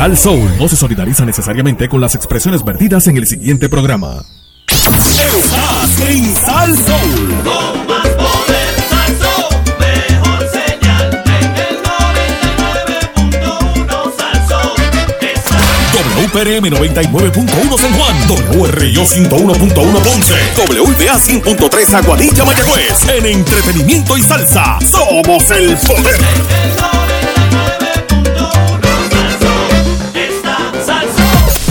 Sal Soul no se solidariza necesariamente con las expresiones vertidas en el siguiente programa. Estás en Sal Soul. Poder, Salso, mejor señal en el 99.1 Salso. WPRM 99.1 San Juan, WRIO 101.1 Ponce, WIBA 100.3 Aguadilla Mayagüez. En entretenimiento y salsa, somos el poder.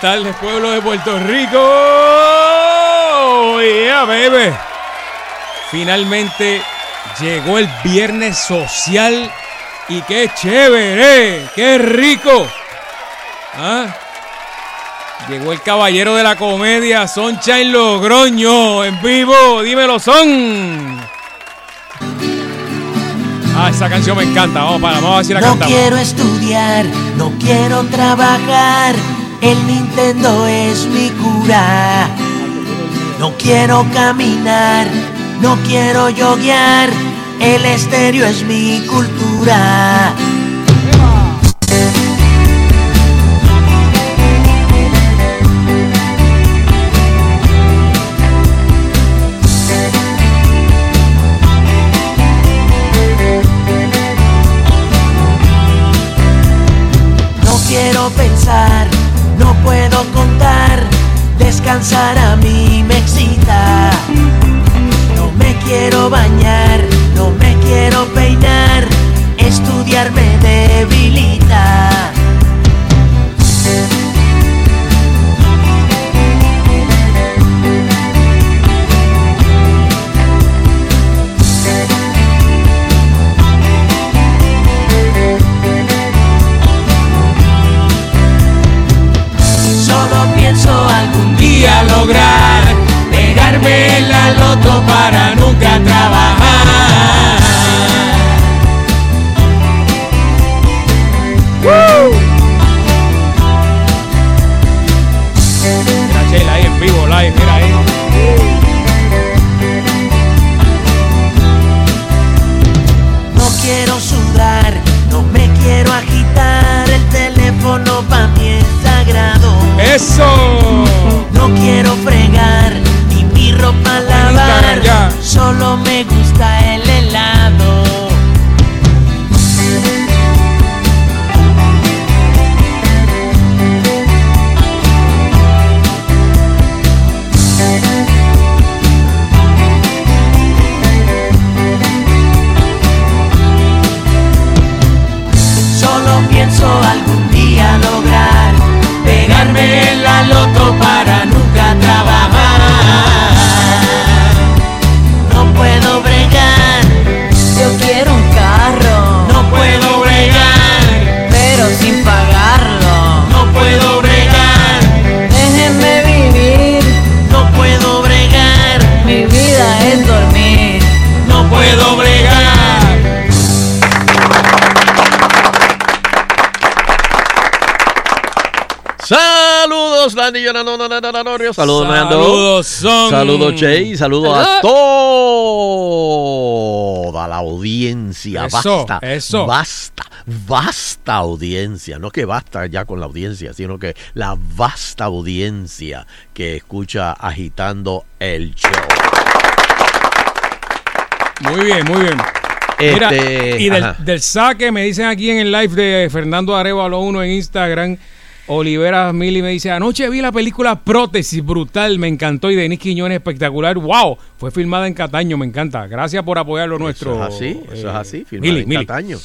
Buenas tardes, pueblo de Puerto Rico. Yeah, baby. Finalmente llegó el viernes social y qué chévere, qué rico. ¿Ah? Llegó el caballero de la comedia, Sunshine Logroño, en vivo. Dímelo, Son. Ah, esa canción me encanta. Vamos para, vamos a si la No cantamos. quiero estudiar, no quiero trabajar. El Nintendo es mi cura. No quiero caminar, no quiero yoguear. El estéreo es mi cultura. Descansar Saludos, Nando. Saludos, son. Saludos, Jay. Saludos a toda la audiencia. Eso, basta. eso. Basta. Vasta audiencia. No que basta ya con la audiencia, sino que la vasta audiencia que escucha agitando el show. Muy bien, muy bien. Mira, Este, y del saque me dicen aquí en el live de Fernando Arevalo 1 en Instagram Olivera Mili me dice, anoche vi la película Prótesis, brutal, me encantó. Y Denis Quiñones, espectacular. ¡Wow! Fue filmada en Cataño, me encanta. Gracias por apoyar lo nuestro. Eso es así, eso es eh, así. Filmado Mili, en Mili. Cataño.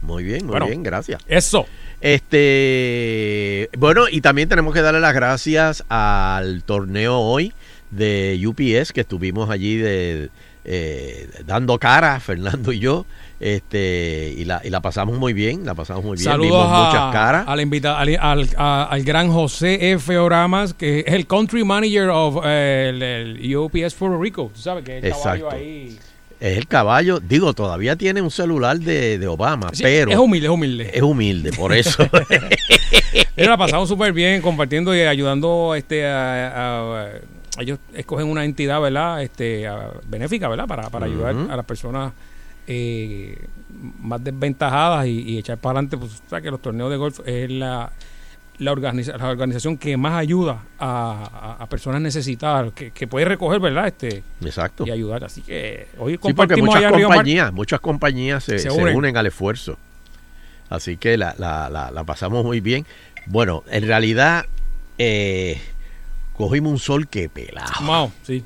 Muy bien, muy Bueno. bien, gracias. Eso. Este, bueno, y también tenemos que darle las gracias al torneo hoy de UPS que estuvimos allí de eh, dando cara, Fernando y yo, este, y la, y la pasamos muy bien, la pasamos muy bien, Saludos vimos a- muchas caras. al, invita- al, al- a- al gran José F. Oramas, que es el country manager of eh, el, el UPS Puerto Rico. Tú sabes que es el caballo Exacto. ahí. Es el caballo, digo, todavía tiene un celular de, de Obama, Sí, pero es humilde, es humilde. es humilde, por eso. La pasamos súper bien compartiendo y ayudando este a, a- a- ellos escogen una entidad, ¿verdad? Este a- benéfica, ¿verdad? Para, para ayudar a las personas eh, más desventajadas y, y echar para adelante, pues, sabes que los torneos de golf es la la, organiza- la organización que más ayuda a, a- a personas necesitadas, que, que puede recoger, ¿verdad? Este Exacto. y ayudar. Así que hoy Sí, porque compartimos muchas Río Mar- compañías, muchas compañías se, Se se unen. al esfuerzo. Así que la, la- la- pasamos muy bien. Bueno, en realidad eh, cogimos un sol que pelado. Mao, sí.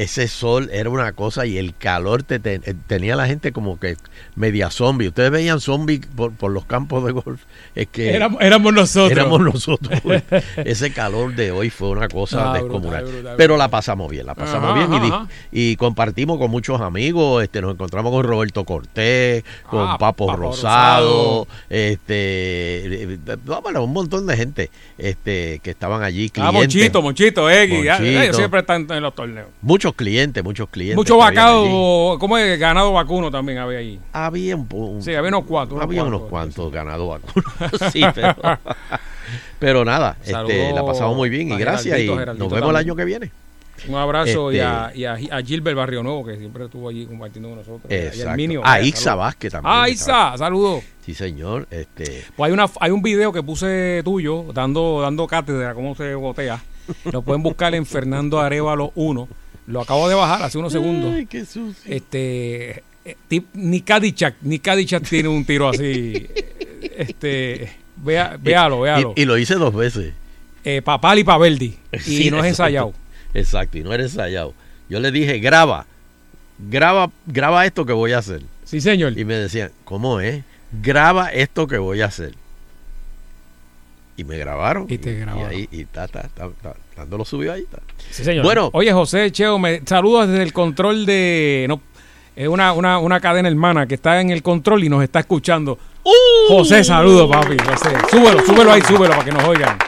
Ese sol era una cosa y el calor te, te- eh, tenía la gente como que media zombie. Ustedes veían zombies por, por los campos de golf. Es que Éramos, éramos nosotros. éramos nosotros. Ese calor de hoy fue una cosa Ah, descomunal. brutal, brutal, Pero la pasamos bien, la pasamos Ajá, bien y, ajá, compartimos con muchos amigos. Este, nos encontramos con Roberto Cortés, con Ah, Papo, Papo Rosado, este, eh, no, bueno, un montón de gente este, que estaban allí. Ah, Clientes, Monchito, Monchito, eh, Monchito. ellos siempre están en los torneos. Muchos clientes, muchos clientes. Mucho vacado, ¿cómo es? Ganado vacuno también había ahí. Había un, un- Sí, había unos cuantos. unos había unos cuantos, cuantos ganados vacunas. sí, pero, pero nada, este, la pasamos muy bien y gracias. Y Geraldito, nos Geraldito vemos el año que viene. Un abrazo y, Este- a, y, a, a Gilbert Barrio Nuevo, que siempre estuvo allí compartiendo con nosotros. Y a Exacto. Minio, A Ixa. Vázquez también. Ah, Isa, saludos. Sí, señor. Este, Pues hay, una, hay un video que puse tuyo dando, dando cátedra cómo se botea. Lo pueden buscar en Fernando Arevalo 1. Lo acabo de bajar hace unos segundos. Ay, qué sucio. Este, eh, tip- ni Kadichak, ni Kadichak tiene un tiro así. Este, vea, véalo, véalo. Y, y lo hice dos veces. Eh, Papal y Paveldi. Y Sí, no es exacto. ensayado. Exacto, y no era ensayado. Yo le dije, graba, graba, graba esto que voy a hacer. Sí, señor. Y me decían, ¿cómo es? Graba esto que voy a hacer. Y me grabaron. Y te grabaron. ahí, y ta, ta, ta, ta, Cuando lo subió ahí. Sí, señor. Bueno. Oye, José Cheo, me saludos desde el control de. No, es una, una, una cadena hermana que está en el control y nos está escuchando. José, saludos, papi. José. Súbelo, súbelo ahí, súbelo para que nos oigan.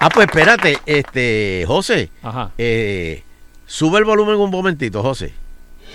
Ah, pues espérate, este, José, Ajá. eh, sube el volumen un momentito, José.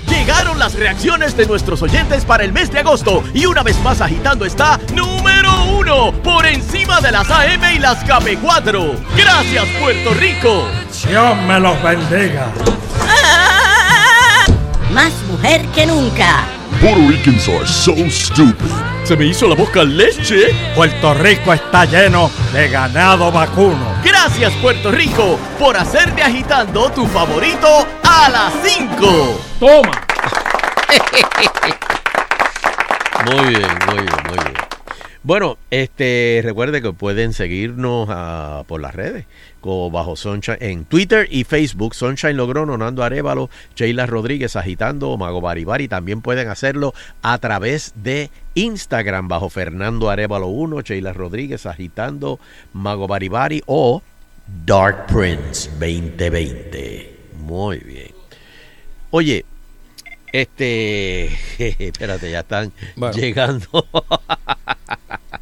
Llegaron las reacciones de nuestros oyentes para el mes de agosto y una vez más agitando está número uno por encima de las AM y las KP4. Gracias Puerto Rico. Dios me los bendiga. Más mujer que nunca. Puerto Ricans are so stupid. Se me hizo la boca leche. Puerto Rico está lleno de ganado vacuno. Gracias Puerto Rico por hacer de agitando tu favorito a las 5. Toma. Muy bien, muy bien, muy bien. Bueno, este, recuerde que pueden seguirnos ah, por las redes, como bajo Sunshine, en Twitter y Facebook, Sunshine Logrono, Nando Arevalo, Sheila Rodríguez agitando, Mago Baribari, también pueden hacerlo a través de Instagram, bajo Fernando Arevalo 1, Sheila Rodríguez agitando, Mago Baribari o Dark Prince 2020. Muy bien. Oye, este, espérate, ya están Bueno. llegando.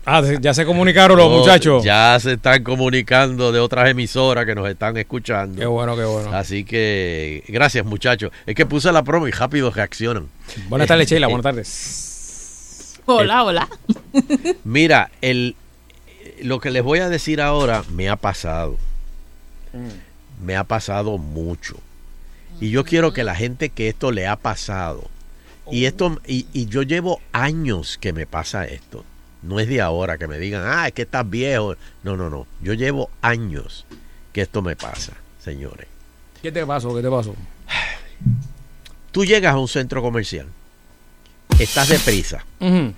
Ah, ya se comunicaron los Oh, muchachos. Ya se están comunicando de otras emisoras que nos están escuchando. Qué bueno, qué bueno. Así que gracias muchachos. Es que puse la promo y rápido reaccionan. Buenas tardes, Eh, Sheila. eh, Buenas tardes. Hola, hola. Mira, el, lo que les voy a decir ahora me ha pasado. Me ha pasado mucho. Y yo quiero que la gente que esto le ha pasado, y esto, y, y yo llevo años que me pasa esto. No es de ahora que me digan, ah, es que estás viejo. No, no, no. Yo llevo años que esto me pasa, señores. ¿Qué te pasó? ¿Qué te pasó? Tú llegas a un centro comercial, estás deprisa, Ujú.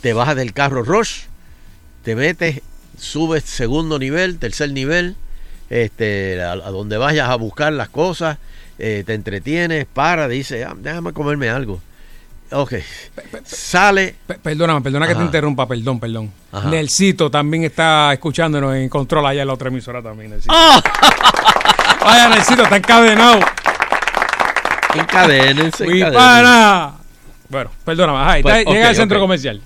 te bajas del carro Rush, te metes, subes segundo nivel, tercer nivel, este, a, a donde vayas a buscar las cosas, eh, te entretienes, para, dice, "Ah, déjame comerme algo. Ok, sale, Pe- Perdóname, perdona que te interrumpa, perdón, perdón. Ajá. Nelsito también está escuchándonos en control allá en la otra emisora también. Nelsito. ¡Ah! Vaya, Nelsito, está encadenado. encadénense, ¡Mi pana! Bueno, perdóname, ajá, está- Pues, llega al centro comercial.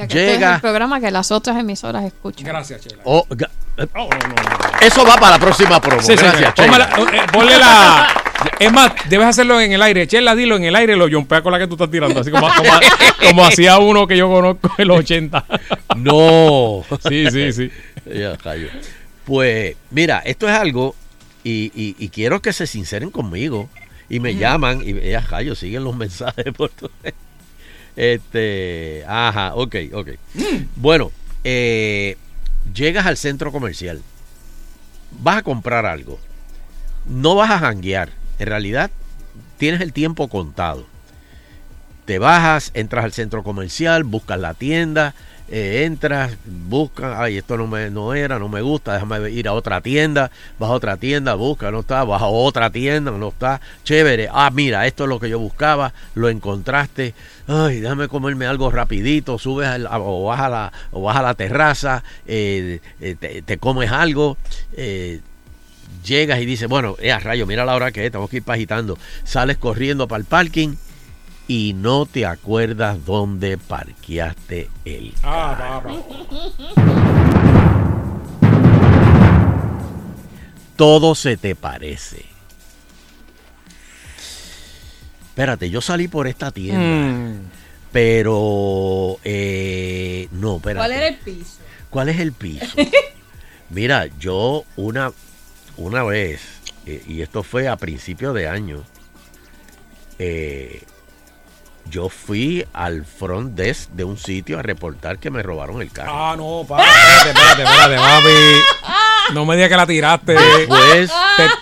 Sea, que este Llega- es el programa que las otras emisoras escuchan. Gracias, Chela. Oh, ga- Oh, no, no, no. eso va para la próxima promo. Sí, Gracias. Sheila. Póngala- eh, ponle la. Es más, debes hacerlo en el aire. Chela, dilo en el aire, lo yompea con la que tú estás tirando. Así como, como, como hacía uno que yo conozco en los 80. No. Sí, sí, sí. Ya, rayo. Pues, mira, esto es algo y, y- y quiero que se sinceren conmigo y me llaman y ya, rayo, siguen los mensajes por todo. Este, ajá, ok, ok. Bueno, eh, llegas al centro comercial, vas a comprar algo, no vas a janguear, en realidad tienes el tiempo contado. Te bajas, entras al centro comercial, buscas la tienda, eh, entras, buscas, ay, esto no me no era, no me gusta, déjame ir a otra tienda, vas a otra tienda, busca, no está, vas a otra tienda, no está, chévere, ah, mira, esto es lo que yo buscaba, lo encontraste, ay, déjame comerme algo rapidito, subes a- o, vas a la, o vas a la terraza, eh, eh, te, te comes algo, eh, llegas y dices, bueno, eh, a rayo, mira la hora que es, tenemos que ir pagitando. Sales corriendo para el parking y no te acuerdas dónde parqueaste el Ah, carro. Todo se te parece. Espérate, yo salí por esta tienda, Mm. pero eh, no, espérate. ¿Cuál era el piso? ¿Cuál es el piso? Mira, yo una, una vez, eh, y esto fue a principio de año, eh, yo fui al front desk de un sitio a reportar que me robaron el carro. Ah, no, papi. Espérate, espérate, espérate, papi. No me digas que la tiraste. Después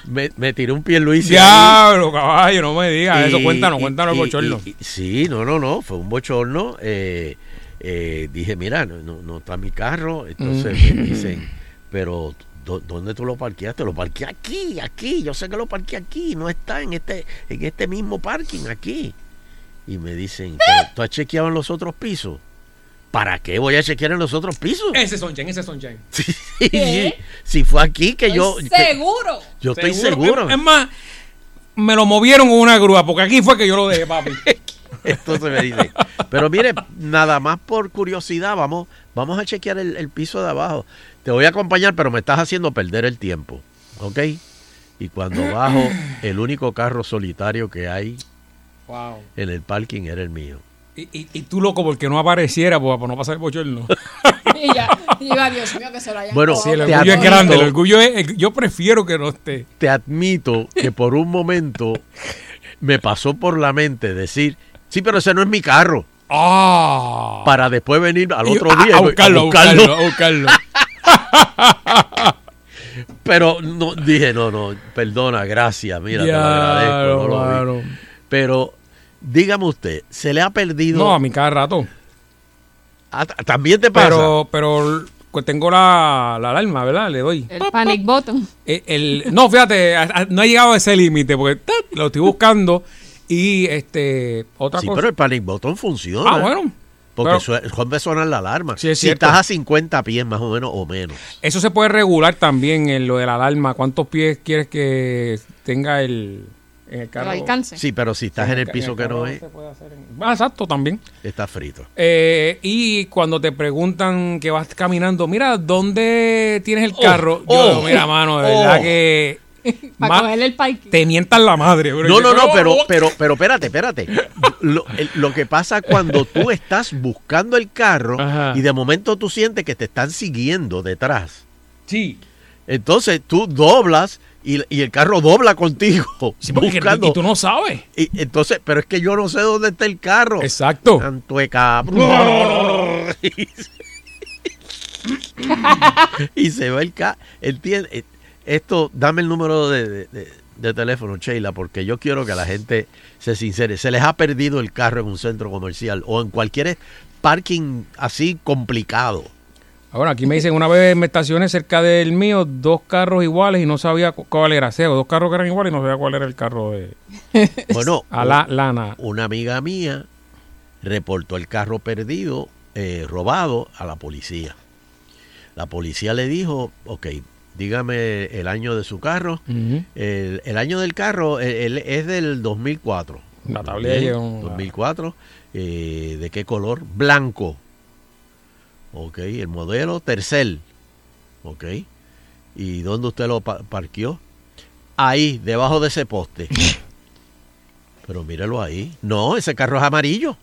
me, me tiré un pie Luis. Diablo, caballo, no me digas eso. Cuéntanos, cuéntanos el bochorno. sí, no, no, no, fue un bochorno. eh, eh, dije, mira, no, no, no está mi carro. Entonces Mm. me dicen, pero ¿dó- ¿dónde tú lo parqueaste? Lo parqué aquí, aquí. Yo sé que lo parqué aquí. No está en este, en este mismo parking aquí. Y me dicen, "¿Pero ¿tú has chequeado en los otros pisos? ¿Para qué voy a chequear en los otros pisos? Ese es Sunshine, ese es Sunshine. ¿Qué? Si fue aquí que yo... Que- seguro. yo estoy seguro. Es, es más, me lo movieron con una grúa, porque aquí fue que yo lo dejé, papi. Entonces me dice, pero mire, nada más por curiosidad, vamos, vamos a chequear el, el piso de abajo. Te voy a acompañar, pero me estás haciendo perder el tiempo, ¿ok? Y cuando bajo, el único carro solitario que hay Wow. en el parking era el mío. Y, y, y tú loco porque no apareciera, pues, para no pasar el bochorno. Y ya, y iba, Dios mío, que se lo hayan Bueno. Sí, el orgullo es grande, el orgullo es... el- yo prefiero que no esté. Te admito que por un momento me pasó por la mente decir, sí, pero ese no es mi carro, ¡Ah! para después venir al otro a- día a y- buscarlo, a buscarlo, a buscarlo. Pero no, dije, no, no, perdona, gracias, mira, te lo agradezco. no lo vi. mano. Pero dígame usted, ¿se le ha perdido? No, a mí cada rato. Ah, También te pasa. Pero, pero pues, tengo la, la alarma, ¿verdad? Le doy. El panic button. El, el- no, fíjate, a- a- no ha llegado a ese límite porque lo estoy buscando y este otra sí, cosa. pero el panic button funciona. ah, bueno. Porque pero- sue- cuando suena la alarma. Sí, es si cierto. estás a 50 pies más o menos o menos. Eso se puede regular también en lo de la alarma. ¿Cuántos pies quieres que tenga el en el El carro? alcance. Sí, pero si estás en el piso que no es, se puede hacer en- Ah, exacto, también. está frito. Eh, y cuando te preguntan que vas caminando, mira, ¿dónde tienes el Oh, carro? Yo oh, digo, mira, mano, de verdad oh. que Para cogerle el parking. te mientan la madre. bro. No, no, no, "Oh, pero, oh". pero, pero espérate, espérate. Lo, el- lo que pasa cuando tú estás buscando el carro Ajá. y de momento tú sientes que te están siguiendo detrás. Sí. Entonces tú doblas y, y el carro dobla contigo. Sí, porque buscando. y tú no sabes. Y entonces, pero es que yo no sé dónde está el carro. Exacto. Cantueca. y se va el carro. Entiende. Esto, dame el número de, de- de- de teléfono, Sheila, porque yo quiero que la gente se sincere. Se les ha perdido el carro en un centro comercial o en cualquier parking así complicado. Ahora, aquí me dicen, una vez me estacioné cerca del mío, dos carros iguales y no sabía cu- cuál era. Dos carros que eran iguales y no sabía cuál era el carro de... Bueno, A la lana. una amiga mía reportó el carro perdido, eh, robado, a la policía. La policía le dijo, ok, dígame el año de su carro. El, el año del carro el- es del 2004. La tablilla Bien, llega un- 2004. eh, ¿De qué color? Blanco. Ok, el modelo Tercel. Ok. ¿Y dónde usted lo pa- parqueó? Ahí, debajo de ese poste. Pero míralo ahí. No, ese carro es amarillo.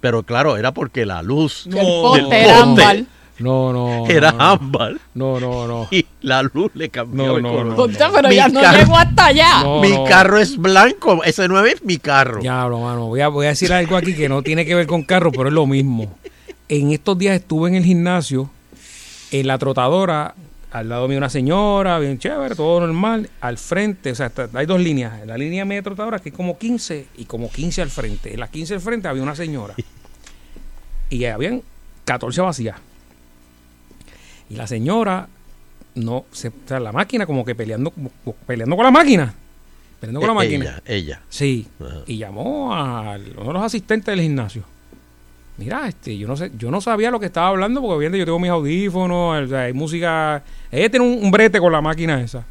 Pero claro, era porque la luz El poste era ámbar. No, no. era no, no. ámbar. No, no, no. Y la luz le cambió No, el no, color. no. Puta, pero Mi ya no llegó hasta allá. No, mi no. carro es blanco. Ese no es mi carro. Ya, mano. Voy a, voy a decir algo aquí que no tiene que ver con carro, pero es lo mismo. En estos días estuve en el gimnasio, en la trotadora, al lado mío una señora, bien chévere, todo normal. Al frente, o sea, está- hay dos líneas. La línea media trotadora que es como 15 y como 15 al frente. En las 15 al frente había una señora. Y habían 14 vacías. Y la señora, no, se, o sea, la máquina como que peleando, peleando con la máquina. Peleando con la Eh, máquina. Ella, ella. Sí. Ajá. Y llamó a uno de los asistentes del gimnasio. Mira, este, yo no sé, yo no sabía lo que estaba hablando porque obviamente yo tengo mis audífonos, o sea, hay música. Ella tiene un, un brete con la máquina esa.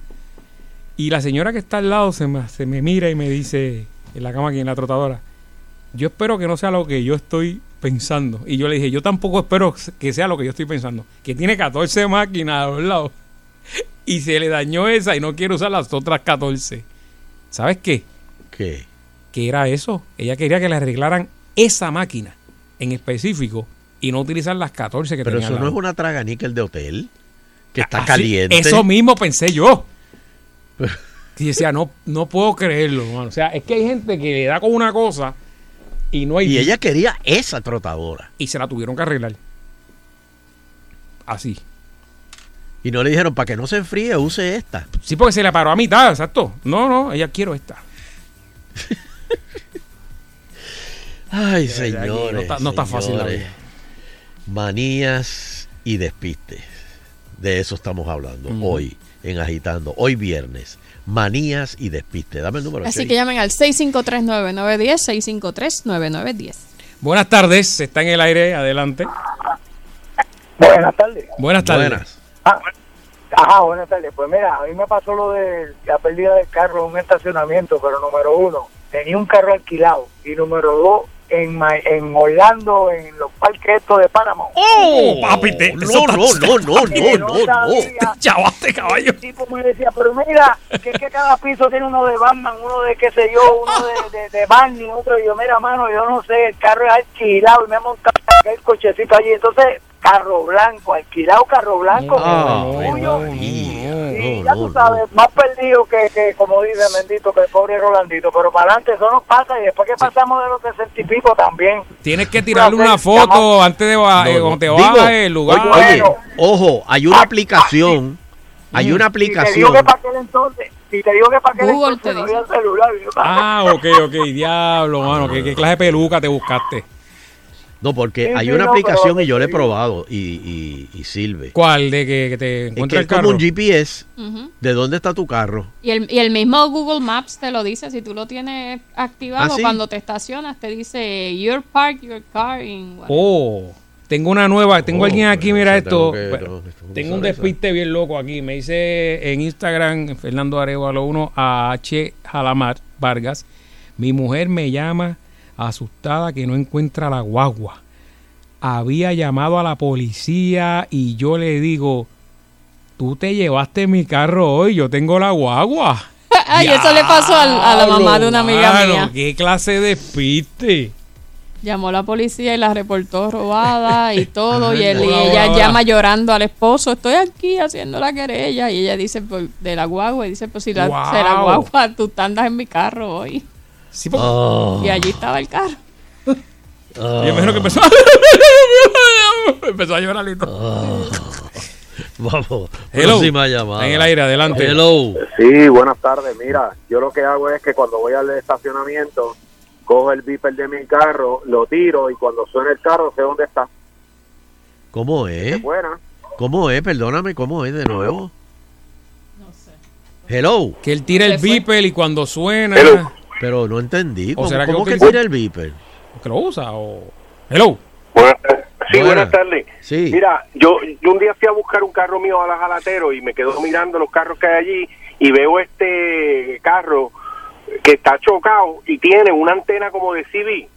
Y la señora que está al lado se me, se me mira y me dice, en la cama aquí, en la trotadora, yo espero que no sea lo que yo estoy pensando. Y yo le dije, yo tampoco espero que sea lo que yo estoy pensando. Que tiene 14 máquinas a los lados. Y se le dañó esa y no quiere usar las otras 14. ¿Sabes qué? ¿Qué? que era eso. Ella quería que le arreglaran esa máquina en específico y no utilizar las 14 que Pero tenía eso al no es una traganíquel de hotel. Que está Así- caliente. Eso mismo pensé yo. Y decía, no, no puedo creerlo, mano. O sea, es que hay gente que le da con una cosa y no hay. Y ella quería esa trotadora. Y se la tuvieron que arreglar. Así. Y no le dijeron, para que no se enfríe, use esta. Sí, porque se le paró a mitad, exacto. No, no, ella quiero esta. Ay, señores. no está- no está fácil la señores. vida. Manías y despistes. De eso estamos hablando hoy en Agitando. Hoy viernes. Manías y despistes. Dame el número. Así que llamen al 653-9910, 653-9910. Buenas tardes, está en el aire, adelante. Buenas tardes. Buenas tardes. Buenas. Ah, ajá, buenas tardes. Pues mira, a mí me pasó lo de la pérdida del carro en un estacionamiento, pero número uno, tenía un carro alquilado. Y número dos, en, Ma- en Orlando, en los parques estos de Panamá. ¡Oh, papi! Te, No, eso no, no, no, no, no, no. Chavaste, caballo. El tipo me decía, pero mira, que, es que cada piso tiene uno de Batman, uno de qué sé yo, uno de, de, de Barney, otro. Y yo, mira, mano, yo no sé, el carro es alquilado y me he montado el cochecito allí. Entonces, carro blanco, alquilado carro blanco. Tuyo. María. Y No, ya no, tú sabes, más perdido que, que, como dice bendito, que el pobre Rolandito. Pero para adelante eso nos pasa y después que pasamos de los sesenta y pico también. Tienes que tirarle una foto antes de eh, no. cuando te Digo, bajas el lugar. Oye, ojo, hay una aplicación. Hay una Si te digo aplicación. que para aquel entonces, si te digo que para aquel Google entonces te no dice. había celular. Ah, ok, ok, diablo, mano. ¿Qué, qué clase de peluca te buscaste? No, porque Sí, hay sí, una no, aplicación pero- y yo la he probado y, y, y sirve. ¿Cuál? De que, que te Es que encuentra es el carro. como un GPS de dónde está tu carro. Y el, y el mismo Google Maps te lo dice, si tú lo tienes activado, ¿Ah, sí? cuando te estacionas te dice, your park your car in... Oh, tengo una nueva. Tengo Oh, alguien aquí, mira esto. tengo que- tengo un esa. despiste bien loco aquí. Me dice en Instagram, Fernando Arevalo 1, a H. Jalamar Vargas. Mi mujer me llama asustada que no encuentra la guagua. Había llamado a la policía y yo le digo, tú te llevaste mi carro hoy, yo tengo la guagua. Ay, eso le pasó a la mamá de una amiga Mano, mía. ¿Qué clase de despiste? Llamó a la policía y la reportó robada y todo. y, él, y ella llama llorando al esposo, estoy aquí haciendo la querella. Y ella dice, pues, de la guagua, y dice, pues si la, Wow. se la guagua, tú andas en mi carro hoy. Sí, porque- Ah, Y allí estaba el carro. ah, Y yo me imagino que empezó, empezó a llorar y todo. Vamos, Hello. próxima llamada. En el aire, adelante. Hello. Sí, buenas tardes. Mira, yo lo que hago es que cuando voy al estacionamiento, cojo el beeper de mi carro, lo tiro y cuando suena el carro sé dónde está. ¿Cómo es? Buena. ¿Cómo es? Perdóname, ¿cómo es de nuevo? Hello. Que él tira el beeper y cuando suena. Pero no entendí. ¿O ¿Cómo, será que cómo lo que que- tira el beeper? ¿Que lo usa? O... Hello. Sí, Buenas. buenas tardes. Sí. Mira, yo, yo un día fui a buscar un carro mío a la Jalatero y me quedo mirando los carros que hay allí y veo este carro que está chocado y tiene una antena como de CB,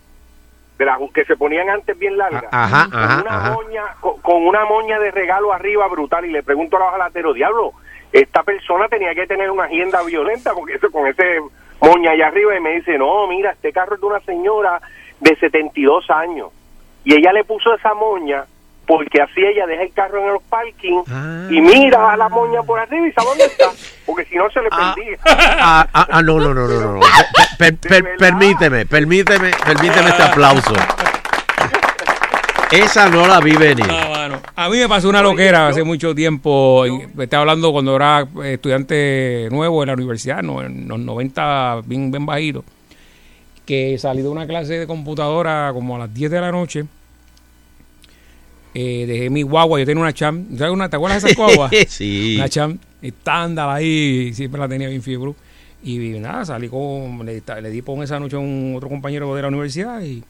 de las que se ponían antes bien largas, Ajá, con, ajá, una ajá. Moña, con, con una moña de regalo arriba brutal y le pregunto a la Jalatero, diablo, esta persona tenía que tener una agenda violenta porque eso con ese moña allá arriba y me dice, no, mira, este carro es de una señora de 72 años y ella le puso esa moña porque así ella deja el carro en los parking y mira a la moña por arriba y sabe dónde está porque si no se le perdía Ah, ah, ah, no, no, no, no, no. no. Per- per- per- permíteme, permíteme, permíteme este aplauso. Esa no la vi venir. A mí me pasó una loquera hace mucho tiempo. estaba hablando cuando era eh, estudiante nuevo en la universidad, no, en los 90, bien, bien bajito. Que salí de una clase de computadora como a las 10 de la noche. Eh, dejé mi guagua, yo tenía una cham. ¿sabes una, ¿Te acuerdas de esas guaguas? Sí. Una cham estándar ahí, siempre la tenía bien fibro. Y nada, salí con. Le, le di por esa noche a un otro compañero de la universidad y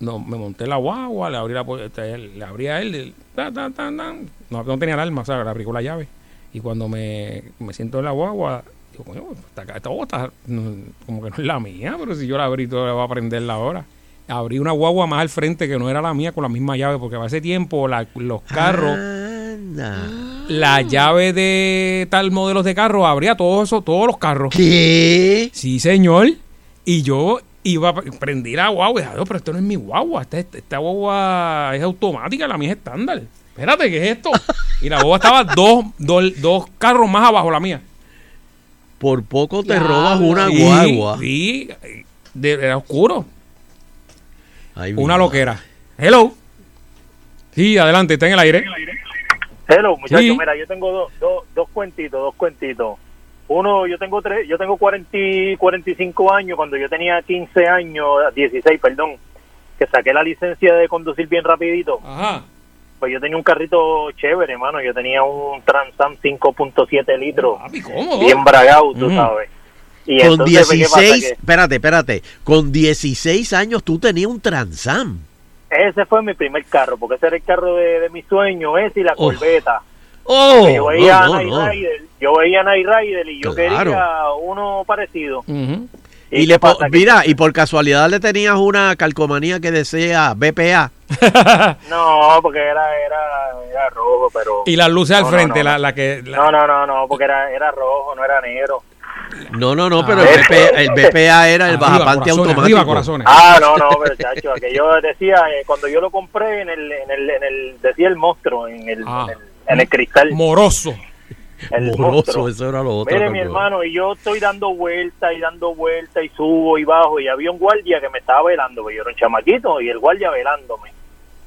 no, me monté la guagua, le abrí la puerta, le abrí a él, le- ta, ta, ta. No, no tenía alarma, sea, le abrí con la llave. Y cuando me, me siento en la guagua, digo, coño, esta, esta está, no, como que no es la mía, pero si yo la abrí, todo le va a prenderla ahora. Abrí una guagua más al frente que no era la mía con la misma llave, porque a ese tiempo la- los carros, la llave de tal modelos de carro abría todo eso, todos los carros. ¿Qué? Sí, señor. Y yo iba, prendí la guagua y dije, "Ah, pero esto no es mi guagua, esta, esta guagua es automática, la mía es estándar. Espérate, ¿qué es esto? Y la guagua estaba dos, dos, dos carros más abajo la mía. Por poco te robas una Sí, guagua. Sí, de- era oscuro. Ay, Una madre. loquera. Hello. Sí, adelante, está en el aire. Hello, muchachos, Sí. mira, yo tengo dos, dos, dos cuentitos, dos cuentitos. Uno, yo tengo tres, yo tengo 40, y 45 años, cuando yo tenía 15 años, 16, perdón, que saqué la licencia de conducir bien rapidito. Ajá. Pues yo tenía un carrito chévere, hermano, yo tenía un Transam 5.7 litros, cómodo. bien bragado, tú sabes. Y Con entonces, pues, ¿qué pasa? 16, Que espérate, espérate. Con 16 años tú tenías un Transam. ese fue mi primer carro, porque ese era el carro de, de mi sueño, ese y la Oh. Corveta. Oh, yo veía no, a Night no. Rider, yo veía a Night Rider y yo Claro. quería uno parecido. Y, le po- mira, y por casualidad le tenías una calcomanía que desea BPA. No, porque era, era, era rojo, pero... Y las luces al No, no, frente, no, la, no. la que... la- No, no, no, no, porque era, era rojo, no era negro. No, no, no, pero Ah. el, BPA, el BPA era el Arriba, bajapante corazones, automático. arriba, corazones. Ah, no, no, pero chacho, que yo decía, eh, cuando yo lo compré en el, en el, en el, decía el monstruo, en el, Ah. en el, en el cristal. Moroso. El Moroso, eso era lo otro. Mire, mi hermano, y yo estoy dando vueltas y dando vueltas y subo y bajo, y había un guardia que me estaba velando, porque yo era un chamaquito, y el guardia velándome.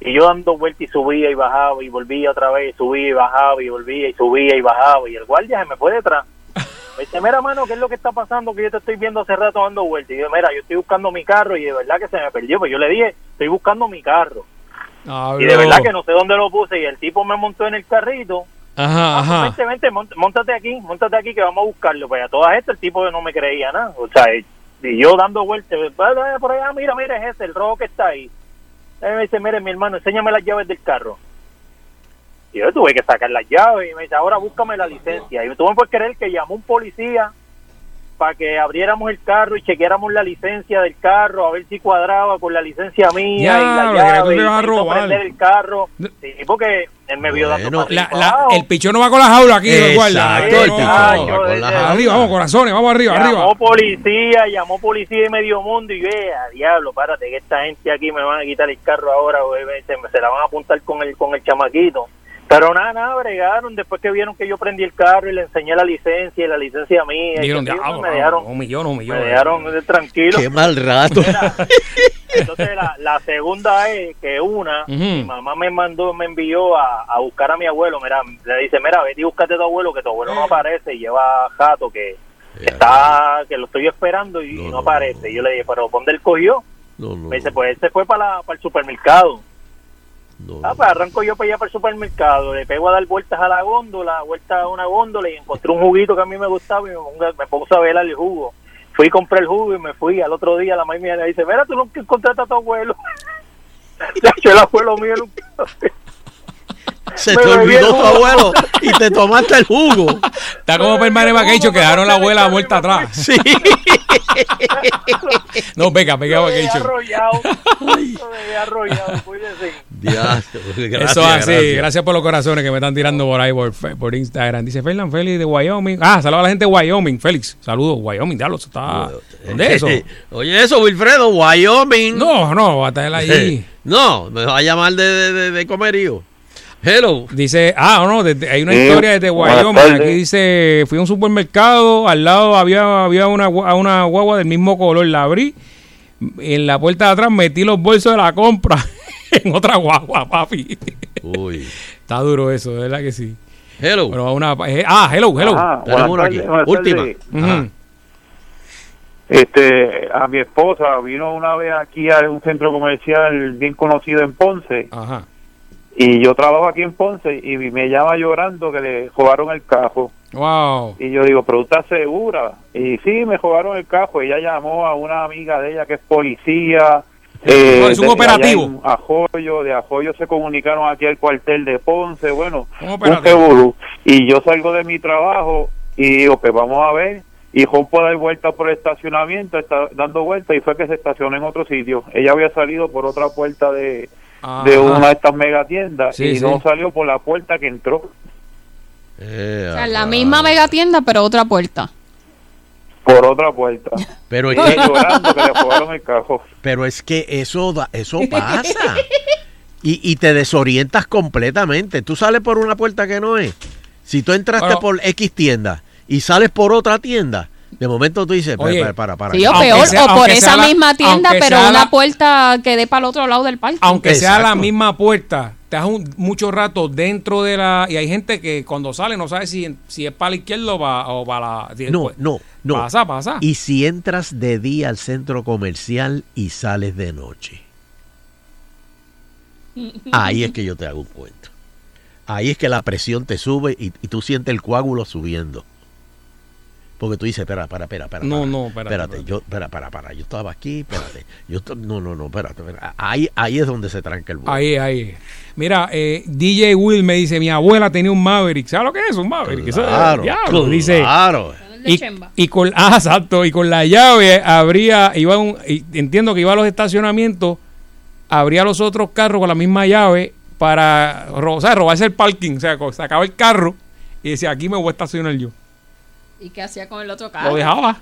Y yo dando vueltas y subía y bajaba y volvía otra vez, subía y bajaba y volvía y subía y bajaba, y el guardia se me fue detrás. Me dice, mira, mano, ¿qué es lo que está pasando? Que yo te estoy viendo hace rato dando vueltas. Y yo, mira, yo estoy buscando mi carro y de verdad que se me perdió. Pues yo le dije, estoy buscando mi carro. Y de verdad que no sé dónde lo puse. Y el tipo me montó en el carrito. Ajá, Ah, ajá. Vente, vente, mont- montate aquí, montate aquí que vamos a buscarlo. Pues a todas estas el tipo no me creía nada. O sea, y yo dando vueltas, "Va, va, por allá, mira, mira, es ese, el rojo que está ahí. Él me dice, mire, mi hermano, enséñame las llaves del carro. Y yo tuve que sacar las llaves y me dice, ahora búscame la licencia. Y me puedes creer que llamó un policía para que abriéramos el carro y chequeáramos la licencia del carro, a ver si cuadraba con la licencia mía y Diablo, la que llave. tú te y vas a robar. el carro. Sí, porque él me vio dando La- y el pichón no va con la jaula aquí, Exacto, el No, pichón no. va con la jaula. Arriba, vamos, corazones, vamos arriba, llamó arriba. policía, llamó policía de medio mundo y vea, diablo, párate que esta gente aquí me van a quitar el carro ahora, güey, se, me- se la van a apuntar con el con el chamaquito. Pero nada, nada, bregaron después que vieron que yo prendí el carro y le enseñé la licencia y la licencia mía. y Dijeron, diablo, me dejaron, un millón, un millón. me dejaron eh, tranquilo. Qué mal rato. Entonces la, la segunda es que una, mi mamá me mandó, me envió a, a buscar a mi abuelo, mira, le dice, mira, vete y búscate a tu abuelo, que tu abuelo no aparece y lleva jato que está, que lo estoy esperando y no, aparece. Y yo le dije, pero ¿dónde él cogió? No, no. Me dice, pues él se fue para, la- para el supermercado. Ah, pues arranco yo para allá para el supermercado, le pego a dar vueltas a la góndola, vueltas a una góndola y encontré un juguito que a mí me gustaba y me, pongo- me puse a velar el jugo. Fui compré el jugo y me fui. Al otro día la mamá mía le dice, mira, tú nunca encontraste a tu abuelo. El abuelo mío nunca. Se Me te olvidó tu abuelo y te tomaste el jugo. Está como Permane Vacation que dejaron la abuela muerta atrás. Sí. No, venga, venga Vacation. arrollado. Lo dejé arrollado, cuídese. Diastro, gracias, Eso así, gracias. gracias. por los corazones que me están tirando por ahí por, por Instagram. Dice Fernan Félix de Wyoming. Ah, saludos a la gente de Wyoming. Félix, saludos, Wyoming, eso está. ¿Dónde es eso? Oye, eso, Wilfredo, Wyoming. No, no, va a estar allí. No, me va a llamar de, de, de, de comerío. Hello. Dice, ah, no, desde- hay una Sí, historia desde Wyoming. Aquí dice, fui a un supermercado, al lado había, había una, gua- una guagua del mismo color, la abrí, en la puerta de atrás metí los bolsos de la compra en otra guagua, papi. Uy. Está duro eso, de verdad que sí. Hello. Bueno, una, eh, ah, hello, hello. Ajá, buenas tardes, buenas tardes. Ujú. Este, a mi esposa vino una vez aquí a un centro comercial bien conocido en Ponce. Ajá. Y yo trabajo aquí en Ponce y me llama llorando que le robaron el cajo. Wow. Y yo digo, pero ¿estás segura? Y sí, me robaron el cajo. Ella llamó a una amiga de ella que es policía. eh, es un de- operativo. Ajoyo, de Ajoyo se comunicaron aquí al cuartel de Ponce. Bueno, Un. Y yo salgo de mi trabajo y digo, pues vamos a ver. Y rompo a dar vuelta por el estacionamiento, está dando vuelta y fue que se estacionó en otro sitio. Ella había salido por otra puerta de, de una de estas megatiendas Sí, y sí. no salió por la puerta que entró. O sea, la misma mega tienda, pero otra puerta. Por otra puerta. Pero es que, llorando que el cajo. pero es que eso, da- eso pasa. Y, y te desorientas completamente. Tú sales por una puerta que no es. Si tú entraste Bueno. por X tienda y sales por otra tienda, de momento tú dices, Oye, para, para, para. Sí, o Aunque peor, sea- o por esa la- misma tienda, pero una la- puerta que dé para el otro lado del parque. Aunque sea la misma puerta, te das un, mucho rato dentro de la... Y hay gente que cuando sale no sabe si, si es para la izquierda o para, o para la... si- No, pues, no, no. Pasa, pasa. Y si entras de día al centro comercial y sales de noche, ahí es que yo te hago un cuento. Ahí es que la presión te sube y, y tú sientes el coágulo subiendo. Porque tú dices, espera, espera, espera, espera. No, para, no, espérate, Espérate, yo, espera, para, para, yo estaba aquí, espérate. Yo no, no, no, espérate, espérate. Ahí, ahí es donde se tranca el vuelo. Ahí, ahí. Mira, eh, DJ Will me dice, mi abuela tenía un Maverick. ¿Sabes lo que es un Maverick? Eso Claro, diablo, dice. claro. Y, y con, ah, exacto, y con la llave habría, iba un, y entiendo que iba a los estacionamientos, abría los otros carros con la misma llave para ro- o sea, robarse el parking, o sea, sacaba el carro y decía, aquí me voy a estacionar yo. ¿Y qué hacía con el otro carro? Lo dejaba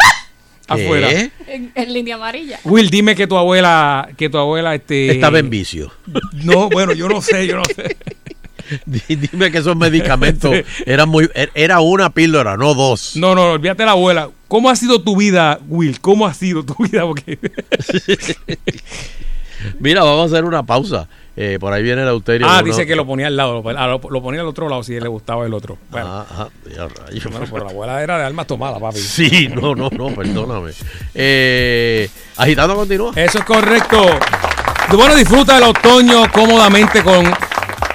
afuera. En, en línea amarilla. Will, dime que tu abuela, que tu abuela este Estaba en vicio. No, bueno, yo no sé, yo no sé. Di- Dime que esos medicamentos eran muy. er- Era una píldora, no dos. No, no, olvídate de la abuela. ¿Cómo ha sido tu vida, Will? ¿Cómo ha sido tu vida? Porque Mira, vamos a hacer una pausa. Eh, por ahí viene el auterio. Ah, uno- dice que lo ponía al lado, lo, ponía al otro lado si le gustaba el otro. Bueno, Ah, ajá, rayos. bueno, pero la abuela era de almas tomadas, papi. Sí, no, no, no, perdóname. Eh, agitando continúa. Eso es correcto. Bueno, disfruta del otoño cómodamente con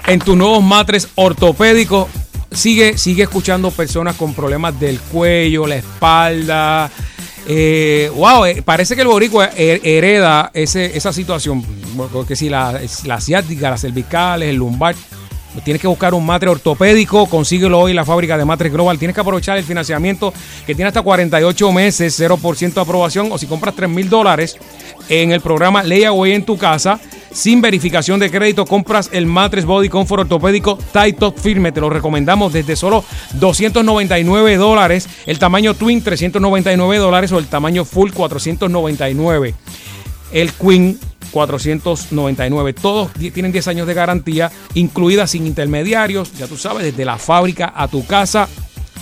en tus nuevos matres ortopédicos. Sigue, sigue escuchando personas con problemas del cuello, la espalda. Eh, wow, eh, parece que el boricua her- hereda ese, esa situación. Porque si la, la asiática, las cervicales, el lumbar, Tienes que buscar un matre ortopédico, consíguelo hoy en la fábrica de Matres Global. Tienes que aprovechar el financiamiento que tiene hasta 48 meses, 0% de aprobación, o si compras 3 mil dólares en el programa Layaway en tu casa, sin verificación de crédito, compras el Matres Body Comfort ortopédico Tight Top Firme. Te lo recomendamos desde solo 299 dólares, el tamaño Twin 399 dólares o el tamaño Full 499 el Queen 499. Todos tienen 10 años de garantía, incluida sin intermediarios, ya tú sabes, desde la fábrica a tu casa.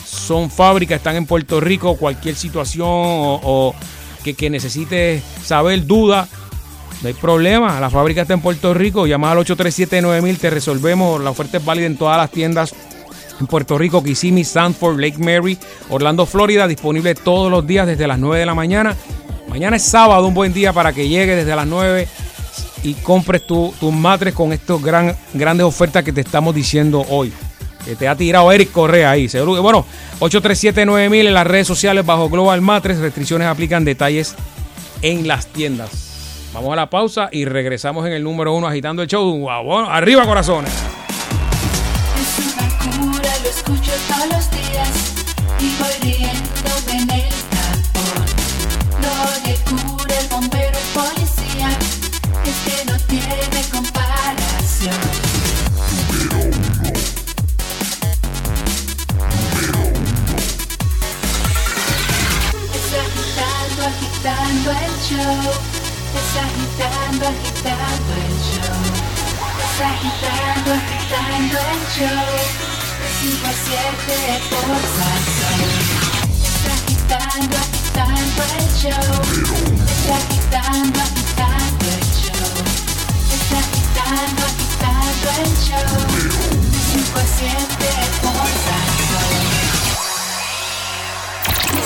Son fábricas, están en Puerto Rico, cualquier situación o, que necesites saber, duda, no hay problema. La fábrica está en Puerto Rico, llama al 837-9000, te resolvemos. La oferta es válida en todas las tiendas en Puerto Rico, Kissimmee, Sanford, Lake Mary, Orlando, Florida, disponible todos los días desde las 9 de la mañana. Mañana es sábado, un buen día para que llegue desde las 9. y compres tu- tus matres con estas gran, grandes ofertas que te estamos diciendo hoy. Que te ha tirado Eric Correa ahí. Bueno, 837-9000 en las redes sociales bajo Global Matres. Restricciones aplican detalles en las tiendas. Vamos a la pausa y regresamos en el número uno agitando el show. Bueno, arriba corazones. Show. Es agitando, agitando el show. Es agitando, agitando el show. De 5 a 7 por Salsón. Es agitando, agitando el show. Es agitando, agitando el show. Es agitando, agitando el show. De 5 a 7 por.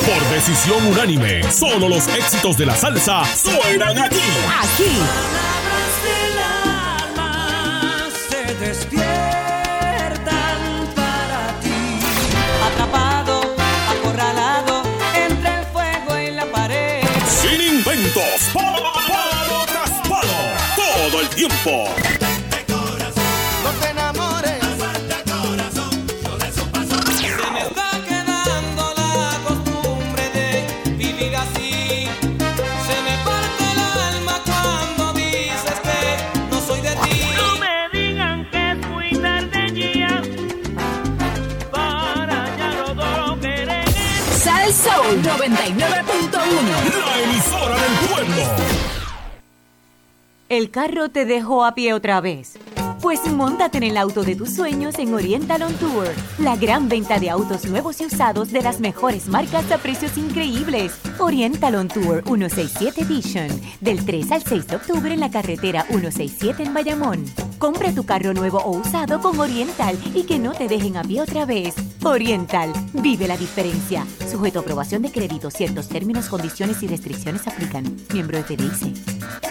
Por decisión unánime, solo los éxitos de la salsa suenan aquí. Aquí. se despiertan para ti. Atrapado, acorralado entre el fuego y la pared. Sin inventos, palo, palo tras palo, todo el tiempo. 99.1. La emisora del pueblo. El carro te dejó a pie otra vez. Pues móntate en el auto de tus sueños en Oriental On Tour. La gran venta de autos nuevos y usados de las mejores marcas a precios increíbles. Oriental On Tour 167 Edition. Del 3 al 6 de octubre en la carretera 167 en Bayamón. Compra tu carro nuevo o usado con Oriental y que no te dejen a pie otra vez. Oriental. Vive la diferencia. Sujeto a aprobación de crédito. Ciertos términos, condiciones y restricciones aplican. Miembro de FDIC.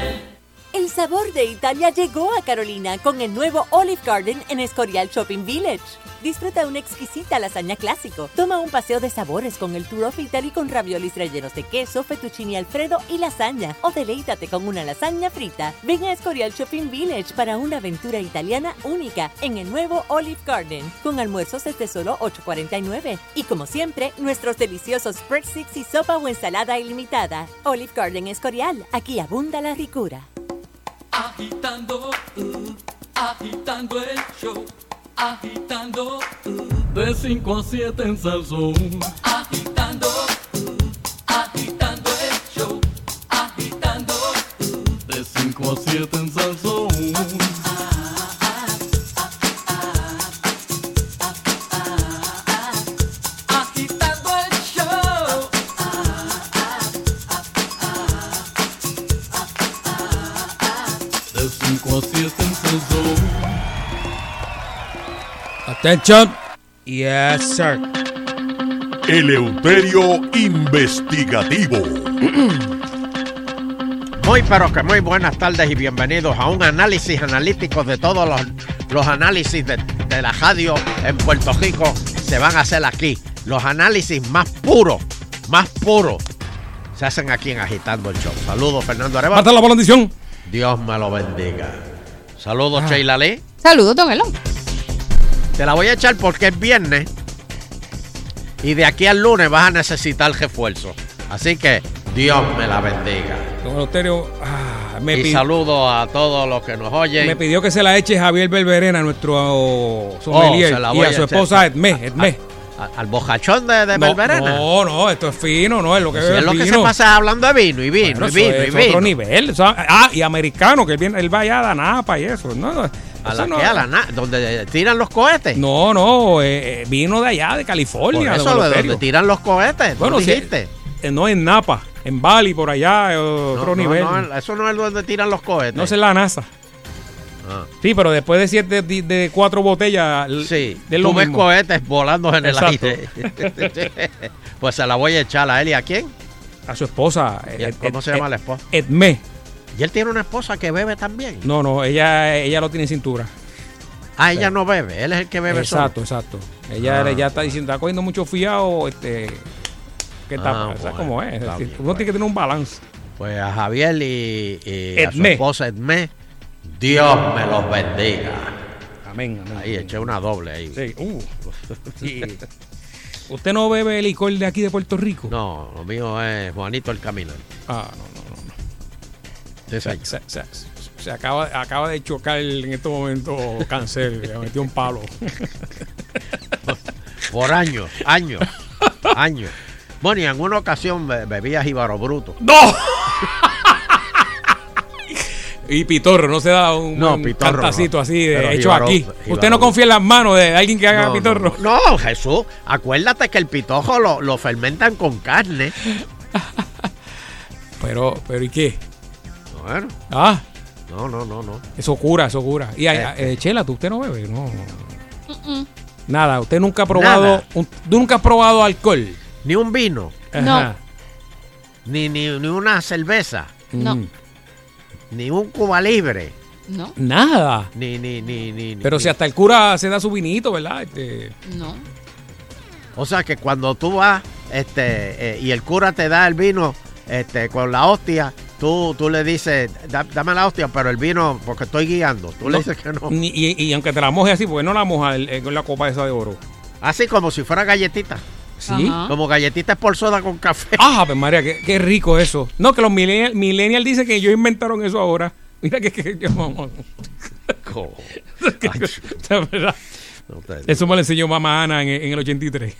Sabor de Italia llegó a Carolina con el nuevo Olive Garden en Escorial Shopping Village. Disfruta una exquisita lasaña clásico. Toma un paseo de sabores con el Tour of Italy con raviolis rellenos de queso, fettuccine alfredo y lasaña. O deleítate con una lasaña frita. Ven a Escorial Shopping Village para una aventura italiana única en el nuevo Olive Garden con almuerzos desde solo $8.49. Y como siempre, nuestros deliciosos breadsticks y sopa o ensalada ilimitada. Olive Garden Escorial. Aquí abunda la ricura. Agitando, uh, agitando el show, agitando, uh, de 5 a 7 en Salsón. Agitando, uh, agitando el show, agitando, de 5 a 7 en Salsón. Attention. Yes, sir. Eleuterio Investigativo. Muy pero que muy buenas tardes y bienvenidos a un análisis analítico de todos los, los análisis de, de la radio en Puerto Rico se van a hacer aquí. Los análisis más puros, más puros, se hacen aquí en Agitando el Show. Saludos, Fernando Arevalo. Mata la bendición. Dios me lo bendiga. Saludos, Sheila Lee. Saludos, don Elon. Te la voy a echar porque es viernes. Y de aquí al lunes vas a necesitar refuerzo. Así que Dios me la bendiga. Don Eleuterio, ah, me, y saludo a todos los que nos oyen. me pidió que se la eche Javier Belverena, nuestro oh, sommelier, la y a su esposa. Edmé. Edmé. a- al bojachón de, de no, Belverena. no, no, esto es fino, no es lo que Si bebe es lo que se pasa hablando de vino y vino Bueno, y vino eso y es vino. otro nivel. eso- ah, y americano, que él, viene, él va allá a Napa y eso. No, no, ¿A la no- qué? ¿A la na- ¿Donde tiran los cohetes? No, no, eh, eh, vino de allá, de California. Por eso, de de donde tiran los cohetes. Bueno, eh, no en Napa, en Bali, por allá, eh, otro No, no, nivel. no, No, eso no es donde tiran los cohetes. sé la NASA. Ah. Sí, pero después de siete, de, de cuatro botellas, Sí, es lo tú ves mismo. cohetes volando en el Exacto. aire. pues se la voy a echar a él y a quién. A su esposa. ¿Y eh, ¿Cómo se llama la esposa? Edmé. Y él tiene una esposa que bebe también. No, no, ella, ella lo tiene en cintura. Ah, ella no bebe, él es el que bebe Exacto, solo. exacto. Ella, Ah. ella está diciendo, está cogiendo mucho fiado, este, ¿qué Ah, tal? ¿Sabes bueno, cómo es? está decir, bien, uno tiene que tener un balance. Pues a Javier y, y a su esposa Edmé, Dios me los bendiga. Amén, amén. Ahí eché una doble ahí. Sí, uh, sí. ¿Usted no bebe licor de aquí de Puerto Rico? No, lo mío es Juanito el Camino. Ah, no, no, Se, se- se- se acaba, acaba de chocar en este momento cáncer, le metió un palo. Por años, años, años. Bueno, y en una ocasión be- bebía jíbaro bruto. ¡No! Y Pitorro, no se da un, No, un Pitorro cantacito no. así de Pero hecho aquí. Usted no confía en las manos de alguien que haga No, Pitorro. No, no, Jesús, acuérdate que el pitojo lo, lo fermentan con carne. Pero, pero ¿y qué? Bueno, Ah, no, no, no, no. eso cura, eso cura. Y hay- Este. eh, Chela, ¿tú usted no bebe? No. Nada, usted nunca ha probado, un- nunca has probado alcohol. Ni un vino, No. ni, ni, ni una cerveza, No. Mm. ni un cuba libre, No, Nada. ni, ni, ni, ni. Pero ni- si hasta el cura se da su vinito, ¿verdad? Este, no. O sea que cuando tú vas este, eh, y el cura te da el vino este, con la hostia, tú, tú le dices, "Da- dame la hostia, pero el vino, porque estoy guiando. Tú le dices que no. ni- y, y aunque te la moje así, porque no la moja el- eh, con la copa esa de oro. Así como si fuera galletita. Sí. Ajá. Como galletitas por soda con café. Ah, pues María, qué, qué rico eso. No, que los millennials millennial dicen que ellos inventaron eso ahora. Mira que, que yo- No te- Eso me lo enseñó mamá Ana en, en el 83.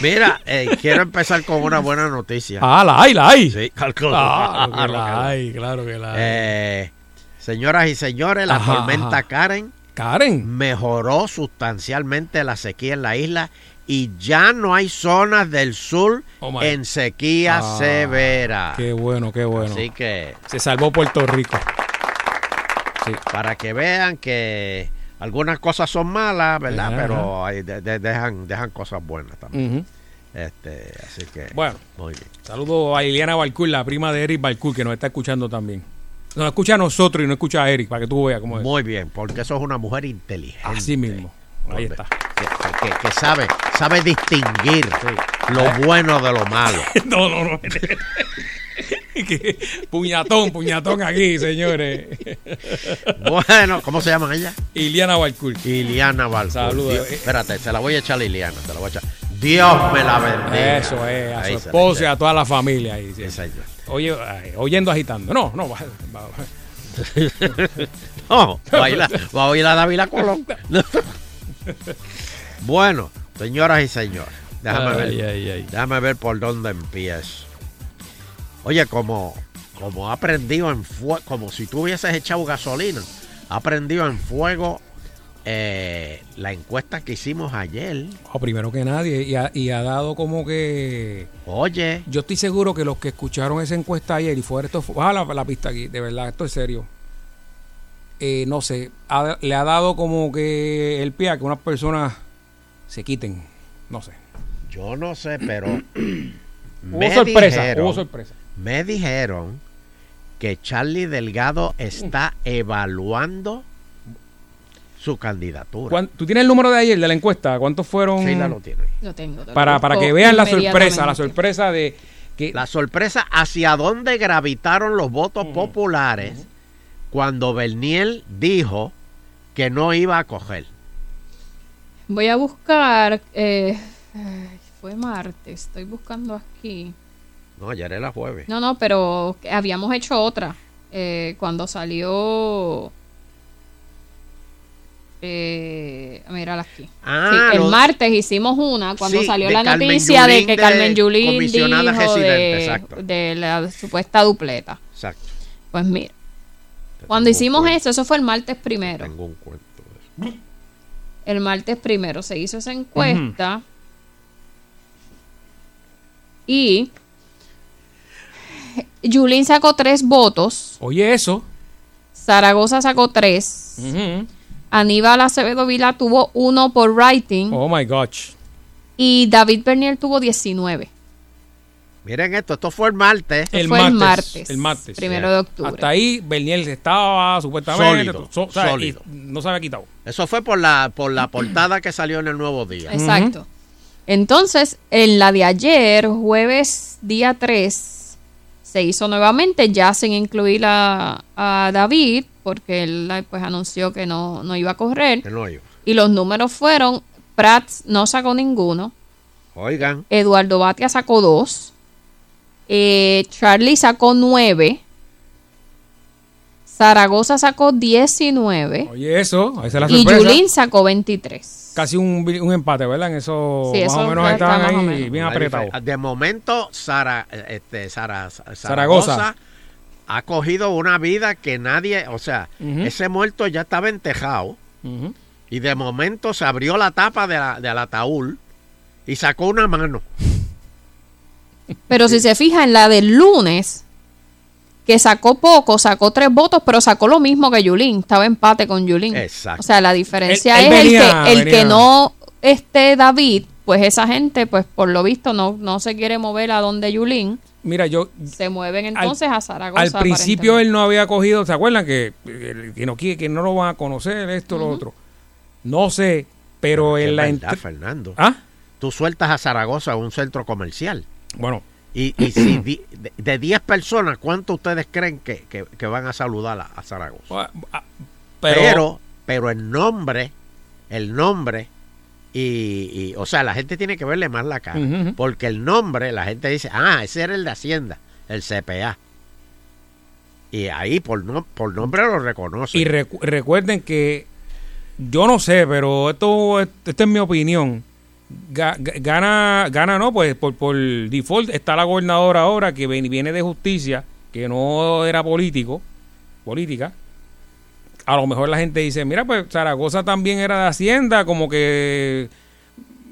Mira, eh, quiero empezar con una buena noticia. Ah, la hay, la hay. Sí, calculo. Claro que la hay, claro que la hay. Eh, señoras y señores, la Ajá, tormenta ajá. Karen Karen. mejoró sustancialmente la sequía en la isla y ya no hay zonas del sur Oh, en sequía Ah, severa. Qué bueno, qué bueno. Así que Se salvó Puerto Rico. Sí. para que vean que algunas cosas son malas, ¿verdad? Ajá. Pero hay- de- de- dejan, dejan cosas buenas también. Este, así que Bueno. muy bien. Saludo a Liliana Balcour, la prima de Eric Balcour, que nos está escuchando también. Nos escucha a nosotros y no escucha a Eric, para que tú veas cómo es. Muy bien, porque eso es una mujer inteligente. Así mismo. Ahí está. Que, que- que sabe, sabe distinguir lo bueno de lo malo. no, no, no. Puñatón, puñatón aquí, señores. Bueno, ¿cómo se llama ella? Iliana Balcour. Iliana Balcour. Saludos. Dios- espérate, se la voy a echar a Liliana, se la voy a echar. Dios me la bendiga. Eso es, a Ahí su esposa y a toda la familia. Ahí, sí. Oye, oyendo agitando. No, no, va, va- No, va a va ir a Dávila Colón. Bueno, señoras y señores, déjame Ay, ver. ay, ay. Déjame ver por dónde empiezo. Oye, como, como ha prendido en fuego, como si tú hubieses echado gasolina, ha prendido en fuego eh, la encuesta que hicimos ayer. Oh, primero que nadie, y ha, y ha dado como que. Oye, Yo estoy seguro que los que escucharon esa encuesta ayer y fuera esto, baja la, la pista aquí, de verdad, esto es serio. Eh, no sé, ha- le ha dado como que el pie a que unas personas se quiten. No sé. yo no sé, pero Hubo me sorpresa, dijeron- hubo sorpresa. Me dijeron que Charlie Delgado está evaluando su candidatura. ¿Cuán- ¿Tú tienes el número de ayer de la encuesta? ¿Cuántos fueron? Sí, la lo tiene. Lo tengo. lo Para, para que vean la sorpresa, la sorpresa de que La sorpresa hacia dónde gravitaron los votos populares cuando Berniel dijo que no iba a coger. Voy a buscar. eh, fue martes. Estoy buscando aquí. No, ayer era jueves. No, no, pero habíamos hecho otra. eh, cuando salió. eh, Mírala aquí. Ah, Sí, el martes hicimos una cuando Sí, salió de la Carmen noticia de que de Carmen Yulín dijo de, de la supuesta dupleta. Exacto. Pues mira, cuando hicimos eso, eso fue el martes primero. Tengo un cuento. El martes primero se hizo esa encuesta y Yulín sacó tres votos, Oye, eso. Zaragoza sacó tres. Aníbal Acevedo Vila tuvo uno por writing Oh my gosh. y David Bernier tuvo 19. Miren esto, esto fue el martes. El fue el martes, martes, El martes. primero de octubre. Hasta ahí Bernier estaba supuestamente. Sólido, so- o sea, sólido. no se había quitado. Eso fue por la, por la portada que salió en el Nuevo Día. Exacto. Entonces, en la de ayer, jueves día 3, se hizo nuevamente, ya sin incluir a, a David, porque él pues anunció que no, no iba a correr. Que no iba. Y los números fueron, Prats no sacó ninguno, Oigan, Eduardo Batia sacó dos, eh, Charlie sacó nueve, Zaragoza sacó 19 Oye, eso. Esa es la y. Yulín sacó 23. Casi un, un empate, ¿verdad? En eso, Sí, más eso o menos está estaban más o ahí menos. bien la apretados. De momento, Sara, este, Sara, Zaragoza, Zaragoza. ha cogido una vida que nadie, o sea, ese muerto ya estaba entejado Ujú. y de momento se abrió la tapa de la- del ataúd y sacó una mano. Pero si se fija en la del lunes, que sacó poco, sacó tres votos, pero sacó lo mismo que Yulín. Estaba empate con Yulín. Exacto. O sea, la diferencia Él- él es el que, el venía- que no esté David, pues esa gente, pues por lo visto, no, no se quiere mover a donde Yulín. Mira, yo Se mueven entonces a Zaragoza. al principio él no había cogido, ¿se acuerdan? Que, que no quiere, que no lo van a conocer, esto, lo otro. No sé, pero en la verdad, Fernando. ¿Ah? Tú sueltas a Zaragoza a un centro comercial. Bueno. Y, y si di- de- de 10 personas, ¿cuántos ustedes creen que, que- que van a saludar a, a Zaragoza? pero- Pero, pero, el nombre, el nombre, y, y, o sea, la gente tiene que verle más la cara. Porque el nombre, la gente dice, ah, ese era el de Hacienda, el CPA. Y ahí por, no, por nombre lo reconocen. Y recu- recuerden que yo no sé, pero esto, esto es mi opinión. Ga- ga- Gana, gana no, pues por, por default está la gobernadora ahora que viene de justicia, que no era político, política. A lo mejor la gente dice, mira, pues Zaragoza también era de Hacienda, como que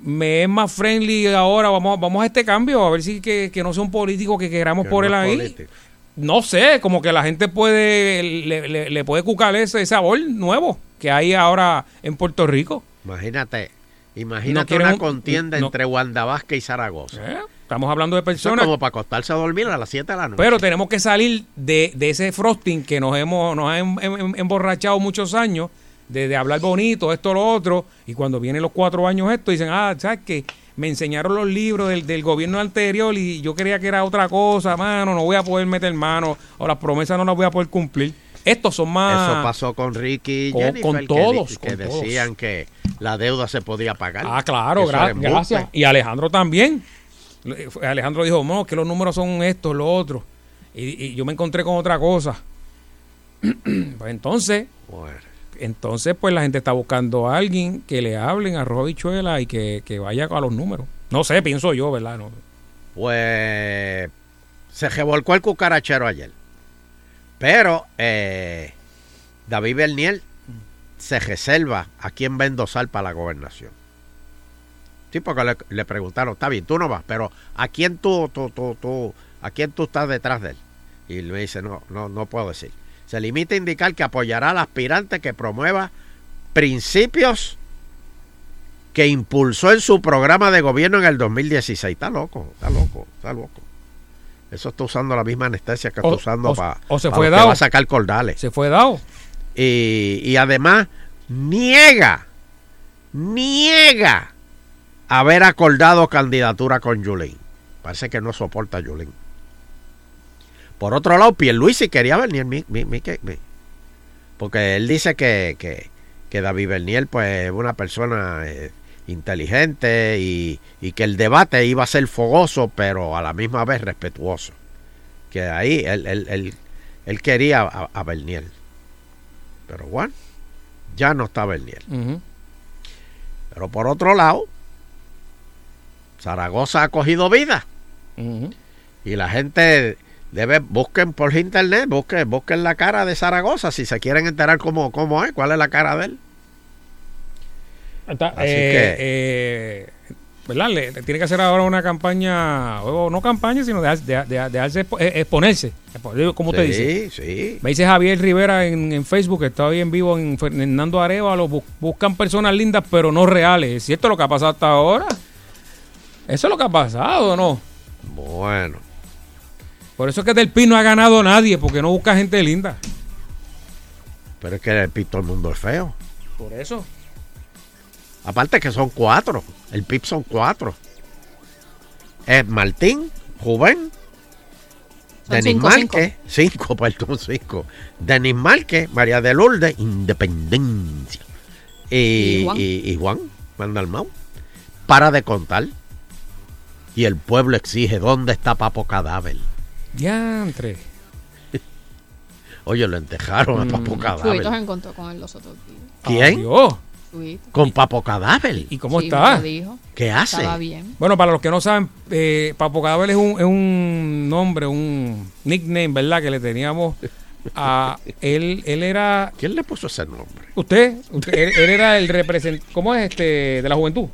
me es más friendly ahora, vamos, vamos a este cambio, a ver si que, que no sea un político que queramos Que por él ahí. político. No sé, como que la gente puede, le, le- le puede cucar ese sabor nuevo que hay ahora en Puerto Rico. Imagínate, imagínate una un- contienda no. entre Wanda Vázquez y Zaragoza. ¿Eh? Estamos hablando de Eso es personas, como para acostarse a dormir a las 7 de la noche. pero tenemos que salir de, de ese frosting que nos hemos nos ha em- em- emborrachado muchos años, de, de hablar bonito, esto, lo otro, y cuando vienen los cuatro años esto, dicen, ah, ¿sabes qué? Me enseñaron los libros del, del gobierno anterior y yo creía que era otra cosa, mano, no voy a poder meter mano, o las promesas no las voy a poder cumplir. Estos son más... Eso pasó con Ricky y Con- Jennifer, con que todos, que, con todos. decían que la deuda se podía pagar. Ah, claro, gra- gracias. Y Alejandro también. Le- Alejandro dijo, no, que los números son estos, los otros. Y, y yo me encontré con otra cosa. pues entonces, entonces pues la gente está buscando a alguien que le hablen a Rojo Bichuela y que, que vaya a los números. No sé, pienso yo, ¿verdad? No. Pues se revolcó el cucarachero ayer. Pero eh, David Bernier se reserva a quién va a endosar para la gobernación. Sí, porque le, le preguntaron, está bien, tú no vas, pero ¿a quién tú, tú, tú, tú, a quién tú estás detrás de él? Y le dice, no, no, no puedo decir. Se limita a indicar que apoyará al aspirante que promueva principios que impulsó en su programa de gobierno en el 2016. Está loco, está loco, está loco. Eso está usando la misma anestesia que está O- usando para o se fue que dado. va a sacar cordales. Se fue dado. Y, además niega, niega haber acordado candidatura con Yulín. Parece que no soporta a Yulín. Por otro lado, Pierluisi quería venir mi, mi- mi- que- mi- porque él dice que, que, que David Bernier pues es una persona eh, inteligente y, que el debate iba a ser fogoso pero a la misma vez respetuoso que ahí él, él, él, él quería a, a Bernier pero bueno ya no está Bernier Ujú. Pero por otro lado, Zaragoza ha cogido vida. Y la gente debe, busquen por internet, busquen, busquen la cara de Zaragoza si se quieren enterar cómo, cómo es, cuál es la cara de él. Está, Así eh, que- eh, ¿verdad? Le- tiene que hacer ahora una campaña, o no campaña, sino de, eh, exponerse, expo- como usted Sí, dice. sí. Me dice Javier Rivera en, en Facebook, que está hoy en vivo en Fernando Arevalo, bu- buscan personas lindas pero no reales. ¿Es cierto lo que ha pasado hasta ahora? Eso es lo que ha pasado, ¿no? Bueno. Por eso es que del PIN no ha ganado nadie, porque no busca gente linda. Pero es que el PIB todo el mundo es feo. Por eso. Aparte que son cuatro. El PIB son cuatro. Es Martín, Rubén, Denis cinco, Márquez, cinco, perdón, cinco. Denis Márquez, María de Lourdes, Independencia. Y, Y Juan. y- y Juan, Juan Dalmau. Para de contar. Y el pueblo exige, ¿dónde está Papo Cadáver? Diantre. Oye, lo entejaron a Papo se Cadáver. encontró con él los otros días. ¿Quién? Con Papo Cadáver. ¿Y cómo Sí, está? me lo dijo. ¿Qué hace? Estaba bien. Bueno, para los que no saben, eh, Papo Cadáver es un, es un nombre, un nickname, ¿verdad? Que le teníamos a él. Él era. ¿Quién le puso ese nombre? Usted. usted él, él era el representante. ¿Cómo es este? De la juventud.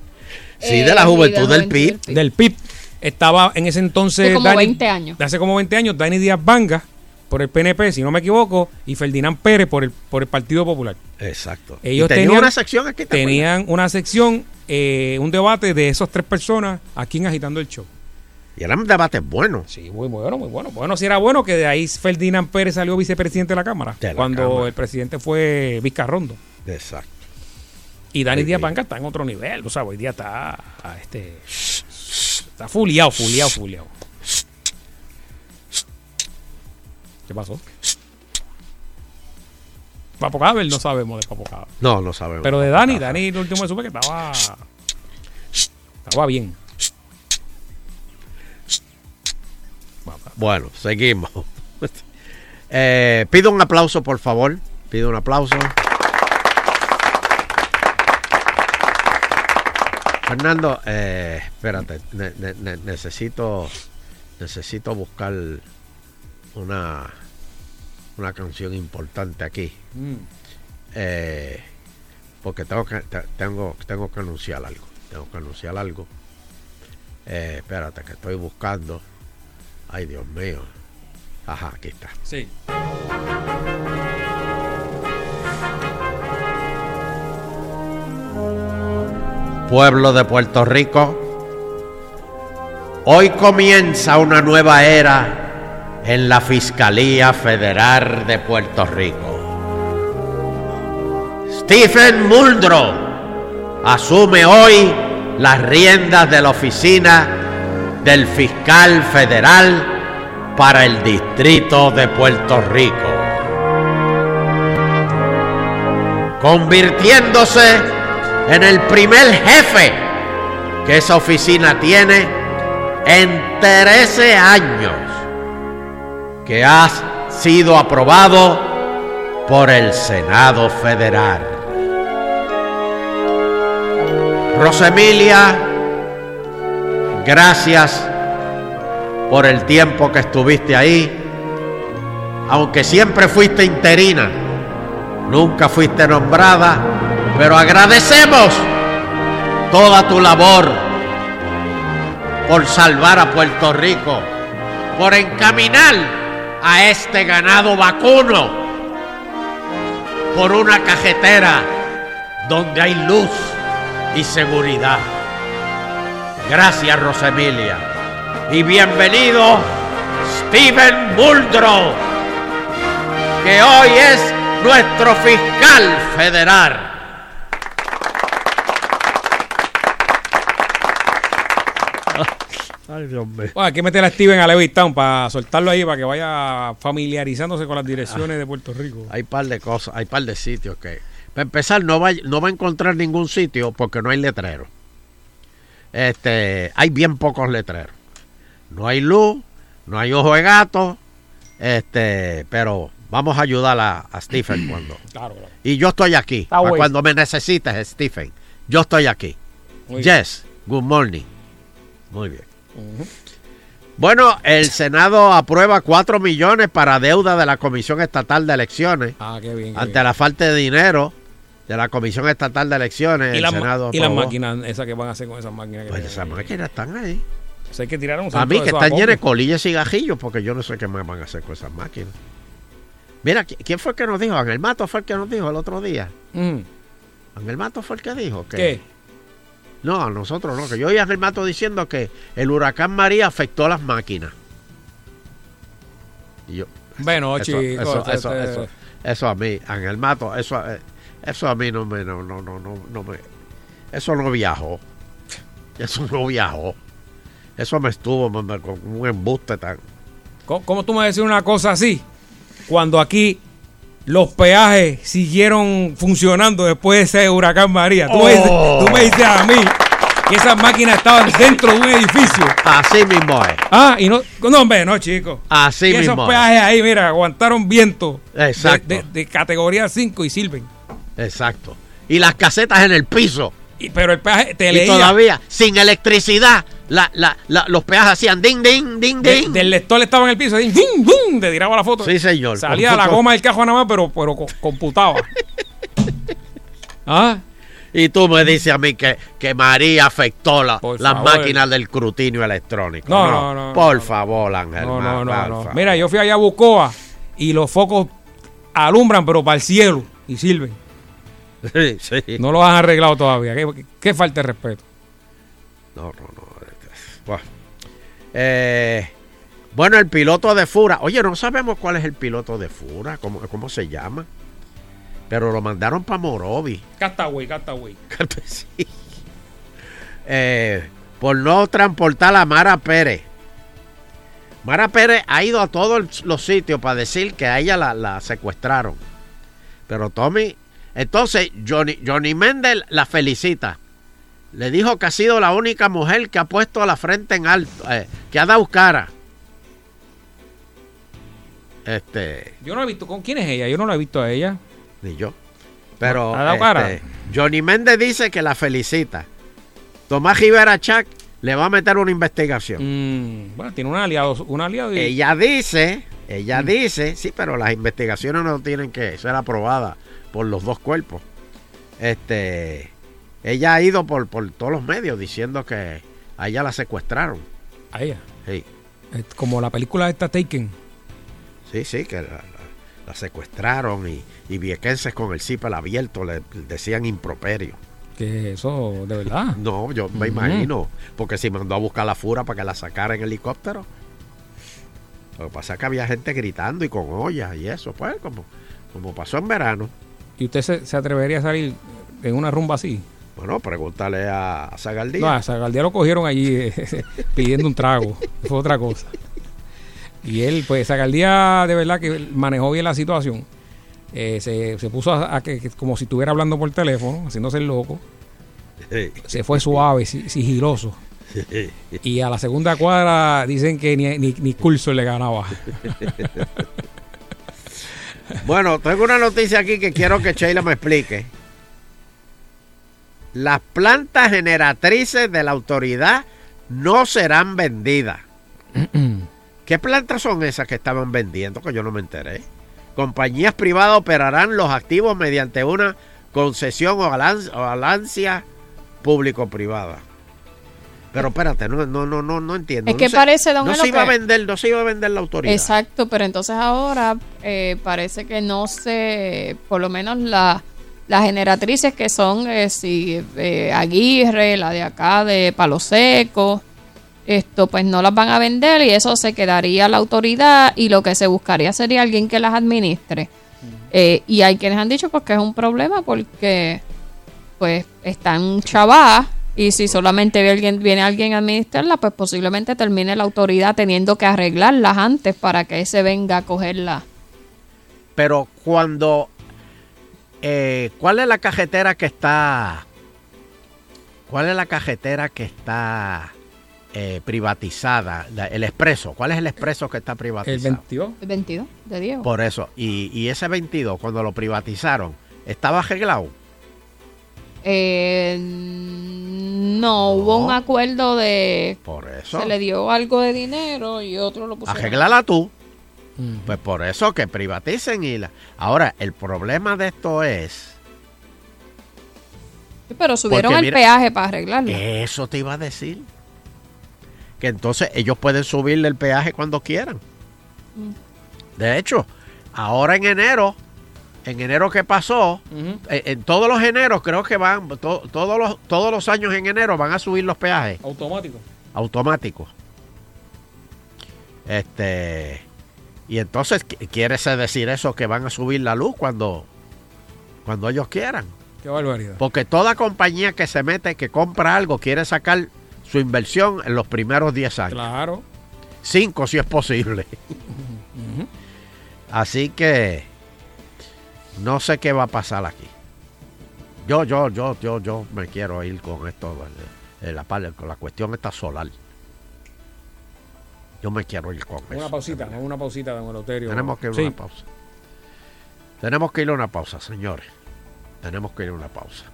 Sí, de la Eh, juventud sí, de la del PIB. Del PIB. Estaba en ese entonces. De como 20 años. De hace como 20 años, Dani Díaz Vanga por el PNP, si no me equivoco, y Ferdinand Pérez por el, por el Partido Popular. Exacto. Ellos Y tenía tenían una sección aquí. Tenían una sección, eh, un debate de esas tres personas aquí en Agitando el Show. Y eran debates buenos. Sí, muy bueno, muy bueno. Bueno, si era bueno que de ahí Ferdinand Pérez salió vicepresidente de la Cámara. De la cuando Cámara. el presidente fue Vizcarrondo. Exacto. Y Dani Sí, Díaz sí. Banca está en otro nivel. O sea, hoy día está a este. Está fuleado, fuleado, fuleado. ¿Qué pasó? Papo Caber no sabemos de Papo Caber. No, no sabemos. Pero de Dani, Dani, lo último que supe que estaba. Estaba bien. Bueno, seguimos. Eh, pido un aplauso, por favor. Pido un aplauso. Fernando, eh, espérate, ne- ne- ne- necesito necesito buscar una una canción importante aquí, Mm. Eh, porque tengo que te- tengo tengo que anunciar algo, tengo que anunciar algo. Eh, espérate, que estoy buscando. Ay, Dios mío. Ajá, aquí está. Sí. Pueblo de Puerto Rico, hoy comienza una nueva era en la Fiscalía Federal de Puerto Rico. Stephen Muldrow asume hoy las riendas de la oficina del fiscal federal para el Distrito de Puerto Rico, convirtiéndose en el primer jefe que esa oficina tiene en 13 años, que ha sido aprobado por el Senado Federal. Rosemilia, gracias por el tiempo que estuviste ahí, aunque siempre fuiste interina, nunca fuiste nombrada, pero agradecemos toda tu labor por salvar a Puerto Rico, por encaminar a este ganado vacuno por una cajetera donde hay luz y seguridad. Gracias, Rosemilia. Y bienvenido, Steven Muldrow, que hoy es nuestro fiscal federal. Ay, Dios mío. Bueno, hay que meter a Steven a Levittown para soltarlo ahí para que vaya familiarizándose con las direcciones de Puerto Rico. Hay par de cosas, hay par de sitios que. Para empezar, no va, no va a encontrar ningún sitio porque no hay letrero. Este, hay bien pocos letreros. No hay luz, no hay ojo de gato. Este, pero vamos a ayudar a, a Stephen cuando. Claro, claro. Y yo estoy aquí. cuando me necesites, Stephen. yo estoy aquí. Muy bien. yes, good morning. Muy bien. Bueno, el Senado aprueba 4 millones para deuda de la Comisión Estatal de Elecciones. Ah, qué bien. qué Ante bien. la falta de dinero de la Comisión Estatal de Elecciones, y el Senado y las máquinas, esas que van a hacer con esas máquinas. que Pues esas máquinas están ahí. Eso hay que tirar un A mí que están llenas de colillas y gajillos, porque yo no sé qué más van a hacer con esas máquinas. Mira, ¿qui- ¿quién fue el que nos dijo? Ángel Mato fue el que nos dijo el otro día. Mm. Ángel Mato fue el que dijo que... ¿Qué? No, a nosotros no, que yo oí a Mato diciendo que el huracán María afectó las máquinas. Y yo... Bueno, eso, chicos, eso, este- eso, eso, eso a mí, Ángel Mato, eso, eh, eso a mí no me, no, no, no, no, me, eso no viajó, eso no viajó, eso me estuvo con un embuste tan, ¿Cómo, cómo tú me decís una cosa así? Cuando aquí los peajes siguieron funcionando después de ese huracán María. Tú, me, dices, Oh. tú me dices a mí que esas máquinas estaban dentro de un edificio. así mismo es, Ah, y no, no, hombre, no, chicos. así y esos mismo es, peajes ahí, mira, aguantaron viento. de- Exacto. De, de categoría 5 y sirven. exacto, y las casetas en el piso, Y- pero el peaje te y leía. todavía, sin electricidad, la, la, la- los peajes hacían ding, ding, ding, de- ding, del lector estaba en el piso, ahí, ¡bum, bum! te tiraba la foto. sí señor, Salía la goma del cajón nada más, pero, pero co- computaba. ah, Y tú me dices a mí que, que María afectó la- Por las favor. máquinas del escrutinio electrónico. No, no, no, Por no, favor, Ángel. no, no, no. Mira, yo fui allá a Bucoa y los focos alumbran, pero para el cielo y sirven. Sí, sí. No los han arreglado todavía. Qué, qué- qué falta de respeto. No, no, no. Buah. Eh, bueno, el piloto de Fura. Oye, no sabemos cuál es el piloto de Fura, cómo, cómo se llama. Pero lo mandaron para Morovi. Castaway, Castaway. Sí. Eh, por no transportar a Mara Pérez. Mara Pérez ha ido a todos los sitios para decir que a ella la, la secuestraron. Pero Tommy, entonces Johnny, Johnny Méndez la felicita. Le dijo que ha sido la única mujer que ha puesto la frente en alto, eh, que ha dado cara. Este, Yo no la he visto. ¿Con quién es ella? Yo no la he visto a ella. ni yo. Pero ¿Ha dado este, cara? Johnny Méndez dice que la felicita. Tomás Rivera Chac le va a meter una investigación. Mm, bueno, tiene un aliado. Un aliado y- Ella dice, ella Mm. dice, sí, pero las investigaciones no tienen que ser aprobadas por los dos cuerpos. Este, ella ha ido por, por todos los medios diciendo que a ella la secuestraron. a ella. Sí, Es como la película esta Taken. sí, sí, que la, secuestraron y, y viequenses con el cipel abierto le decían improperio. Que eso, de verdad. No, yo me imagino, porque si mandó a buscar la fura para que la sacara en helicóptero. Lo que pasa es que había gente gritando y con ollas y eso, pues, como, como pasó en verano. ¿Y usted se, se atrevería a salir en una rumba así? Bueno, pregúntale a, a Zagaldía. No, a Zagaldía lo cogieron allí eh, pidiendo un trago. Fue otra cosa. Y él, pues, Zagaldía de verdad que manejó bien la situación. Eh, se, se puso a, a que, que como si estuviera hablando por teléfono, haciéndose el loco. Se fue suave, si- sigiloso. Y a la segunda cuadra dicen que ni, ni, ni curso le ganaba. Bueno, tengo una noticia aquí que quiero que Sheila me explique. Las plantas generatrices de la autoridad no serán vendidas. ¿Qué plantas son esas que estaban vendiendo? Que yo no me enteré. Compañías privadas operarán los activos mediante una concesión o alan- o alancia público-privada. Pero espérate, no, no, no, no, no entiendo. Es No que se- parece, don no Elo, se iba a vender, no se iba a vender la autoridad. Exacto, pero entonces ahora eh, parece que no se, por lo menos la, las generatrices que son eh, si, eh, Aguirre, la de acá de Palo Seco, esto pues no las van a vender y eso se quedaría la autoridad y lo que se buscaría sería alguien que las administre. Eh, y hay quienes han dicho pues que es un problema porque pues están chavadas y si solamente alguien, viene alguien a administrarla, pues posiblemente termine la autoridad teniendo que arreglarlas antes para que ese venga a cogerla. Pero cuando... eh, ¿Cuál es la cajetera que está... ¿Cuál es la cajetera que está eh, privatizada? El expreso. ¿Cuál es el expreso que está El privatizado? 22. El 22 de Diego. Por eso. Y, y ese 22, cuando lo privatizaron, ¿estaba arreglado? Eh, no, hubo un acuerdo de... Por eso. Se le dio algo de dinero y otro lo puso. Arreglala tú. Pues por eso que privaticen y la... Ahora, el problema de esto es... Sí, pero subieron Porque el mira- peaje para arreglarlo. Eso te iba a decir. Que entonces ellos pueden subirle el peaje cuando quieran. De hecho, ahora en enero, en enero que pasó, eh, en todos los eneros creo que van, to- todos, los, todos los años en enero van a subir los peajes Automático. automáticos. Este, y entonces ¿qu- quiere decir eso que van a subir la luz cuando, cuando ellos quieran. Qué barbaridad. Porque toda compañía que se mete, que compra algo, quiere sacar su inversión en los primeros 10 años. Claro. Cinco si es posible. Así que no sé qué va a pasar aquí. Yo, yo, yo, yo, yo me quiero ir con esto, eh, la, par- con la cuestión esta solar. Yo me quiero ir con Una eso. pausita, una pausita, don Eleuterio. Tenemos que ir a Sí. una pausa. Tenemos que ir a una pausa, señores. Tenemos que ir a una pausa.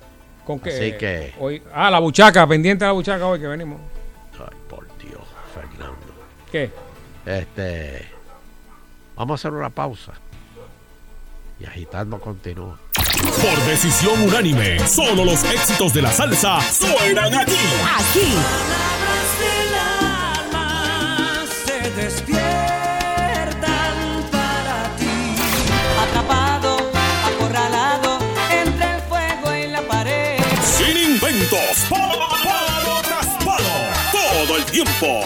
¿Con qué? Así que, Hoy, ah, la buchaca, pendiente de la buchaca hoy que venimos. ay, por Dios, Fernando. ¿Qué? Este, vamos a hacer una pausa. Y agitando continúa. Por decisión unánime, solo los éxitos de la salsa suenan aquí. Aquí. Despiertan para ti. Atrapado, acorralado entre el fuego y la pared. Sin inventos, palo, palo tras palo, todo el tiempo.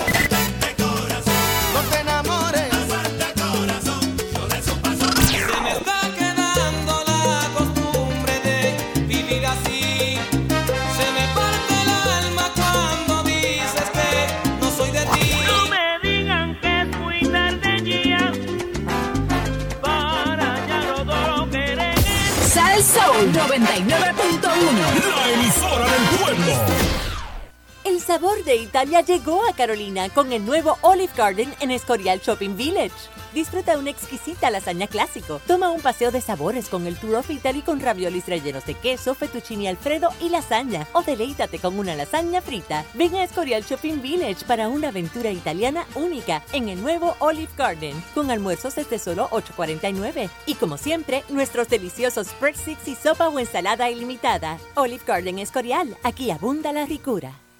99.1. La emisora del pueblo. Sabor de Italia llegó a Carolina con el nuevo Olive Garden en Escorial Shopping Village. Disfruta una exquisita lasaña clásico. Toma un paseo de sabores con el Tour of Italy con raviolis rellenos de queso, fettuccine alfredo y lasaña. O deleítate con una lasaña frita. Ven a Escorial Shopping Village para una aventura italiana única en el nuevo Olive Garden. Con almuerzos desde solo $8.49. Y como siempre, nuestros deliciosos breadsticks y sopa o ensalada ilimitada. Olive Garden Escorial. Aquí abunda la ricura.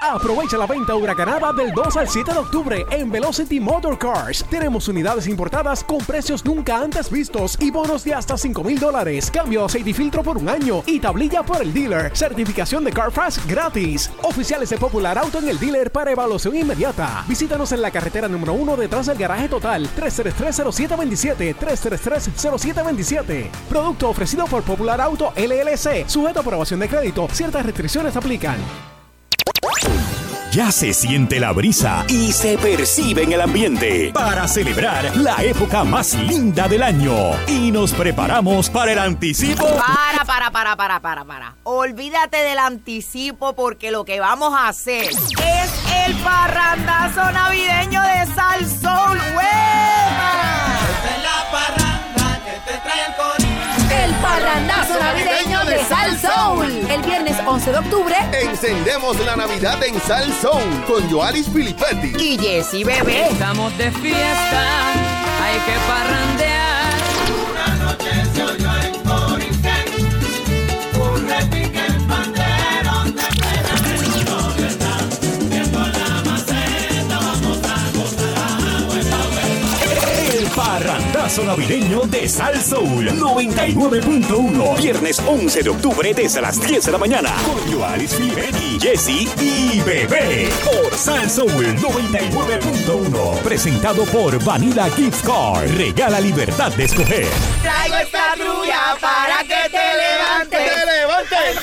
Aprovecha la venta huracanada del 2 al 7 de octubre en Velocity Motor Cars. Tenemos unidades importadas con precios nunca antes vistos y bonos de hasta 5 mil dólares. Cambio de aceite y filtro por un año y tablilla por el dealer. Certificación de CarFast gratis. Oficiales de Popular Auto en el dealer para evaluación inmediata. Visítanos en la carretera número 1 detrás del garaje total 333-0727. 333-0727. Producto ofrecido por Popular Auto LLC. Sujeto a aprobación de crédito. Ciertas restricciones aplican. Ya se siente la brisa y se percibe en el ambiente para celebrar la época más linda del año. Y nos preparamos para el anticipo. Para, para, para, para, para, para. Olvídate del anticipo porque lo que vamos a hacer es el parrandazo navideño de Sal Soul. ¡Hueva! la parranda que te trae. El parrandazo navideño de Sal Soul. El viernes 11 de octubre. Encendemos la Navidad en Sal Soul con Joalis Filippetti. Y Jessy Bebé. Estamos de fiesta, hay que parrandear. Parrandazo navideño de Sal Soul 99.1. Viernes 11 de octubre desde las 10 de la mañana. Con Joalis Filippetti, Jesse y Bebé. Por Sal Soul 99.1. Presentado por Vanilla Gift Card. Regala libertad de escoger. Traigo esta trulla para que te levantes. ¡Te levantes!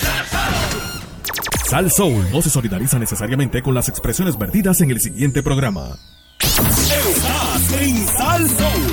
Sal Soul no se solidariza necesariamente con las expresiones vertidas en el siguiente programa. Estás en Sal Soul.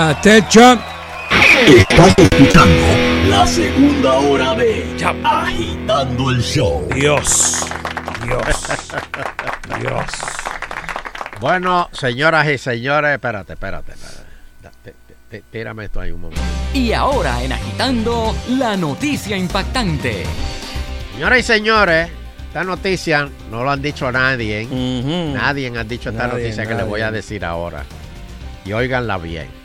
Atención. Estás escuchando la segunda hora de Agitando el Show. Dios. Dios. Dios. Bueno, señoras y señores, espérate, espérate, espérate. Tírame esto ahí un momento. Y ahora en Agitando, la noticia impactante. Señoras y señores, esta noticia no lo han dicho nadie. Nadie ha dicho esta Nadie, noticia que les voy a decir ahora. Y óiganla bien.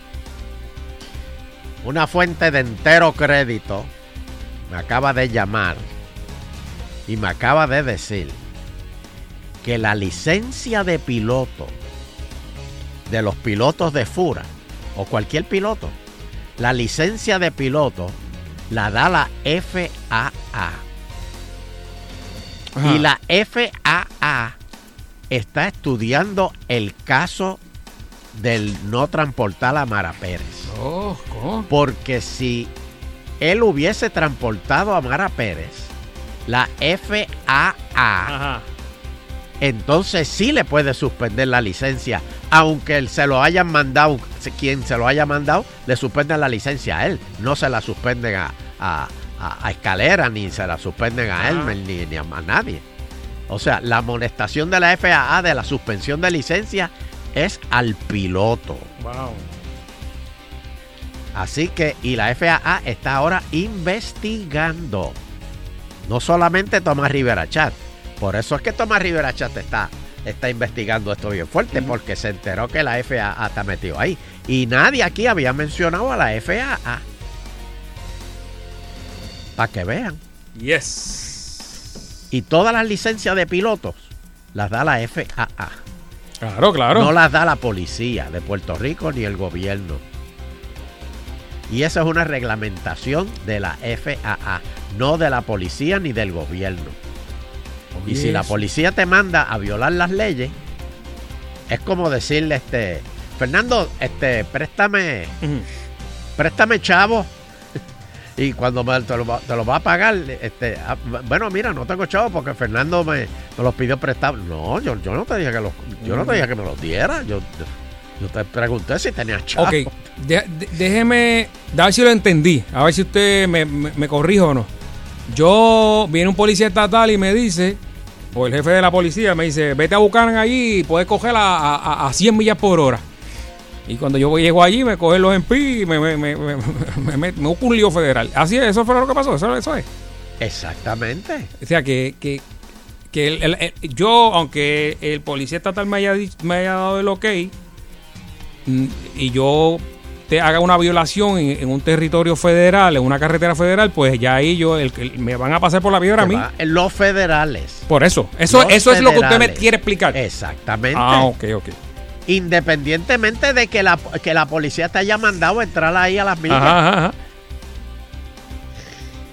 Una fuente de entero crédito me acaba de llamar y me acaba de decir que la licencia de piloto de los pilotos de Fura o cualquier piloto, la licencia de piloto la da la FAA. Y la FAA está estudiando el caso del no transportar a Mara Pérez. Oh, ¿cómo? Porque si él hubiese transportado a Mara Pérez, la FAA, entonces sí le puede suspender la licencia, aunque él se lo hayan mandado, quien se lo haya mandado, le suspenden la licencia a él, no se la suspenden a, a- a- a Escalera, ni se la suspenden a Elmer, ni, ni a más nadie. O sea, la amonestación de la FAA de la suspensión de licencia es al piloto. Wow. Así que, y la FAA está ahora investigando. No solamente Tomás Rivera Chat. Por eso es que Tomás Rivera Chat está, está investigando esto bien fuerte, porque se enteró que la FAA está metido ahí. Y nadie aquí había mencionado a la FAA. Para que vean. Yes. Y todas las licencias de pilotos las da la FAA. Claro, claro. No las da la policía de Puerto Rico ni el gobierno. Y esa es una reglamentación de la FAA, no de la policía ni del gobierno. y si la policía te manda a violar las leyes, es como decirle, este, Fernando, este, préstame, préstame chavo. Y cuando te, lo, te va a pagar, este, ah, bueno, mira, no tengo chavo porque Fernando me, me los pidió prestado. No, yo, no te dije que yo no te dije que me los diera. Yo, te pregunté si tenías chavo. Ok, déjeme, a ver si lo entendí, a ver si usted me, me, corrige o no. Yo, viene un policía estatal y me dice, o el jefe de la policía me dice, vete a Buchanan allí y puedes coger a, a, a 100 millas por hora. Y cuando yo llego allí, me cogen los MP y me, me, me, me, un lío federal. Así es, eso fue lo que pasó, eso, eso es. Exactamente. O sea, que, que, que el- el- el- yo, aunque el policía estatal me haya, me haya dado el ok, mm, y yo te haga una violación en, en un territorio federal, en una carretera federal, pues ya ahí yo, el- el- me van a pasar por la piedra a mí. Los federales. Por eso, eso, Los eso es lo que usted me quiere explicar. Exactamente. Ah, ok, ok. Independientemente de que la, que la policía te haya mandado a entrar ahí a las millas. Ajá, ajá.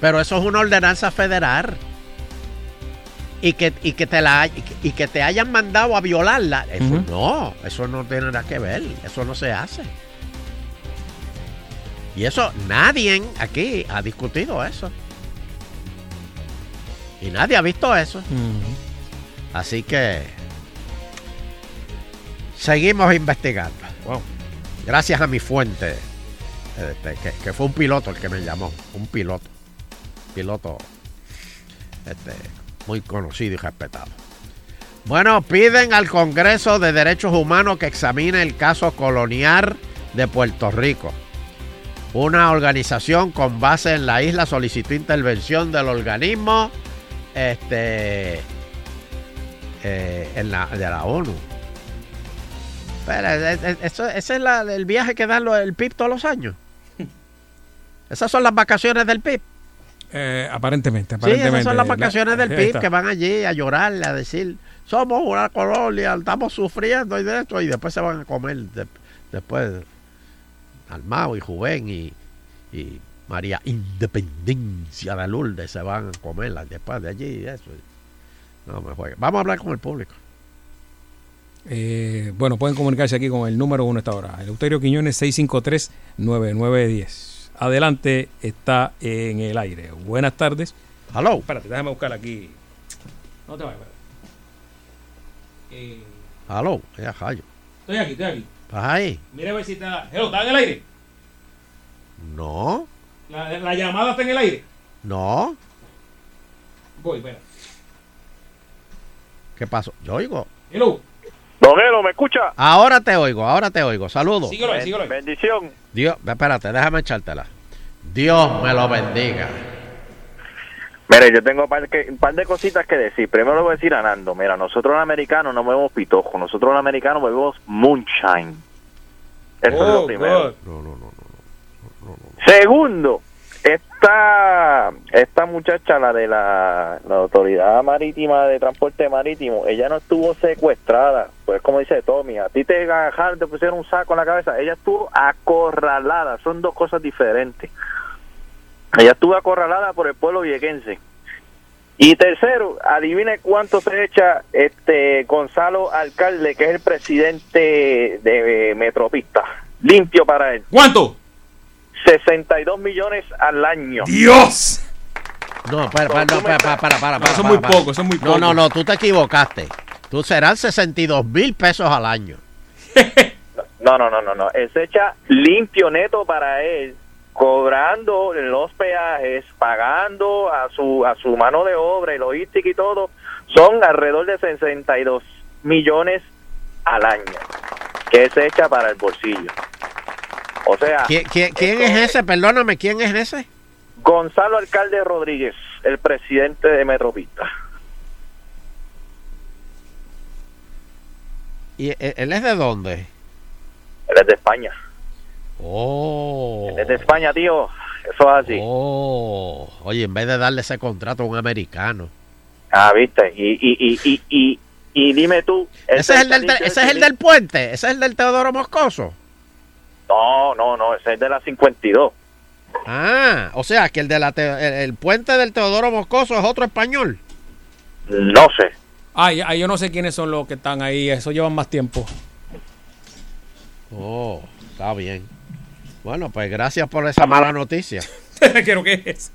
Pero eso es una ordenanza federal. Y que, y que te la y que- te hayan mandado a violarla. Eso no, eso no tiene nada que ver. Eso no se hace. Y eso nadie aquí ha discutido eso. Y nadie ha visto eso. Así que seguimos investigando. Gracias a mi fuente, este, que, que fue un piloto el que me llamó. Un piloto. Piloto este, muy conocido y respetado. Bueno, piden al Congreso de Derechos Humanos que examine el caso colonial de Puerto Rico. una organización con base en la isla solicitó intervención del organismo este eh, en la, de la ONU. Pero, eh, eh, eso, ese es la- el viaje que dan el PIB todos los años. Esas son las vacaciones del PIB. Eh, aparentemente, Sí, aparentemente. esas son las vacaciones del PIB está. que van allí a llorar, a decir, somos una colonia, estamos sufriendo y de esto, y después se van a comer de- después Almao y Jubén y, y María Independencia de Lourdes se van a comerla después de allí y eso. No me juegue. Vamos a hablar con el público. Eh, bueno, pueden comunicarse aquí con el número uno a esta hora. Eleuterio Quiñones 653-9910. Adelante, está en el aire. Buenas tardes. Hello. Espérate, déjame buscar aquí. No te vayas. Eh, ya Jayo. estoy aquí, estoy aquí. ¿Estás ahí? Mira a ver si está. Hello, ¿está en el aire? No, La, la llamada está en el aire. no. Voy, espera. ¿Qué pasó? Yo oigo. Hello. Don Elo, ¿me escucha? Ahora te oigo, ahora te oigo. Saludos. Síguelo ahí, síguelo. Bendición. Dios, espérate, déjame echártela. Dios me lo bendiga. Mire, yo tengo un par, que- un par de cositas que decir. Primero le voy a decir a Nando, mira, nosotros los americanos no bebemos pitojo, nosotros los americanos bebemos moonshine. Eso es lo Oh, primero. God. Segundo, esta, esta muchacha, la de la, la Autoridad Marítima de Transporte Marítimo, ella no estuvo secuestrada, pues como dice Tommy, a ti te agajaron, te pusieron un saco en la cabeza, ella estuvo acorralada, son dos cosas diferentes. Ella estuvo acorralada por el pueblo viequense. Y tercero, adivine cuánto se echa este Gonzalo Alcalde, que es el presidente de Metropista. Limpio para él. ¿Cuánto? 62 millones al año. ¡Dios! No, para, para, no, para, para, para, para, No, eso es muy poco, eso es muy No, poco. no, no, tú te equivocaste. Tú serán 62 mil pesos al año. No, no, no, no, no. Él se echa limpio neto para él, cobrando los peajes, pagando a su a su mano de obra y logística y todo, son alrededor de 62 millones al año que él se echa para el bolsillo. O sea, ¿Quién, es ese? Perdóname, ¿quién es ese? Gonzalo Alcalde Rodríguez, el presidente de Metropista. ¿Y él, él es de dónde? Él es de España. Oh. Él es de España, tío. Eso es así. Oh. Oye, en vez de darle ese contrato a un americano. Ah, viste. Y, y, y, y, y, y dime tú. Ese es, el del, ese es el del puente. Ese es el del Teodoro Moscoso. No, no, no. Ese es de la 52. Ah, o sea que el de la Te- el, el puente del Teodoro Moscoso es otro español. No sé. Ay, ay, yo no sé quiénes son los que están ahí. Eso llevan más tiempo. Oh, está bien. Bueno, pues gracias por esa mala noticia. Creo que es.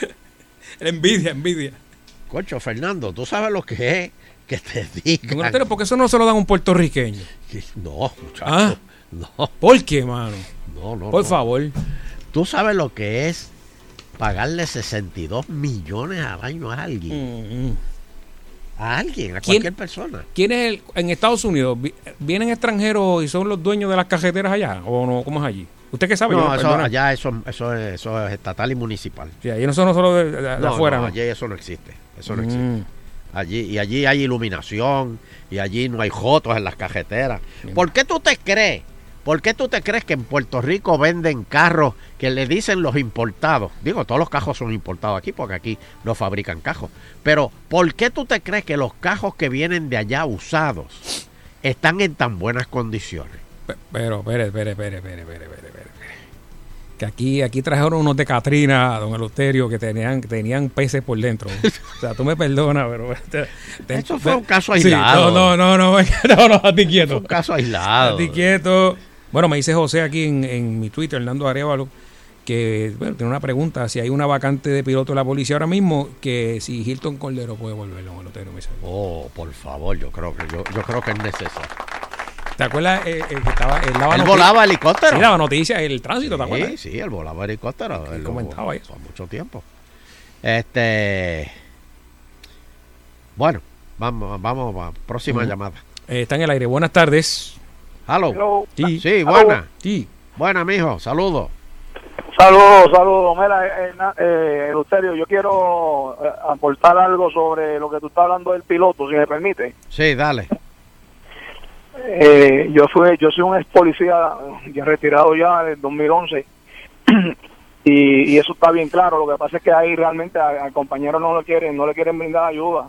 envidia, envidia. Cocho, Fernando, ¿tú sabes lo que es que te digan? Eleuterio, porque eso no se lo dan a un puertorriqueño. No, muchacho. ¿Ah? No. ¿Por qué, mano? No, no. Por no. favor. ¿Tú sabes lo que es pagarle 62 millones al año a alguien? A alguien, a. ¿Quién- cualquier persona. ¿Quién es el, en Estados Unidos? vi- ¿Vienen extranjeros y son los dueños de las cajeteras allá? ¿O no? ¿Cómo es allí? ¿Usted qué sabe? No, eso, allá eso, eso, es, eso es estatal y municipal. Sí, allí no son solo de, de- de No, afuera, allí eso no existe. Eso no Mm. existe. Allí, y allí hay iluminación, y allí no hay jotos en las cajeteras. ¿Por qué tú te crees? ¿Por qué tú te crees que en Puerto Rico venden carros que le dicen los importados? Digo, todos los cajos son importados aquí porque aquí no fabrican cajos. Pero ¿por qué tú te crees que los cajos que vienen de allá usados están en tan buenas condiciones? Pe- Pero, espere, espere, espere, espere, espere, espere. Que aquí, aquí trajeron unos de Catrina, don Eleuterio, que tenían, que tenían peces por dentro. O sea, tú me perdonas, pero... te- te- Eso fue un caso Sí, aislado. no, no, no, no, no, no, a ti quieto. un caso aislado. A ti quieto. Bueno, me dice José aquí en, en mi Twitter, Hernando Arevalo, que bueno, tiene una pregunta, si hay una vacante de piloto de la policía ahora mismo, que si Hilton Cordero puede volver, Eleuterio. me dice. Oh, por favor, yo creo que yo, yo creo que es necesario. ¿Te acuerdas eh, eh, que estaba... Él, daba Él volaba helicóptero. Sí, daba noticias, el tránsito, ¿te acuerdas? Sí, sí, él volaba helicóptero. Él comentaba eso. Por mucho tiempo. Este. Bueno, vamos, vamos, a próxima llamada. Eh, está en el aire. Buenas tardes. Hello. Sí. Sí, buena. Sí. Buena, mijo. Saludos. Saludos, saludos. Mira, eh, eh, Eleuterio, yo quiero eh, aportar algo sobre lo que tú estás hablando del piloto, si me permite. Sí, dale. Eh, yo fui, yo soy un ex policía ya retirado ya del 2011 y, y eso está bien claro. Lo que pasa es que ahí realmente a- al compañero no le quieren, no le quieren brindar ayuda.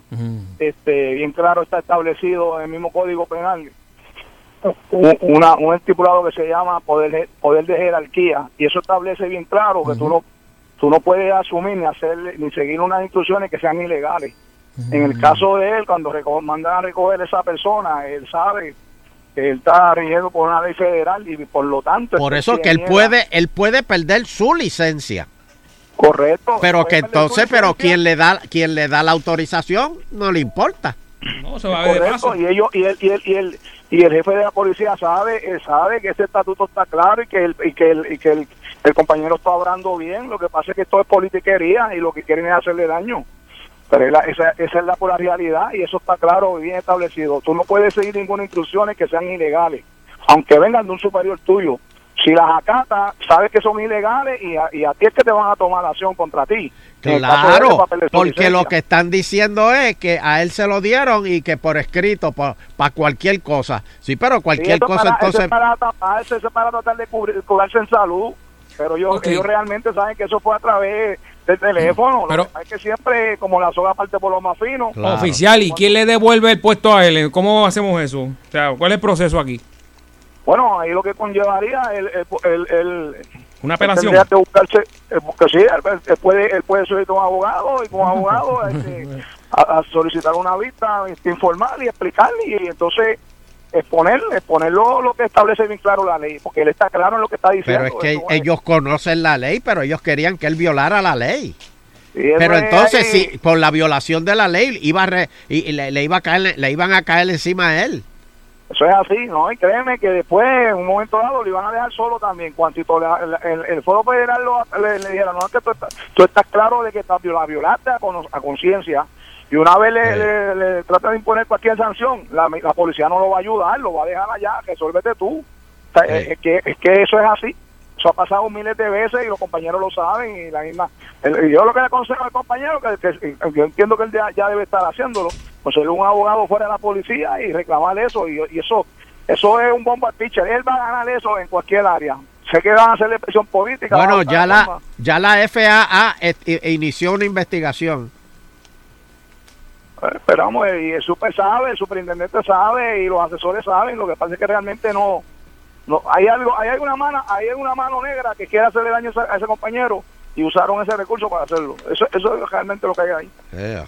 Este, bien claro está establecido en el mismo código penal una, un estipulado que se llama poder poder de jerarquía y eso establece bien claro que tú no tú no puedes asumir ni hacer ni seguir unas instrucciones que sean ilegales. En el caso de él, cuando mandan a recoger a esa persona, él sabe que él está rigiendo por una ley federal y por lo tanto... Por eso se que él puede, él puede perder su licencia. Correcto. Pero que entonces, pero quien le da, quien le da la autorización, no le importa. No, se Correcto, y ellos y él y él y él y el jefe de la policía sabe, él sabe que ese estatuto está claro y que el y que el, y que el, compañero está obrando bien. Lo que pasa es que esto es politiquería y lo que quieren es hacerle daño. Pero es la- esa, es la pura realidad y eso está claro y bien establecido. Tú no puedes seguir ninguna instrucciones que sean ilegales, aunque vengan de un superior tuyo. Si las acatas, sabes que son ilegales y a, y a ti es que te van a tomar la acción contra ti. Claro, su porque licencia. lo que están diciendo es que a él se lo dieron y que por escrito, para cualquier cosa. Sí, pero Sí, cualquier eso cosa para, eso entonces... es para taparse, eso es para tratar de cubrir, curarse en salud. Pero ellos, Ok. ellos realmente saben que eso fue a través del teléfono. Pero- Lo que pasa es que siempre, como la soga parte por lo más fino. Oficial, ¿y quién le devuelve el puesto a él? ¿Cómo hacemos eso? O sea, ¿cuál es el proceso aquí? Bueno, ahí lo que conllevaría el, el, el, el- Una él apelación. tendría que buscarse, eh, porque sí, él, él puede, él puede solicitar un abogado y como abogado este, a, a solicitar una vista este, informal y explicarle y entonces exponer, exponer lo, lo que establece bien claro la ley, porque él está claro en lo que está diciendo. Pero es que Eso es- ellos conocen la ley, pero ellos querían que él violara la ley. Pero es entonces, ahí- si por la violación de la ley iba a re- y, y le, le iba a caer, le iban a caer encima a él. Eso es así, ¿no? Y créeme que después, en un momento dado, lo iban a dejar solo también. Cuantito la- la- el, el Foro Federal lo- le, le dijeron, no, es que tú, estás- tú estás claro de que estás viola, violaste a, a conciencia. Y una vez le, le, le trata de imponer cualquier sanción, la, la policía no lo va a ayudar, lo va a dejar allá, resuélvete tú. O sea, es que, es que eso es así. Eso ha pasado miles de veces y los compañeros lo saben y la misma... el- y yo lo que le aconsejo al compañero, que, yo entiendo que él ya, ya debe estar haciéndolo, pues ser un abogado fuera de la policía y reclamar eso. Y, y eso eso es un bomba pitcher. Él va a ganar eso en cualquier área. Sé que van a hacerle presión política. Bueno, ya la, forma. ya la FAA et- i- inició una investigación. Pero vamos, y el super sabe, el superintendente sabe y los asesores saben. Lo que pasa es que realmente no... no hay algo hay alguna mano hay alguna mano negra que quiere hacerle daño a ese, compañero y usaron ese recurso para hacerlo eso eso es realmente lo que hay ahí Eh.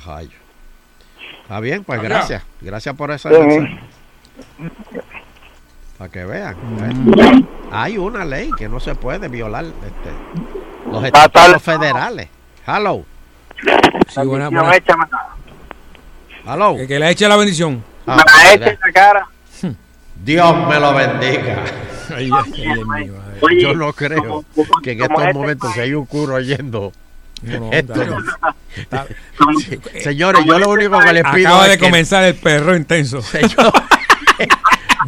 Está bien, pues gracias. Gracias por ese Sí. Para que vean. ¿eh? Hay una ley que no se puede violar este, los estatutos federales. Hello. Sí, buena, buena. échame. Hello. Que, que le eche la bendición. Ah, Me la eche en la cara Dios me lo bendiga. Ay, ay, ay, Dios mío, ay. Oye, Yo no creo que en estos este momentos si hay un curo oyendo. No, no, esto. Sí, Señores, yo lo único que les pido Acaba es de que- comenzar el perro intenso.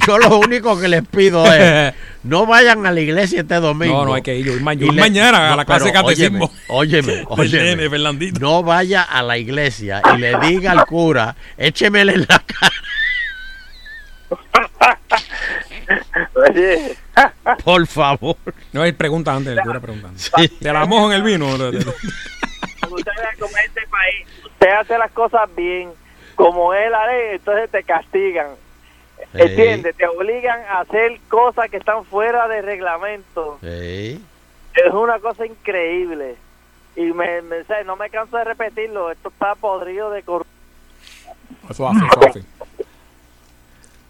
Yo lo único que les pido es no vayan a la iglesia este domingo. No, no hay que ir. Yo yo Y voy le- mañana a la clase de catecismo. Óyeme, óyeme, óyeme. Fernandito. No vaya a la iglesia y le diga al cura, échemele en la cara. Oye. Por favor. No, él pregunta antes, el cura pregunta antes. ¿Te la mojo en el vino? Usted como este país, usted hace las cosas bien, como es la ley, entonces te castigan. Sí. ¿Entiendes? Te obligan a hacer cosas que están fuera de reglamento. Sí. Es una cosa increíble. Y me, no me canso de repetirlo, esto está podrido de corrupción. Suave, suave.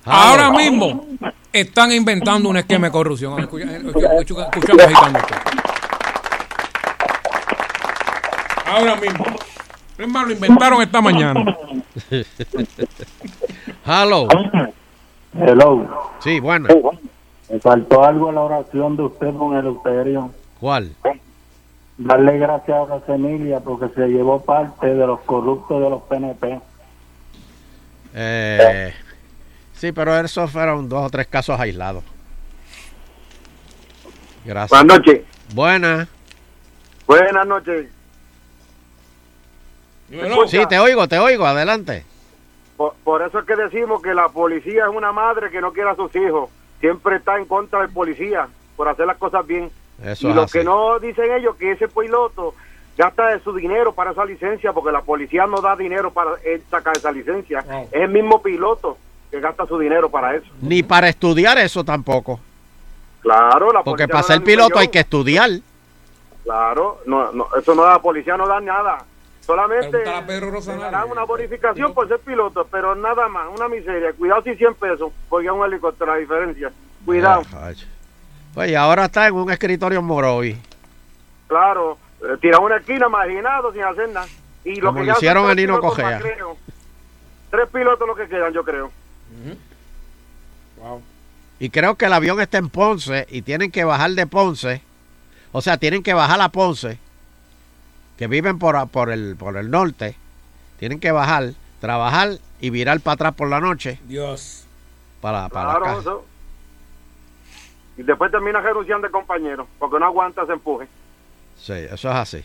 Ahora mismo están inventando un esquema de corrupción. Escucha, escucha, escucha, escucha agitando esto. Ahora mismo. Es más, lo inventaron esta mañana. Hello. Hello. Sí, bueno. Me faltó algo en la oración de usted con el Euterio. ¿Cuál? Darle gracias a la Emilia porque se llevó parte de los corruptos de los PNP. Eh, sí, pero esos fueron dos o tres casos aislados. Gracias. Buenas noches. Buenas. Buenas noches. Sí, te oigo, te oigo, adelante. Por, por eso es que decimos que la policía es una madre que no quiere a sus hijos. Siempre está en contra del policía por hacer las cosas bien. Eso y es lo así. que no dicen ellos que ese piloto gasta de su dinero para esa licencia porque la policía no da dinero para él sacar esa licencia. Es el mismo piloto que gasta su dinero para eso. Ni para estudiar eso tampoco. Claro, la Porque para no ser piloto hay que estudiar. Claro, no, no, eso no da, la policía no da nada. Solamente darán una bonificación por ser piloto, pero nada más, una miseria. Cuidado si 100 pesos, porque es un helicóptero, la diferencia. Cuidado, Ya, ay. Pues y ahora está en un escritorio en Morovi. claro. Eh, tira una esquina marginado sin hacer nada. Y lo Como que hicieron a tres Nino pilotos Cogea. Tres pilotos lo que quedan, yo creo. Y creo que el avión está en Ponce y tienen que bajar de Ponce. O sea, tienen que bajar a Ponce, que viven por, por, el, por el norte. Tienen que bajar, trabajar y virar para atrás por la noche Dios. para, para Claro, acá. Y después termina renunciando de compañero, porque no aguanta ese empuje. Sí, eso es así.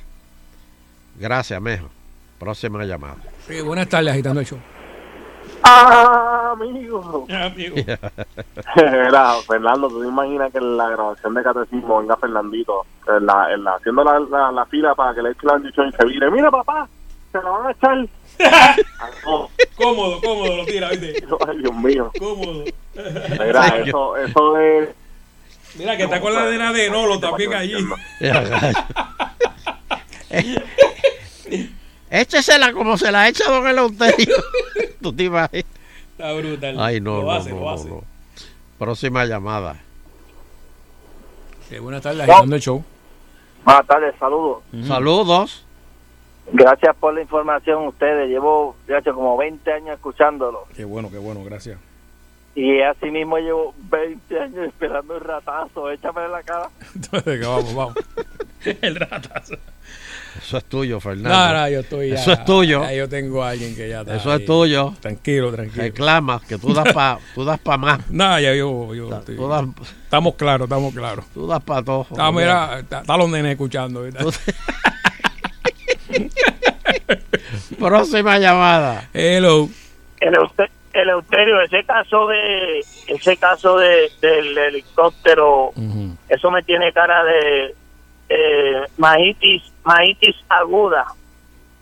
Gracias, Mejo. Próxima llamada. Sí, buenas tardes, agitando el show. Ah, amigo. amigo. Era, Fernando, ¿tú te imaginas que en la grabación de catecismo venga Fernandito en la, en la, haciendo la, la, la fila para que le eche la bendición y se vire? Mira, papá, se la van a echar. No. Cómodo, cómodo, lo tira, ¿viste? Ay, Dios mío. Cómodo. Mira, eso, eso es... Mira, que está con la de de Nolo también allí. Échesela como se la echa Don Eleuterio. Tú te imaginas. Está brutal. Ay, no, Lo no, hace, no, lo no, hace. no. Próxima llamada. Sí, buenas tardes, agitando el show. Buenas tardes, saludos. Saludos. Gracias por la información ustedes. Llevo, gracias, como 20 años escuchándolo. Qué bueno, qué bueno, gracias. Y así mismo llevo 20 años esperando el ratazo. Échame en la cara. Entonces, vamos, vamos. El ratazo. Eso es tuyo, Fernando. No, no, yo estoy ya. Eso es tuyo. ya yo tengo a alguien que ya está. Eso es ahí. tuyo. Tranquilo, tranquilo. Reclama que tú das para tú das pa más. No, ya yo, yo estoy- tú das- estamos claros, estamos claros. Tú das para todo. Ah, mira, está, está los nenes escuchando. Próxima llamada. Hello. Eleute- Eleuterio, ese caso de ese caso de, del helicóptero, eso me tiene cara de eh, maítis, maítis aguda.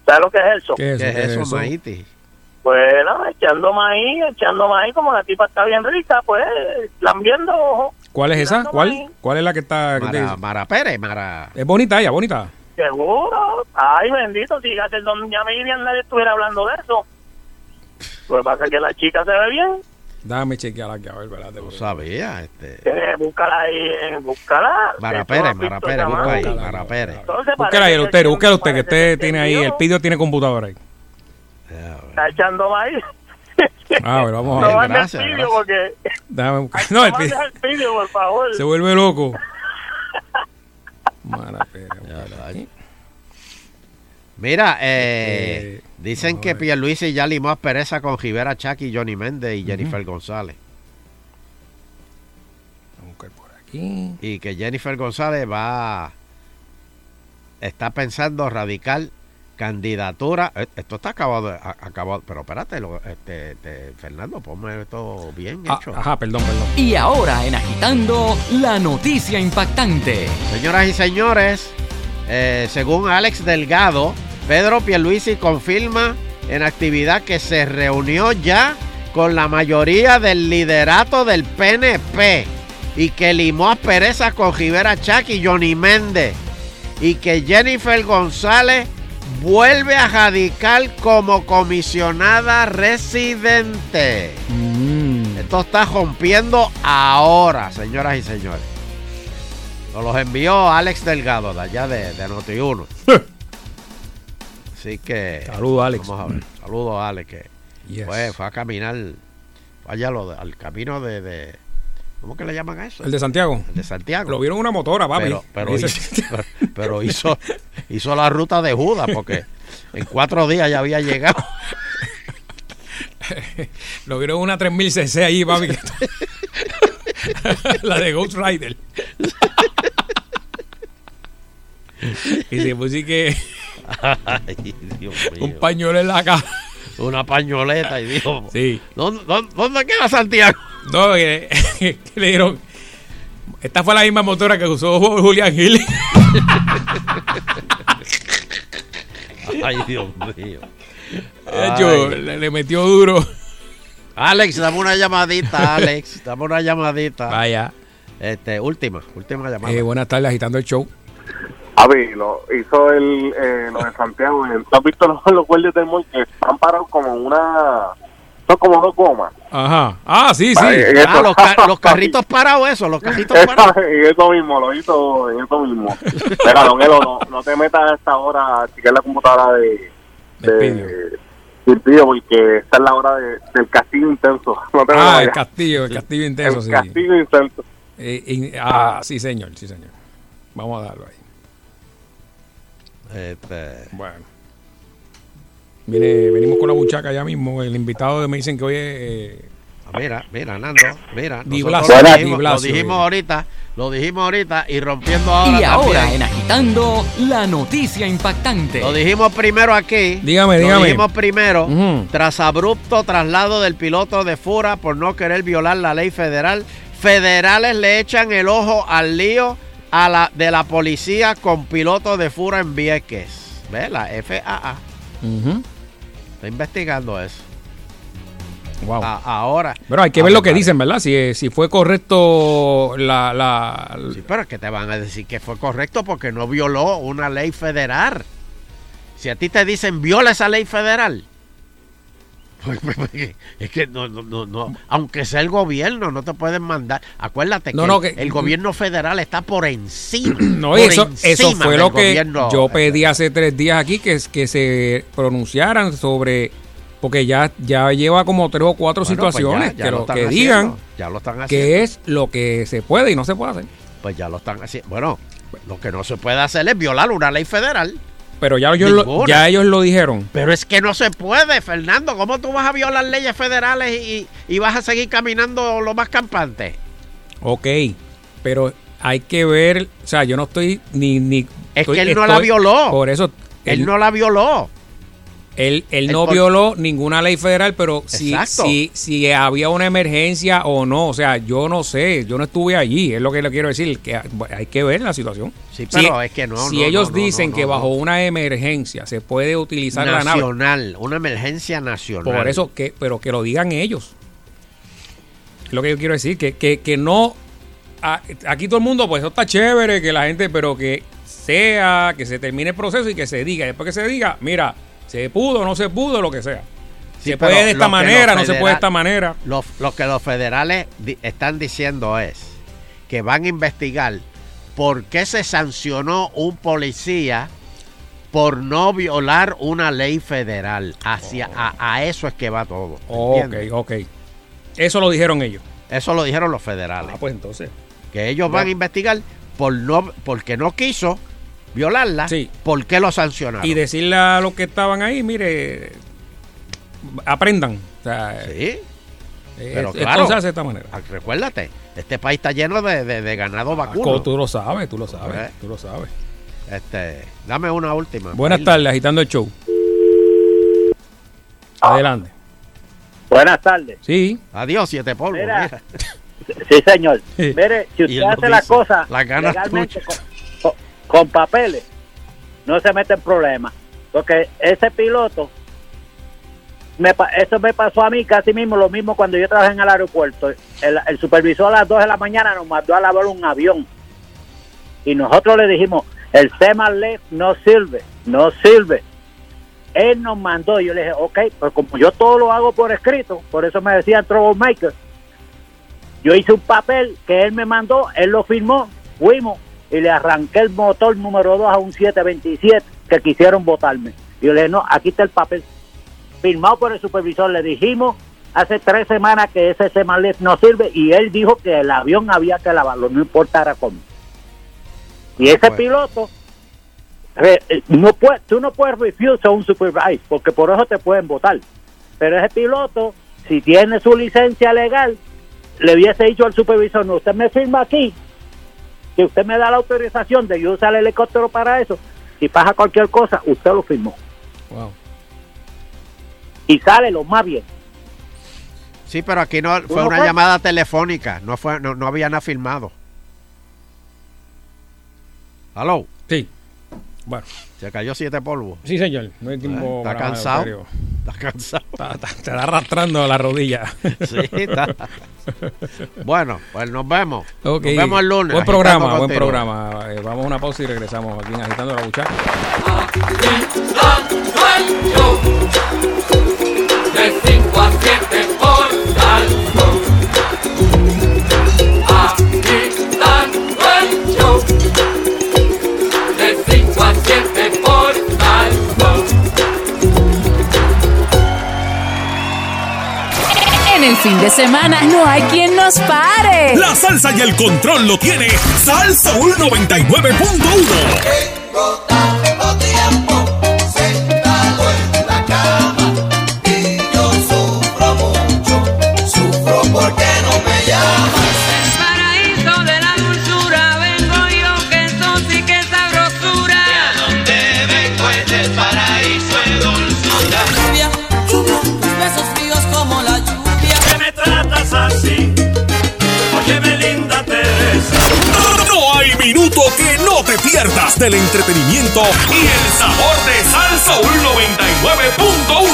¿Sabes lo que es eso? ¿Qué es eso, Maíti? Bueno, echando maíz, echando maíz, como la tipa está bien rica, pues, lambiendo ojo. ¿Cuál es esa? ¿Cuál? ¿Cuál es la que está? que te- Mara, Mara Pérez, Mara. Es bonita ella, bonita. Seguro. Ay, bendito, si ya me nadie estuviera hablando de eso. Pues pasa que la chica se ve bien. Déjame chequear aquí, a ver, ¿verdad? No sabía, este. Eh, búscala ahí, eh, búscala. Mara Pérez, Mara Pérez, busca ahí. Mara Pérez. Parece ahí, usted, búsquela usted, que usted tiene ahí, el pidio tiene computadora ahí. Está echando maíz. Ah, bueno, vamos a No ver. mande el Gracias, pidio gracias. porque... Déjame buscar. No, No, el mandes pidio el pidio, por favor. se vuelve loco. Mara Pérez, Mira, eh, dicen que Pierluisi ya limó aspereza con Rivera Chaki, Johnny Méndez y Jennifer González. aquí. Y que Jennifer González va está pensando radicar candidatura. Eh, Esto está acabado, de- a- acabado pero espérate, lo- este, este, Fernando, ponme esto bien Ah, hecho. ajá, perdón, perdón. Y ahora en Agitando, la noticia impactante. Señoras y señores, eh, según Alex Delgado, Pedro Pierluisi confirma en actividad que se reunió ya con la mayoría del liderato del PNP y que limó aspereza con Rivera Chac y Johnny Méndez y que Jennifer González vuelve a radicar como comisionada residente. Esto está rompiendo ahora, señoras y señores. Nos los envió Alex Delgado de allá de, de Noti1. Así que. Saludos, Alex. Vamos a ver. Saludos, Alex. Que Yes. fue, fue a caminar. De- al camino de, de- ¿Cómo que le llaman a eso? ¿El de Santiago? El de Santiago. Lo vieron una motora, papi. Pero, hizo, pero hizo, hizo la ruta de Judas porque en cuatro días ya había llegado. Lo vieron una 3000 cc ahí, papi. la de Ghost Rider. y se puso que Ay, Dios mío. un pañuelo en la cara. Una pañoleta y dijo, Sí. ¿dónde, dónde, dónde queda Santiago? No, que, que le dieron. Esta fue la misma motora que usó Julián Gil. Ay, Dios mío. Yo, Ay. le, le metió duro. Alex, dame una llamadita, Alex. Dame una llamadita. Vaya. Este, última, última llamada. Eh, buenas tardes, agitando el show. Avi, lo hizo el, eh, lo de Santiago. ¿Tú has visto los, los guardias del mall que están parados como una... Son como dos gomas. Ajá. Ah, sí, sí. Ay, Ah, los, ca- los carritos parados, eso, los carritos Eso, parados. en eso mismo, lo hizo en eso mismo. Mira, Don Elo, no, no te metas a esta hora a chequear la computadora de... de Silvio, porque esta es la hora de- del castigo intenso. No te Ah, el castillo, el castillo intenso, El sí. castigo intenso. Eh, in- ah, sí, señor, sí, señor. Vamos a darlo ahí. Este, Bueno. Viene, venimos con la buchaca ya mismo. El invitado me dicen que hoy es. eh, mira, mira, Nando, mira. Di nosotros Blasio, lo Di dijimos, lo Blasio, dijimos eh. ahorita, lo dijimos ahorita y rompiendo ahora Y ahora también. en Agitando, la noticia impactante. Lo dijimos primero aquí. Dígame, Lo dígame. dijimos primero. Tras abrupto traslado del piloto de Fura por no querer violar la ley federal, federales le echan el ojo al lío a la, de la policía con piloto de Fura en Vieques. ¿Ve? La FAA. Está investigando eso. Wow. A- ahora. Pero hay que ver lo que dicen, ¿verdad? Si, si fue correcto la. la Sí, pero es que te van a decir que fue correcto porque no violó una ley federal. Si a ti te dicen viola esa ley federal, es que no, no, no, no, aunque sea el gobierno, no te pueden mandar. Acuérdate No, que, no, el, que- el gobierno federal está por encima. no, por eso, eso fue lo que gobierno. yo pedí hace tres días aquí, que, que se pronunciaran sobre. Porque ya, ya lleva como tres o cuatro Bueno, pues situaciones ya- ya que, lo que digan ya lo están que es lo que se puede y no se puede hacer. Pues ya lo están haciendo. Bueno, lo que no se puede hacer es violar una ley federal. Pero ya ellos, lo, Ninguna. ya ellos lo dijeron. Pero es que no se puede, Fernando. ¿Cómo tú vas a violar leyes federales y, y vas a seguir caminando lo más campante? Ok, pero hay que ver, o sea, yo no estoy ni... ni Es estoy- que él no la violó. Por eso... Él no la violó. Él, él no por- violó ninguna ley federal, pero si, si, si había una emergencia o no, o sea, yo no sé, yo no estuve allí, es lo que le quiero decir, que hay que ver la situación. Sí, Si- pero es que no, Si no, ellos no, no, dicen que bajo una emergencia se puede utilizar la nave, Nacional, una emergencia nacional. por eso, que pero que lo digan ellos. Es lo que yo quiero decir, que, que, que no... a- aquí todo el mundo, pues eso está chévere, que la gente, pero que sea, que se termine el proceso y que se diga, después que se diga, mira, se pudo, no se pudo, lo que sea. Sí, se puede de esta manera, no se puede de esta manera. Lo, lo que los federales di- están diciendo es que van a investigar por qué se sancionó un policía por no violar una ley federal. Hacia, a, a eso es que va todo. Ok, ok. Eso lo dijeron ellos. Eso lo dijeron los federales. Ah, pues entonces. Que ellos van a investigar por no, porque no quiso violarla. Sí. ¿Por qué lo sancionaron? Y decirle a los que estaban ahí, mire, aprendan. O sea, Sí. eh, Pero esto claro, se hace de esta manera. ah, recuérdate, este país está lleno de, de- de ganado vacuno. Co- Tú lo sabes, tú lo sabes, Eh. tú lo sabes. Este, dame una última. Buenas tardes, agitando el show. Adelante. Buenas tardes. Sí. Adiós, siete polvos. Mira. mira. Sí, señor. Mire, si usted hace las cosas las ganas legalmente con, papeles, no se mete en problemas. Porque ese piloto, me, eso me pasó a mí casi mismo, lo mismo cuando yo trabajé en el aeropuerto. El, el supervisor a las 2 de la mañana nos mandó a lavar un avión. Y nosotros le dijimos, el SEMA left no sirve, no sirve. Él nos mandó, yo le dije, ok, pues como yo todo lo hago por escrito, por eso me decían troublemaker, yo hice un papel que él me mandó, él lo firmó, fuimos y le arranqué el motor número 2 a un 727 que quisieron votarme. Y yo le dije, no, aquí está el papel firmado por el supervisor. Le dijimos hace tres semanas que ese Semalef no sirve y él dijo que el avión había que lavarlo, no importara cómo. Y ese piloto, eh, no puede, tú no puedes refuse a un supervisor porque por eso te pueden votar. Pero ese piloto, si tiene su licencia legal, le hubiese dicho al supervisor, no, usted me firma aquí que usted me da la autorización de yo usar el helicóptero para eso, si pasa cualquier cosa, usted lo firmó. Wow. Y sale lo más bien. Sí, pero aquí no fue una fue- llamada telefónica, no fue, no, no había nada firmado. ¿Aló? Sí. Bueno. Se cayó siete polvos. Sí, señor. No hay tiempo ¿Está cansado? ¿Está cansado? Está, está- te está arrastrando la rodilla. Sí, está. Bueno, pues nos vemos. Nos vemos el lunes. Buen Agitando programa, buen contigo. programa. Eh, vamos a una pausa y regresamos aquí en Agitando la Buchaca. De 5 a 7 por el fin de semana no hay quien nos pare. La salsa y el control lo tiene Salsa 99.1. Tengo tanto tiempo sentado en la cama y yo sufro mucho, sufro porque no me llamas. Del entretenimiento y el sabor de Salsa 99.1.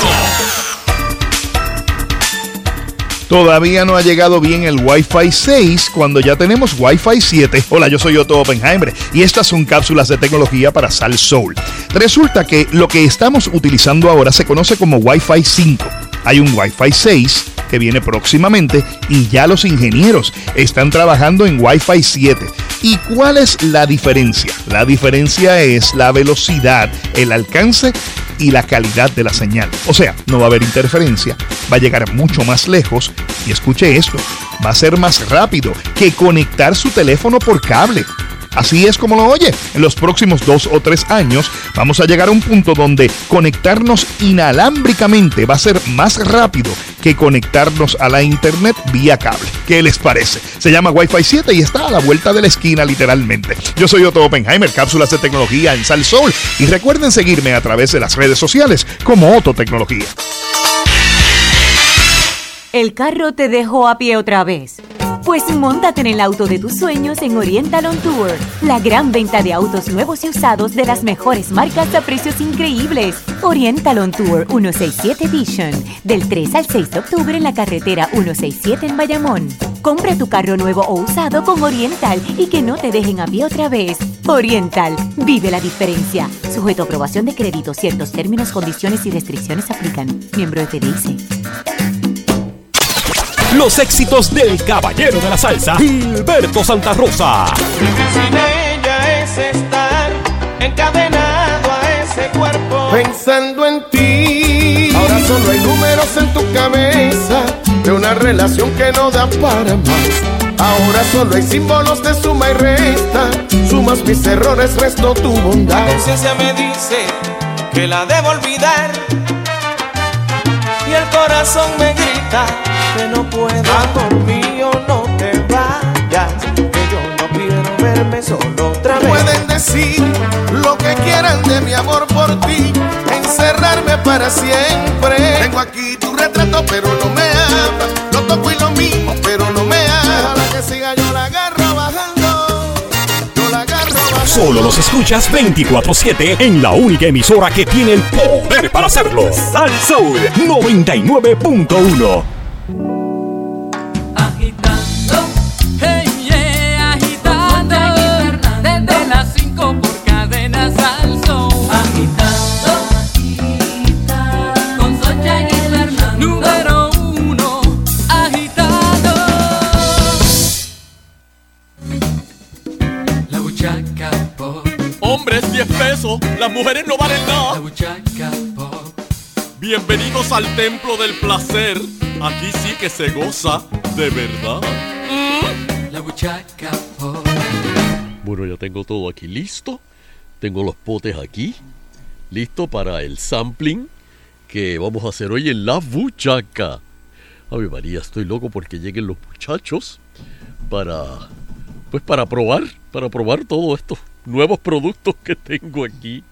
Todavía no ha llegado bien el Wi-Fi 6 cuando ya tenemos Wi-Fi 7. Hola, yo soy Otto Oppenheimer y estas son cápsulas de tecnología para Sal Soul. Resulta que lo que estamos utilizando ahora se conoce como Wi-Fi 5. Hay un Wi-Fi 6 que viene próximamente y ya los ingenieros están trabajando en Wi-Fi 7. ¿Y cuál es la diferencia? La diferencia es la velocidad, el alcance y la calidad de la señal. O sea, no va a haber interferencia, va a llegar mucho más lejos y escuche esto, va a ser más rápido que conectar su teléfono por cable. Así es como lo oye. En los próximos dos o tres años vamos a llegar a un punto donde conectarnos inalámbricamente va a ser más rápido que conectarnos a la internet vía cable. ¿Qué les parece? Se llama Wi-Fi 7 y está a la vuelta de la esquina literalmente. Yo soy Otto Oppenheimer, cápsulas de tecnología en Sal y recuerden seguirme a través de las redes sociales como Otto Tecnología. El carro te dejó a pie otra vez. Pues montate en el auto de tus sueños en Oriental On Tour, la gran venta de autos nuevos y usados de las mejores marcas a precios increíbles. Oriental On Tour 167 Edition, del 3 al 6 de octubre en la carretera 167 en Bayamón. Compra tu carro nuevo o usado con Oriental y que no te dejen a pie otra vez. Oriental, vive la diferencia. Sujeto a aprobación de crédito, ciertos términos, condiciones y restricciones aplican. Miembro de FDIC. Los éxitos del caballero de la salsa, Gilberto Santa Rosa. Sin ella es estar encadenado a ese cuerpo. Pensando en ti. Ahora solo hay números en tu cabeza de una relación que no da para más. Ahora solo hay símbolos de suma y resta. Sumas mis errores, resto tu bondad. La conciencia me dice que la debo olvidar. Y el corazón me grita que no puedo. Mío, no te vayas. Que yo no quiero verme solo otra vez. Pueden decir lo que quieran de mi amor por ti, encerrarme para siempre. Tengo aquí tu retrato, pero no me Solo los escuchas 24-7 en la única emisora que tiene el poder para hacerlo. Sal Soul 99.1. Hombres 10 pesos, las mujeres no valen La nada. Bienvenidos al templo del placer. Aquí sí que se goza de verdad. La buchaca pop. Bueno, ya tengo todo aquí listo. Tengo los potes aquí. Listo para el sampling que vamos a hacer hoy en la buchaca. Ave María, estoy loco porque lleguen los muchachos para pues para probar, para probar todos estos nuevos productos que tengo aquí.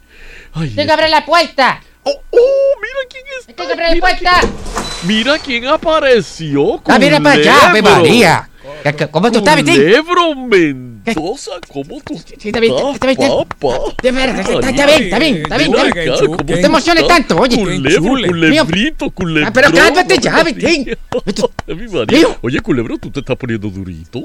Ay, Tengo que abrir la puerta. ¡Oh, mira quién es! Tengo que abrir la puerta. Mira quién apareció. Ah, mira para allá, Ave Culebro. María. ¿Qué- qué- ¿Cómo tú estás, Vitín? Culebro Mendoza, ¿cómo tú Sí, está bien, está bien, está- papá? De verdad, está, está bien, está bien, está bien. Está bien. acá, ¿cómo No te estás? emociones tanto, oye. Culebro, culebrito, culebrón. Ah, pero cálmate ya, Vitín. Oye, culebro, tú te estás poniendo durito.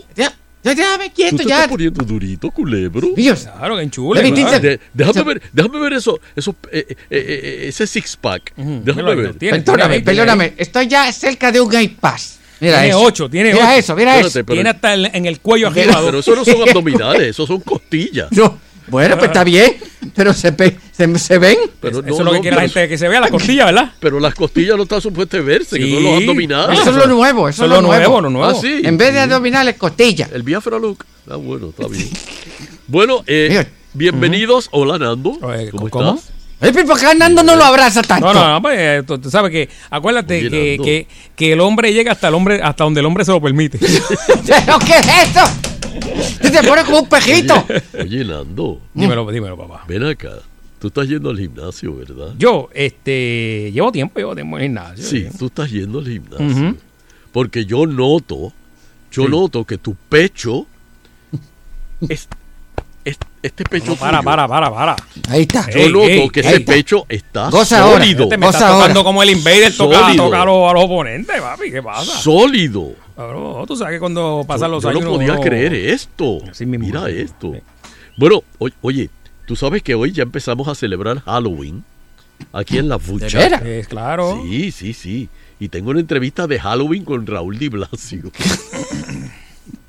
Ya, ya, déjame Tú quieto te ya. estás poniendo durito, culebro. Dios. Claro, que enchule. Claro. dice- De- déjame ver, déjame ver eso, eso eh, eh, eh, ese six pack. Míralo Déjame ahí, ver. lo tiene. Perdóname, Tiene perdóname. Estoy ya cerca de un iPass. Mira Tiene eso. ocho, tiene Mira ocho. eso, mira Espérate, eso. pero- Tiene hasta el- en el cuello arriba. Pero eso no son abdominales, eso son costillas. No. Bueno, pues está bien, pero se, ve- se, se ven. Pero Eso es lo que quiere la gente, que se vea la costilla, ¿verdad? Pero las costillas no están supuestas a verse, que Sí. son los abdominales. Eso es lo nuevo, eso, Eso es lo nuevo, lo nuevo. Ah, sí. En vez de abdominales, costilla. El Biafra Look. Ah, bueno, está bien. Bueno, eh, bienvenidos. Hola, Nando. ¿Cómo, ¿cómo? estás? Pero ¿por qué Nando no lo abraza tanto? No, no, no, pues, tú, tú sabes que, acuérdate Oye, que, que, que el hombre llega hasta el hombre, hasta donde el hombre se lo permite. ¿Pero qué es eso? Tú te pones como un pejito. Oye, Nando, dímelo, dímelo, papá. ven acá. Tú estás yendo al gimnasio, ¿verdad? Yo, este, llevo tiempo, llevo tiempo en el gimnasio. Sí, tú estás yendo al gimnasio. Porque yo noto, yo Sí. noto que tu pecho es- este pecho No, para, para, para, para. Ahí está. Yo Ey, noto ey, que ese está. pecho está Goza ahora. sólido. Este me está tocando ahora. como el invader toca, Sólido. toca a, los, a los oponentes, papi. ¿Qué pasa? Sólido. Cabrón, tú sabes que cuando pasan Yo- los yo años. no podía creer esto. Mira esto. Sí. Bueno, o- oye, tú sabes que hoy ya empezamos a celebrar Halloween aquí en la Fucha. veras? Es claro. Sí, sí, sí. Y tengo una entrevista de Halloween con Raúl Di Blasio.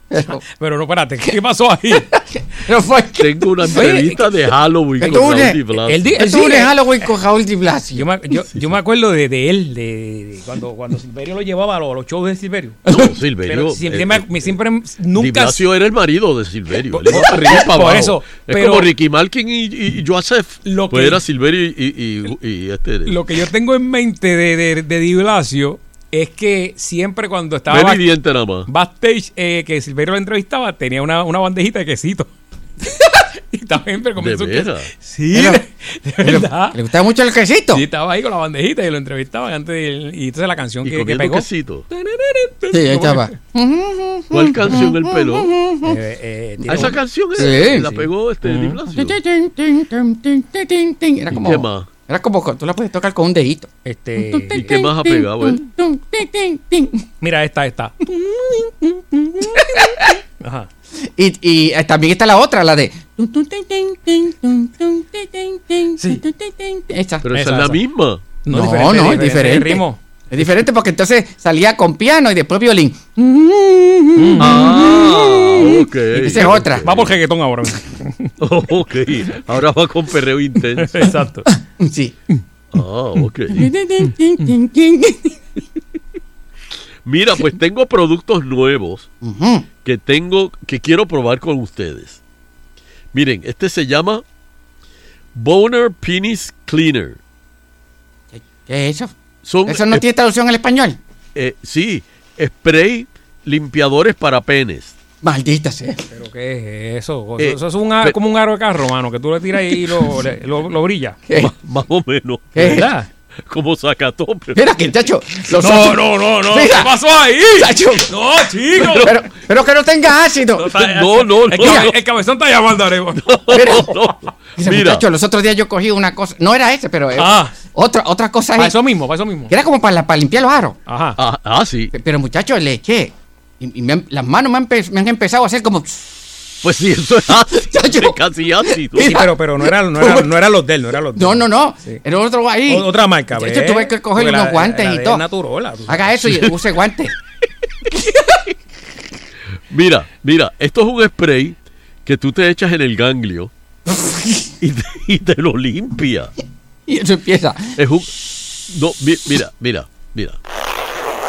Pero, Pero no, espérate, ¿qué pasó ahí? pero fue que. tengo una entrevista de Halloween con Raúl Di Blasio. di- él Tú sí, de eh, Halloween con Raúl Di Blasio. Yo me, yo, yo me acuerdo de, de él, de, de cuando, cuando Silverio lo llevaba a los, a los shows de Silverio. No, Silverio. Pero siempre, eh, me- eh, siempre Di nunca. Blasio era el marido de Silverio. Por- Él iba para arriba y para por abajo. eso, es como Ricky Malkin y, y- y Joseph. Lo pues que- era Silverio y, y- y- y este. Lo que yo tengo en mente de, de, de Di Blasio es que siempre cuando estaba back- diente nada más. backstage, eh, que Silverio lo entrevistaba, tenía una, una bandejita de quesito. y estaba siempre comiendo su queso. Sí, Pero- de, de verdad. ¿Le gustaba mucho el quesito? Sí, estaba ahí con la bandejita y lo entrevistaban antes de, y entonces la canción Y que, que pegó. quesito. Sí, ahí estaba. ¿Cuál canción él peló? Eh, eh, ¿A esa un- canción es- Sí, la sí. pegó este Di Blasio. Era ¿Y como. qué más? Era como que tú la puedes tocar con un dedito. Este, ¿Y qué más ha pegado él? mira, esta, esta. Ajá. Y, y eh, también está la otra, la de. Sí. Esa. Pero esa, Esa, es la esa. misma. No, diferente, no, es diferente, ritmo. Es diferente porque entonces salía con piano y después violín. Ah, ok. Esa es otra. Va por reggaetón ahora. ok. Ahora va con perreo intenso. Exacto. Sí. Ah, ok. Mira, pues tengo productos nuevos que tengo que quiero probar con ustedes. Miren, este se llama Boner Penis Cleaner. ¿Qué es eso? Son ¿Eso no eh, tiene traducción al español? eh, sí, spray limpiadores para penes. Maldita sea. ¿Pero qué es eso? Eso, Eh, eso es un, a- pe- como un aro de carro, mano, que tú le tiras y lo, le- lo, lo brilla. ¿Qué? Más, o menos. ¿Qué? ¿Verdad? Como sacatope. Mira que chacho. Los No, no, no, no. Mira. ¿Qué pasó ahí? Chacho. No, chico. Pero, pero que no tenga ácido. No, no, El, no, el cabezón está llamando, Arevalo. Mira. Dice, Mira, muchacho, los otros días yo cogí una cosa. No era ese, pero Ah. otra, otra cosa ahí. Para eso mismo, para eso mismo. Que era como para, la- para limpiar los aros. Ajá. ah, ah, sí. Pero muchachos, le eché. Y, y me han- las manos me han, empe- me han empezado a hacer como. Pues sí, eso es ácido, Chacho. es casi ácido. Sí, pero, pero no, era, no, era, no eran los de él, no eran los de No, él. no, no. Sí. Era otro ahí. O- Otra marca, De ¿ves? hecho, tuve que coger unos guantes la y todo. Naturola. Haga eso y use guantes. Mira, mira, esto es un spray que tú te echas en el ganglio y te, y te lo limpia. Y eso empieza. Es un. No, mi- mira, mira, mira.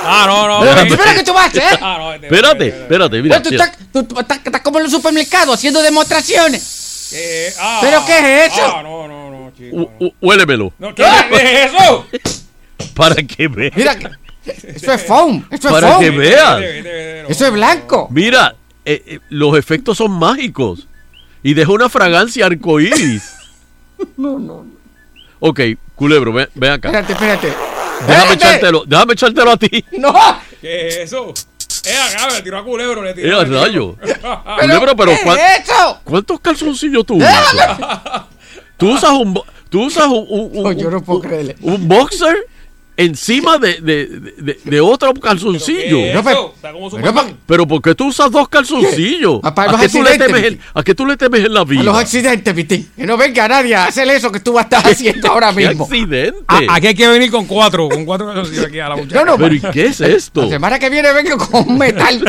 Ah, no, no. Pero, ok. espera, ¿qué tú vas a hacer? Ah, no, este- Espérate, espérate, mira. Pero tú estás, tú- estás- estás como en los supermercados haciendo demostraciones. Eh, ah, ¿Pero qué es eso? Ah, no, no, no, chico. Hu- hu- Huélemelo No, ¿Qué es eso? para que veas. Mira, que- eso es foam. Eso es Para foam. que veas. Eso es blanco. Mira, eh, eh, los efectos son mágicos y deja una fragancia arcoíris. No, no. Ok, culebro, ven, ven acá. Espérate, espérate. Déjame echártelo, déjame echártelo a ti. No. ¿Qué es eso? Eh, acá me tiró a culebro, le Eh, tiró. tiró. rayo. Culebro, pero ¿qué ¿cuán- es eso? ¿cuántos calzoncillos tú usas? ¿Tú usas un, tú usas un, un- un- yo no puedo creerle. un boxer encima de, de, de, de otro calzoncillo? ¿Qué Superman. Pero ¿por qué tú usas dos calzoncillos? Ah, ¿A qué, tú le temes en, ¿A qué tú le temes en la A vida? los accidentes, Vitín. Que no venga nadie a hacer eso que tú vas a estar haciendo ahora ¿Qué mismo. accidente? Ah, aquí hay que venir con cuatro, con cuatro calzoncillos aquí a la muchacha. No, no, ¿Pero y qué es esto? La semana que viene vengo con metal.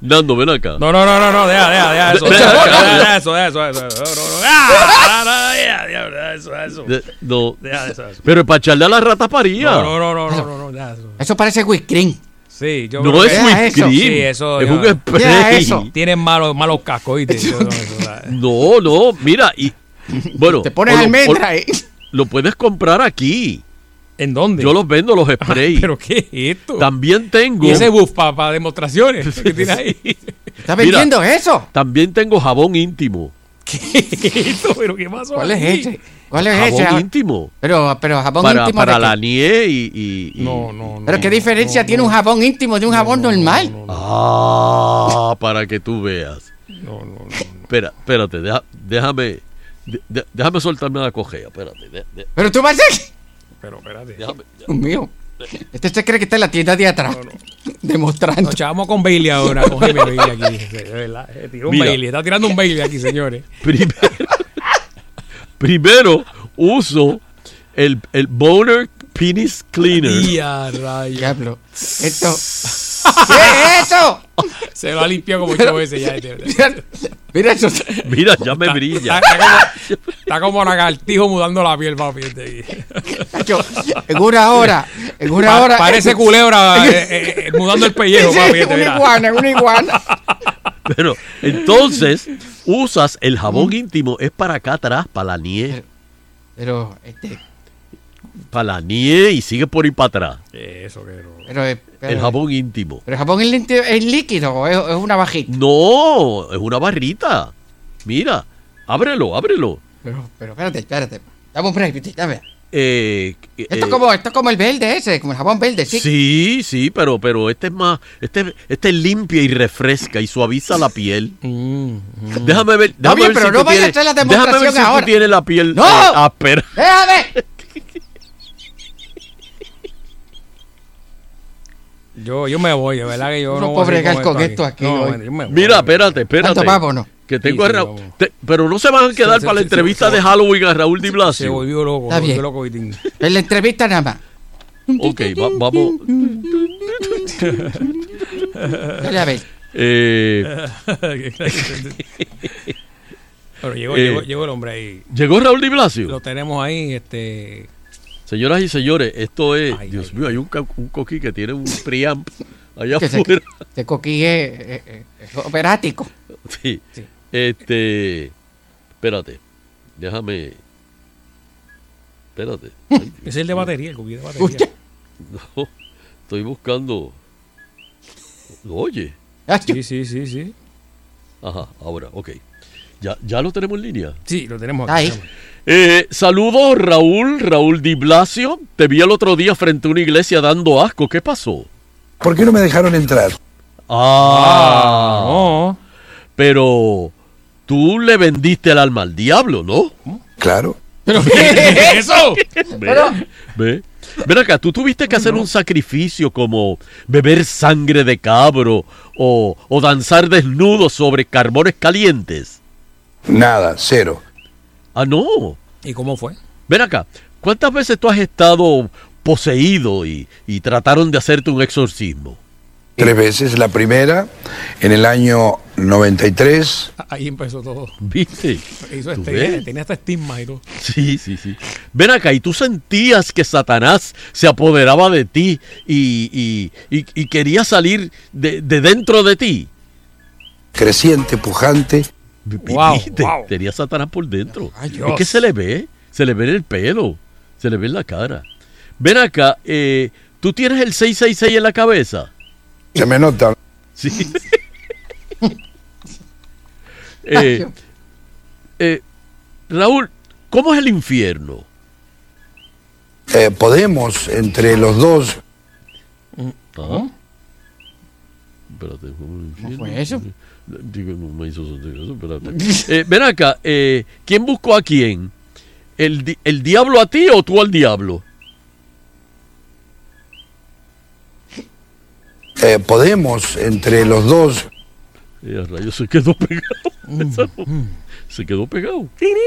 Nando, ven acá. No, no, no, no, no, deja, deja, deja eso. De- Deja, deja- deja, deja eso, deja eso, deja eso. Ah, deja, deja, deja eso, deja eso. Pero para echarle a la rata paría. No, no, no, no, no, no, eso. Eso parece whipped Sí, yo No es whipped eso. cream. Sí, eso. es yo- un spray. eso. Tienen malos, malos cascos, no. No, no, mira, y bueno, Te pones lo- almendra o- ahí. Lo puedes comprar aquí. ¿En dónde? Yo los vendo los sprays. ¿Pero qué es esto? También tengo ¿Y ese buff para demostraciones que tiene ahí? ¿Está Mira. vendiendo eso? También tengo jabón íntimo. ¿Qué es esto? ¿Pero qué pasó ¿Cuál es aquí? ese? ¿Cuál es Jabón ese? íntimo. Pero, pero jabón Para, íntimo para la qué? nie y, y- y- No, no, no. Pero qué diferencia tiene un jabón íntimo de un jabón normal. Ah, para que tú veas. No, no, no. Espera, espérate, deja- déjame de- déjame soltarme la cojea, espérate. de- de- Pero tú vas a decir. Pero espérate. déjame- Dios mío. Este se cree que está en la tienda de atrás. Demostrando. Nos echábamos con Bailey ahora, con Jaime Bailey aquí. De verdad, tiró un Mira. Bailey, está tirando un Bailey aquí, señores. Primero, primero uso el, el Boner Penis Cleaner. Y a rayos. Diablo. Esto. ¿Qué? Se lo ha limpiado como ocho veces ya. este. Mira eso. Mira, ya me brilla. está como, está como lagartijo mudando la piel, papi. este. En una hora. En una Pa- hora. parece culebra eh, eh, eh, mudando el pellejo, Sí, papi. este, una iguana, una iguana. Pero entonces usas el jabón íntimo, es para acá atrás, para la nie. Pero, este. Para la nie y sigue por ahí para atrás. ¿Qué es Eso, que no. Pero, eh, pero, El jabón íntimo. pero el jabón es, líquido o es, es una bajita. No, es una barrita. Mira, ábrelo, ábrelo. Pero, pero espérate, espérate. Dame un break, dame. Eh, Esto eh, es como, esto es como el verde ese, como el jabón verde, sí. Sí, sí, pero, pero este es más, este, este limpia y refresca y suaviza la piel. Déjame ver, déjame ver pero si no tú vaya a hacer la déjame ver si tú ahora. tienes la piel ¡No! eh, áspera. ¡Déjame! Yo, yo me voy, de verdad que yo No no, puedo voy a seguir bregar con esto aquí No, yo me voy. Mira, espérate, espérate. ¿Cuánto vamos, no? Que tengo Sí, a Raúl. te- pero no se van a quedar Se- para la se- entrevista se- de Halloween a Raúl Di Se Blasio. volvió loco, Está se volvió bien. loco, Vitín. En la entrevista nada más. Ok, va- vamos. Dale a ver. Eh, Bueno, llegó, Eh, llegó, llegó el hombre ahí. ¿Llegó Raúl Di Blasio? Lo tenemos ahí, este. Señoras y señores, esto es. Ay, Dios ay, mío, hay un, coquí que tiene un preamp allá Que se- afuera. Este coquí es, es- es- operático. Sí. Este. Espérate. Déjame. Espérate. Ay, Es el de batería, el cubillo de batería. No, estoy buscando. Oye. Sí, sí, sí, sí. Ajá, ahora, ok. Ya, ya lo tenemos en línea. Sí, lo tenemos Ahí. aquí. Eh, saludos, Raúl, Raúl Di Blasio. Te vi el otro día frente a una iglesia dando asco. ¿Qué pasó? ¿Por qué no me dejaron entrar? Ah, no. Pero tú le vendiste el alma al diablo, ¿no? Claro. ¿Pero qué es eso? Ve, ve. Ven acá, tú tuviste que hacer un sacrificio como beber sangre de cabro o, o danzar desnudo sobre carbones calientes. Nada, cero. Ah, no. ¿Y cómo fue? Ven acá, ¿cuántas veces tú has estado poseído y, y trataron de hacerte un exorcismo? Tres veces. La primera, en el año 93. Ahí empezó todo. ¿Viste? Hizo ¿Tú este, ves? tenía hasta estigma y todo. Sí, sí, sí. Ven acá, y tú sentías que Satanás se apoderaba de ti y, y- y- y quería salir de, de dentro de ti. Creciente, pujante. Wow. Tenía Satanás por dentro. Ay, es que se le ve, se le ve en el pelo, se le ve en la cara. Ven acá, eh, ¿tú tienes el 666 en la cabeza? Se me nota. Sí. Eh, eh, Raúl, ¿cómo es el infierno? Eh, podemos, entre los dos. Espérate, ¿cómo fue eso? Digo, no me hizo sentido eso, espérate. Eh, ven acá, eh, ¿quién buscó a quién? ¿El, di- ¿El diablo a ti o tú al diablo? eh, podemos, entre los dos, Eh, a rayos, se quedó pegado. se quedó pegado.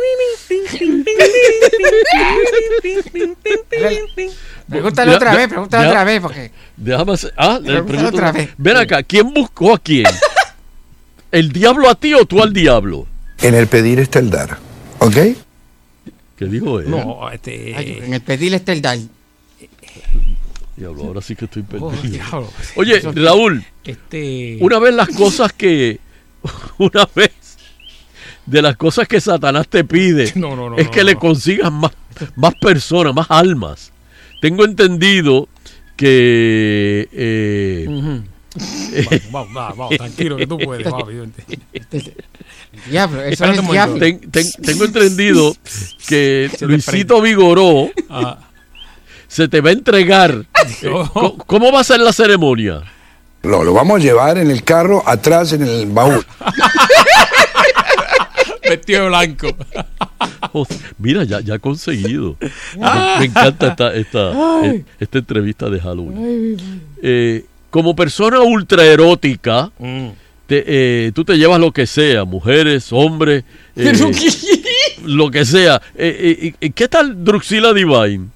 Pregúntale otra vez, pregúntale otra vez, porque. Déjame hacer- ah, le Pregúntale otra- vez. Ven acá, ¿quién buscó a quién? ¿El diablo a ti o tú al diablo? en el pedir está el dar. ¿Ok? ¿Qué dijo él? No, este. Ay, en el pedir está el dar. Diablo, ahora sí que estoy Oh, perdido. diablo. Oye, Eso- Raúl, Este. una vez las cosas que. Una vez de las cosas que Satanás te pide No, no, no, es no, que no, le no. consigas más, más personas, más almas. Tengo entendido que. eh. Vamos, vamos, vamos, tranquilo, que tú puedes. Vamos, vente. Diablo, eso es ten- ten- tengo entendido que Luisito Vigoró Ah. se te va a entregar. Eh, ¿cómo- ¿Cómo va a ser la ceremonia? Lo, lo vamos a llevar en el carro atrás en el baúl. Vestido de blanco. Mira, ya, ya ha conseguido. Ah. Me, me encanta esta, esta, eh, esta entrevista de Halloween. Eh, como persona ultra erótica, Mm. te- eh, tú te llevas lo que sea, mujeres, hombres, eh, lo que sea. Eh, eh, ¿Qué tal Druxila Divine?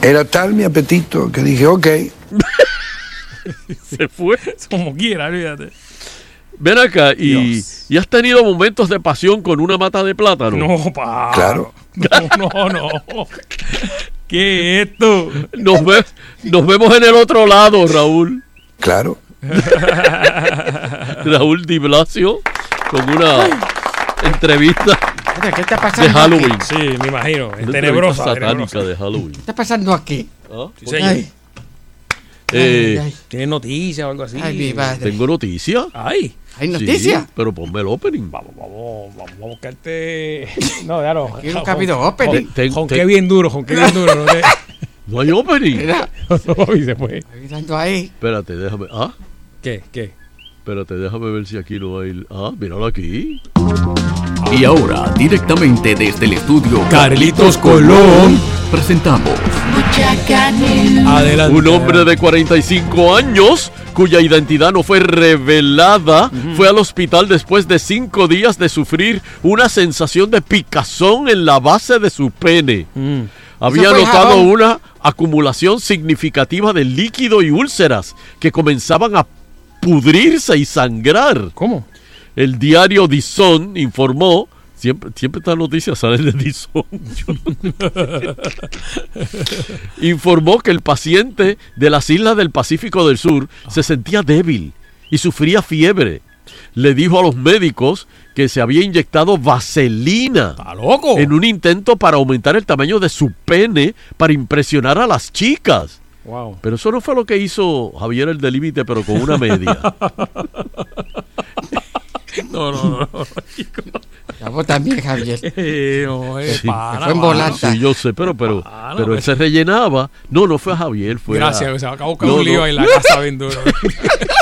Era tal mi apetito que dije, ok, Se fue. Como quiera, olvídate. Ven acá, y, has tenido momentos de pasión con una mata de plátano. No, pa. Claro. No, no, no. ¿Qué es esto? Nos, ve- nos vemos en el otro lado, Raúl. Claro. Raúl Di Blasio con una entrevista Oye, ¿Qué está pasando de aquí? Halloween. Sí, me imagino. Es tenebrosa. entrevista satánica tenebrosa. de Halloween. ¿Qué está pasando aquí? ¿Ah? Sí. Ay, Eh, ay, ay. ¿Tienes noticias o algo así? Ay, mi madre. Tengo noticias. Ay. ¿Hay Sí, noticias? pero ponme el opening. Vamos, vamos, vamos a buscarte. No, ya no. Nunca ha habido opening. Ten- Con ten- qué bien duro, con qué bien duro. No, te- No hay opening. Mira, no, papi, se fue. mirando ahí. Espérate, déjame. Ah, ¿Qué? ¿Qué? espérate, déjame ver si aquí no hay. Ah, míralo aquí. Y ahora, directamente desde el estudio Carlitos Colón. presentamos Adelante. Un hombre de 45 años cuya identidad no fue revelada fue al hospital después de cinco días de sufrir una sensación de picazón en la base de su pene. Mm. Había notado una acumulación significativa de líquido y úlceras que comenzaban a pudrirse y sangrar. ¿Cómo? El diario Dizon informó, siempre, siempre estas noticias salen de Dizon, informó que el paciente de las islas del Pacífico del Sur se sentía débil y sufría fiebre. Le dijo a los médicos que se había inyectado vaselina ¿Está loco? en un intento para aumentar el tamaño de su pene para impresionar a las chicas. Wow. Pero eso no fue lo que hizo Javier el de límite, pero con una media. No, no, no. no, vos también, Javier. Eh, no, eh, Sí. para, Fue en volanta. Sí, yo sé, pero, pero, no, pero él pues. se rellenaba. No, no fue a Javier, fue a- Gracias, se acabó con No, un lío no. en la casa bien duro.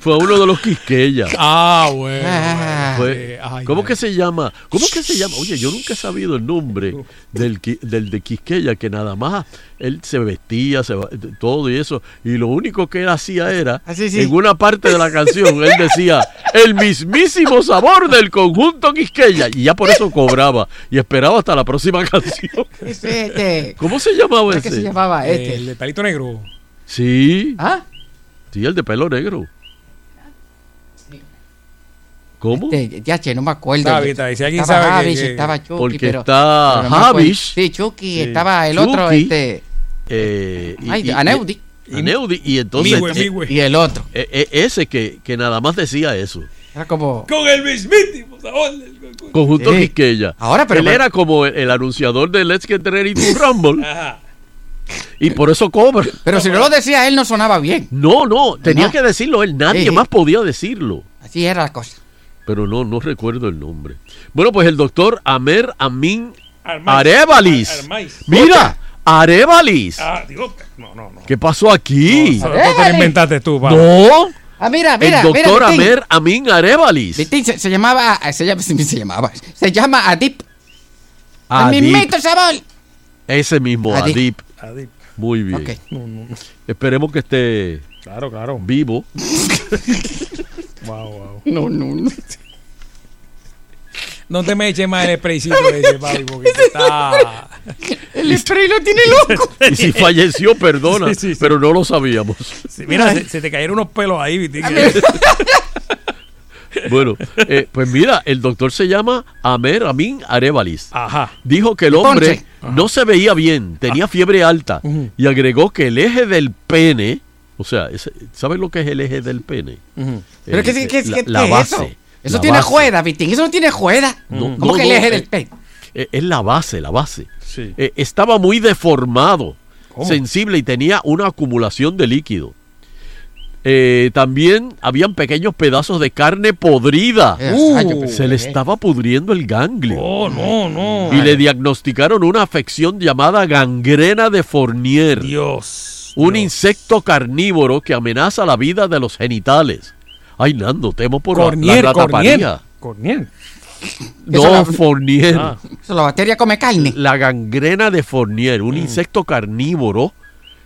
Fue uno de los Quisqueyas. Ah, bueno. Ah. Fue- Eh, ay, ¿Cómo ay. que se llama? ¿Cómo que se llama? Oye, yo nunca he sabido el nombre del, del de Quisqueya, que nada más él se vestía, se, va- todo y eso, y lo único que él hacía era, Ah, sí, sí. en una parte de la canción, él decía, el mismísimo sabor del conjunto Quisqueya, y ya por eso cobraba, y esperaba hasta la próxima canción. Este, ¿Cómo se llamaba ¿cómo es ese? que se llamaba Eh, este? El de pelito negro. Sí, ¿Ah? sí, el de pelo negro. ¿Cómo? Este, ya, che, no me acuerdo. Está. Si alguien estaba sabe que- Javis, que- estaba Chucky, Porque pero... está pero no. Javis. Sí, Chucky, Sí. estaba el otro, este... Eh, Ay, Aneudi. y- Aneudi, y entonces Migüe, eh, Migüe. Y el otro. eh, eh, ese que, que nada más decía eso. Era como... Con el mismísimo sabor del conjunto. Conjunto Sí. Quisqueya. Ahora, pero- Él era como el, el anunciador de Let's Get Ready to Rumble. Ajá. Y por eso cobra. Pero si no lo decía él, no sonaba bien. No, no, tenía No. que decirlo él. Nadie Sí. más podía decirlo. Así era la cosa. Pero no, no recuerdo el nombre. Bueno, pues el doctor Amer Amin. Arevalis. Mira, Arevalis. Ah, digo, no, no, no. ¿Qué pasó aquí? Eso te lo inventaste tú, pa. No. Ah, mira, mira, el doctor mira. Amer Amin Arevalis. Vitín, se, se llamaba, se llama, se llamaba, se llama Adip. El Adip. mismito sabor. Ese mismo, Adip. Adip. Adip. Muy bien. Ok. No, no, no. Esperemos que esté Claro, claro. vivo. Wow, wow. No, no, no. No te me eches más el spraycito ese, papi, porque te está... El spray lo tiene loco. Y si falleció, perdona. Sí, sí, sí. Pero no lo sabíamos. Sí, mira, se, se te cayeron unos pelos ahí. Bueno, eh, pues mira, el doctor se llama Amer Amin Arevalis. Ajá. Dijo que el hombre no se veía bien, tenía fiebre alta y agregó que el eje del pene, o sea, ¿sabes lo que es el eje del pene? Pero Eh, ¿qué, qué, qué, la- qué- la es base, eso? Eso la tiene base. juega, Vitín. Eso no tiene juega. No, ¿Cómo no, que el eje eh, del pene? Eh, Es la base, la base. Sí. Eh, estaba muy deformado, ¿Cómo? sensible y tenía una acumulación de líquido. Eh, también habían pequeños pedazos de carne podrida. Uh, pero- Se le estaba pudriendo el ganglio. Oh, no, no. Y le diagnosticaron una afección llamada gangrena de Fournier. Dios. Un Dios. insecto carnívoro que amenaza la vida de los genitales. Ay, Nando, temo por la- Cornier, la Cornier. rataparía. Cornier. No, la- Fournier. Ah. La bacteria come carne. La gangrena de Fournier, un insecto carnívoro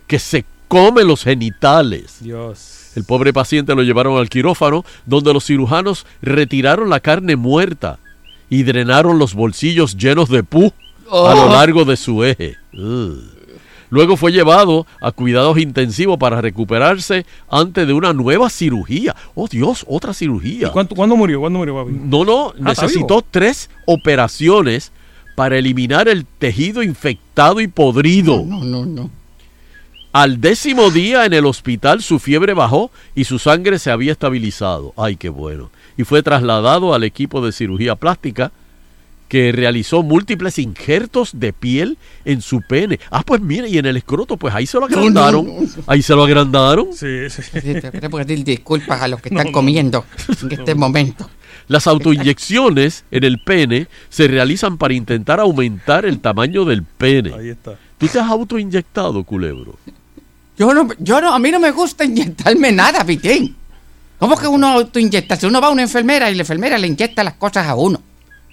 que se come los genitales. Dios. El pobre paciente lo llevaron al quirófano, donde los cirujanos retiraron la carne muerta y drenaron los bolsillos llenos de pus a lo Oh. largo de su eje. Ugh. Luego fue llevado a cuidados intensivos para recuperarse antes de una nueva cirugía. Oh Dios, otra cirugía. ¿Cuánto, ¿Cuándo murió? ¿Cuándo murió, papi? No, no, Ah, necesitó tres operaciones para eliminar el tejido infectado y podrido. No, no, no. Al décimo día en el hospital su fiebre bajó y su sangre se había estabilizado. Ay, qué bueno. Y fue trasladado al equipo de cirugía plástica que realizó múltiples injertos de piel en su pene. Ah, pues mire, y en el escroto, pues ahí se lo No, no, agrandaron. no. Ahí se lo agrandaron. Sí, sí. Sí, te- Tenemos que pedir disculpas a los que están comiendo en este momento. Las autoinyecciones en el pene se realizan para intentar aumentar el tamaño del pene. Ahí está. ¿Tú te has autoinyectado, culebro? Yo no, yo no, a mí no me gusta inyectarme nada, Vitín. ¿Cómo que uno autoinyecta? Si uno va a una enfermera y la enfermera le inyecta las cosas a uno.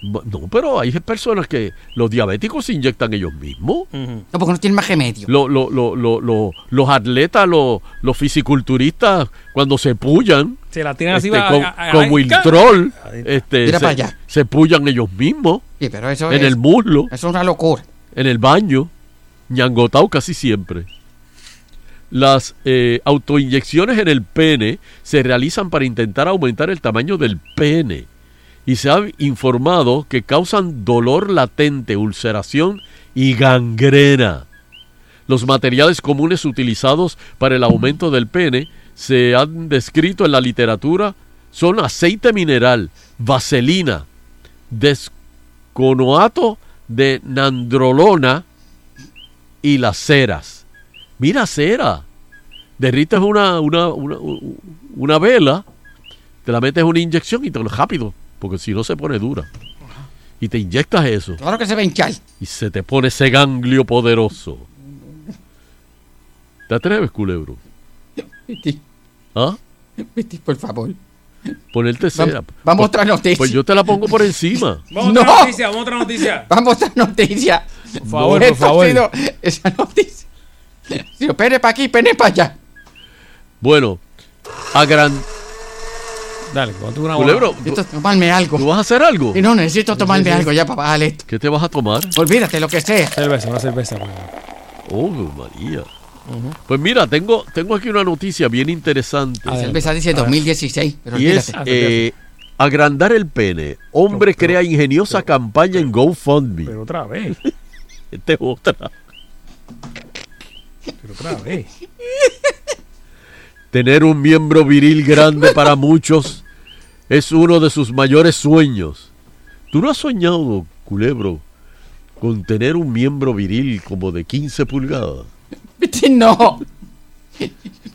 No, pero hay personas que los diabéticos se inyectan ellos mismos. No, porque no tienen más remedio. Lo- lo- lo- lo- lo- los atletas, lo- los fisiculturistas, cuando se pullan, Se la tienen así. este, con- a- a- el troll, este, Mira se, para allá. se pullan ellos mismos Sí, pero eso en es, el muslo, eso es una locura. en el baño, ñangotao casi siempre. Las eh, autoinyecciones en el pene se realizan para intentar aumentar el tamaño del pene y se ha informado que causan dolor latente, ulceración y gangrena. Los materiales comunes utilizados para el aumento del pene se han descrito en la literatura son aceite mineral, vaselina, desconoato de nandrolona y las ceras. Mira cera. Derrites una, una, una, una vela, te la metes una inyección y te lo rápido, porque si no se pone dura. Y te inyectas eso Claro que se va a hinchar. y se te pone ese ganglio poderoso. ¿Te atreves, culebro? Vitín, ¿Ah? Vitín, por favor. Ponerte cera. Vamos, vamos a otra noticia. Pues yo te la pongo por encima. Vamos a No. otra noticia, vamos a otra noticia. Vamos a otra noticia. Por favor, por Esto ha favor. sido esa noticia. Si pene para aquí, pene para allá. Bueno, a gran... Dale, ponte una Culebro, ¿tú, Necesito tomarme algo. tú vas a hacer algo? Y no, necesito tomarme algo ya para bajar esto. ¿Qué te vas a tomar? Olvídate lo que sea. Cerveza, una cerveza. Oh, María. Pues mira, tengo, tengo aquí una noticia bien interesante. La cerveza dice 2016, pero Y es olvídate. eh, agrandar el pene. Hombre crea ingeniosa campaña en GoFundMe. Pero otra vez. Esta es otra. Pero otra vez. Tener un miembro viril grande para muchos es uno de sus mayores sueños. ¿Tú no has soñado, culebro, con tener un miembro viril como de 15 pulgadas? No.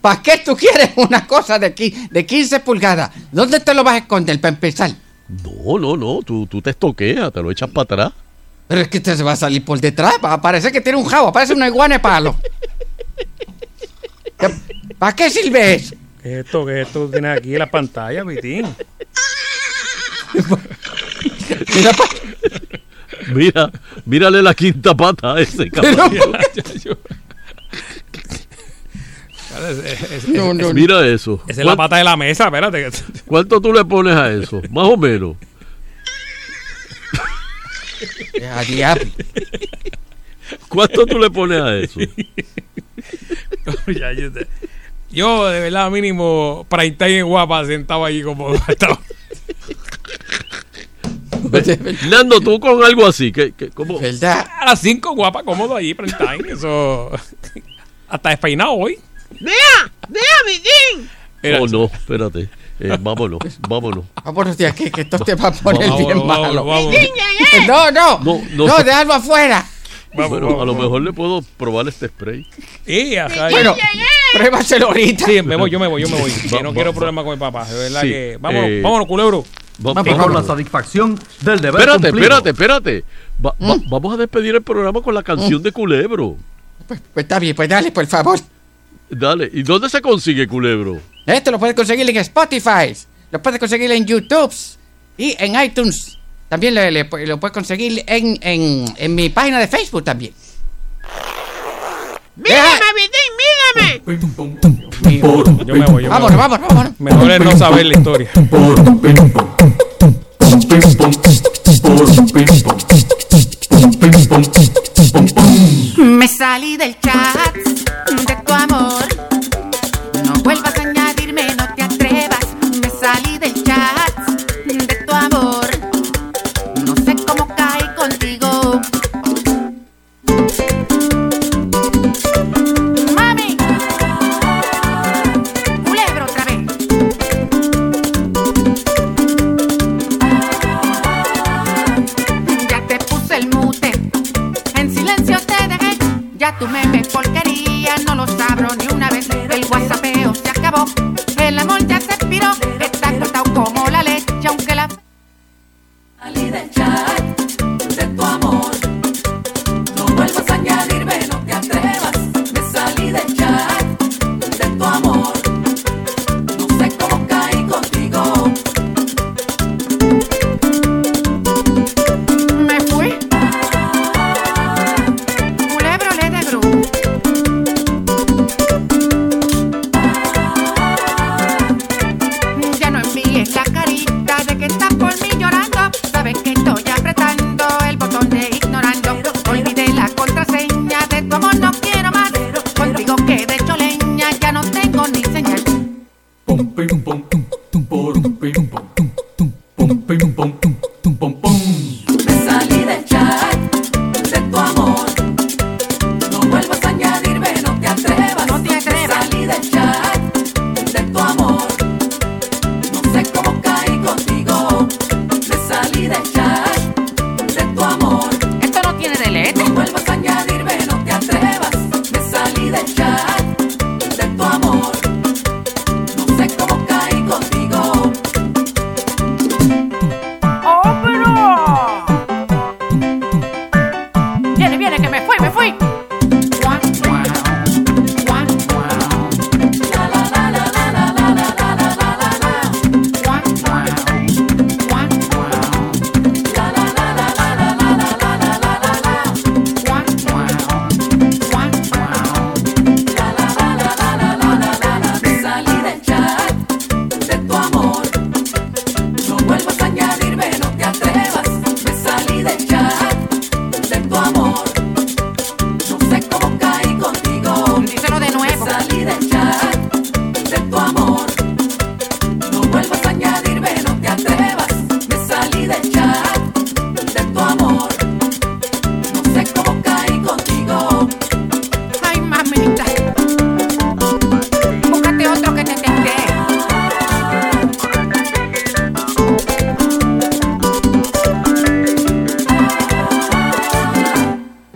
¿Para qué tú quieres una cosa de, de 15 pulgadas? ¿Dónde te lo vas a esconder para empezar? No, no, no, tú, tú te estoqueas, te lo echas para atrás. Pero es que te se va a salir por detrás. Parecer que tiene un jabo, parece una iguana de palo. ¿Para qué sirve eso? ¿Qué es esto? ¿Qué es esto que tienes aquí en la pantalla, Pitín? Mira, Mira, mírale la quinta pata a ese cabrón. No, no, no. Mira eso. Esa es la pata de la mesa, espérate. ¿Cuánto tú le pones a eso? Más o menos. ¿Cuánto tú le pones a eso? Yo, de verdad, mínimo, prime time en guapa, sentado allí como estaba. Nando, tú con algo así, que, que ¿cómo? ¿Verdad? A las 5 guapa, cómodo allí, prime time. Eso. Hasta despeinado hoy. ¡Vea! ¡Vea! Mira, Oh, no, espérate. Eh, vámonos, vámonos. Vámonos de aquí, que esto te va a poner Vámonos, bien vámonos, malo. vámonos. No, no, No, no, no. déjalo afuera. Bueno, a lo mejor le puedo probar este spray. Y, ajá, Bueno, pruébaselo ahorita. Sí, me voy, yo me voy, yo me voy. Va- Que no va- quiero va- problemas con mi papá. De verdad Sí, que. Vámonos, eh, vámonos, culebro. Va- Y con la satisfacción del deber Espérate, cumplido. espérate, espérate. Va- va- vamos a despedir el programa con la canción de Culebro. Pues está bien, pues dale, por favor. Dale, ¿y dónde se consigue Culebro? Esto lo puedes conseguir en Spotify, lo puedes conseguir en YouTube y en iTunes. También le- le- lo puedes conseguir en, en, en mi página de Facebook también. ¡Mírame, Vitín, mírame! Yo me voy, yo me Vámonos, voy. vámonos, vámonos. Mejor es no saber la historia. Me salí del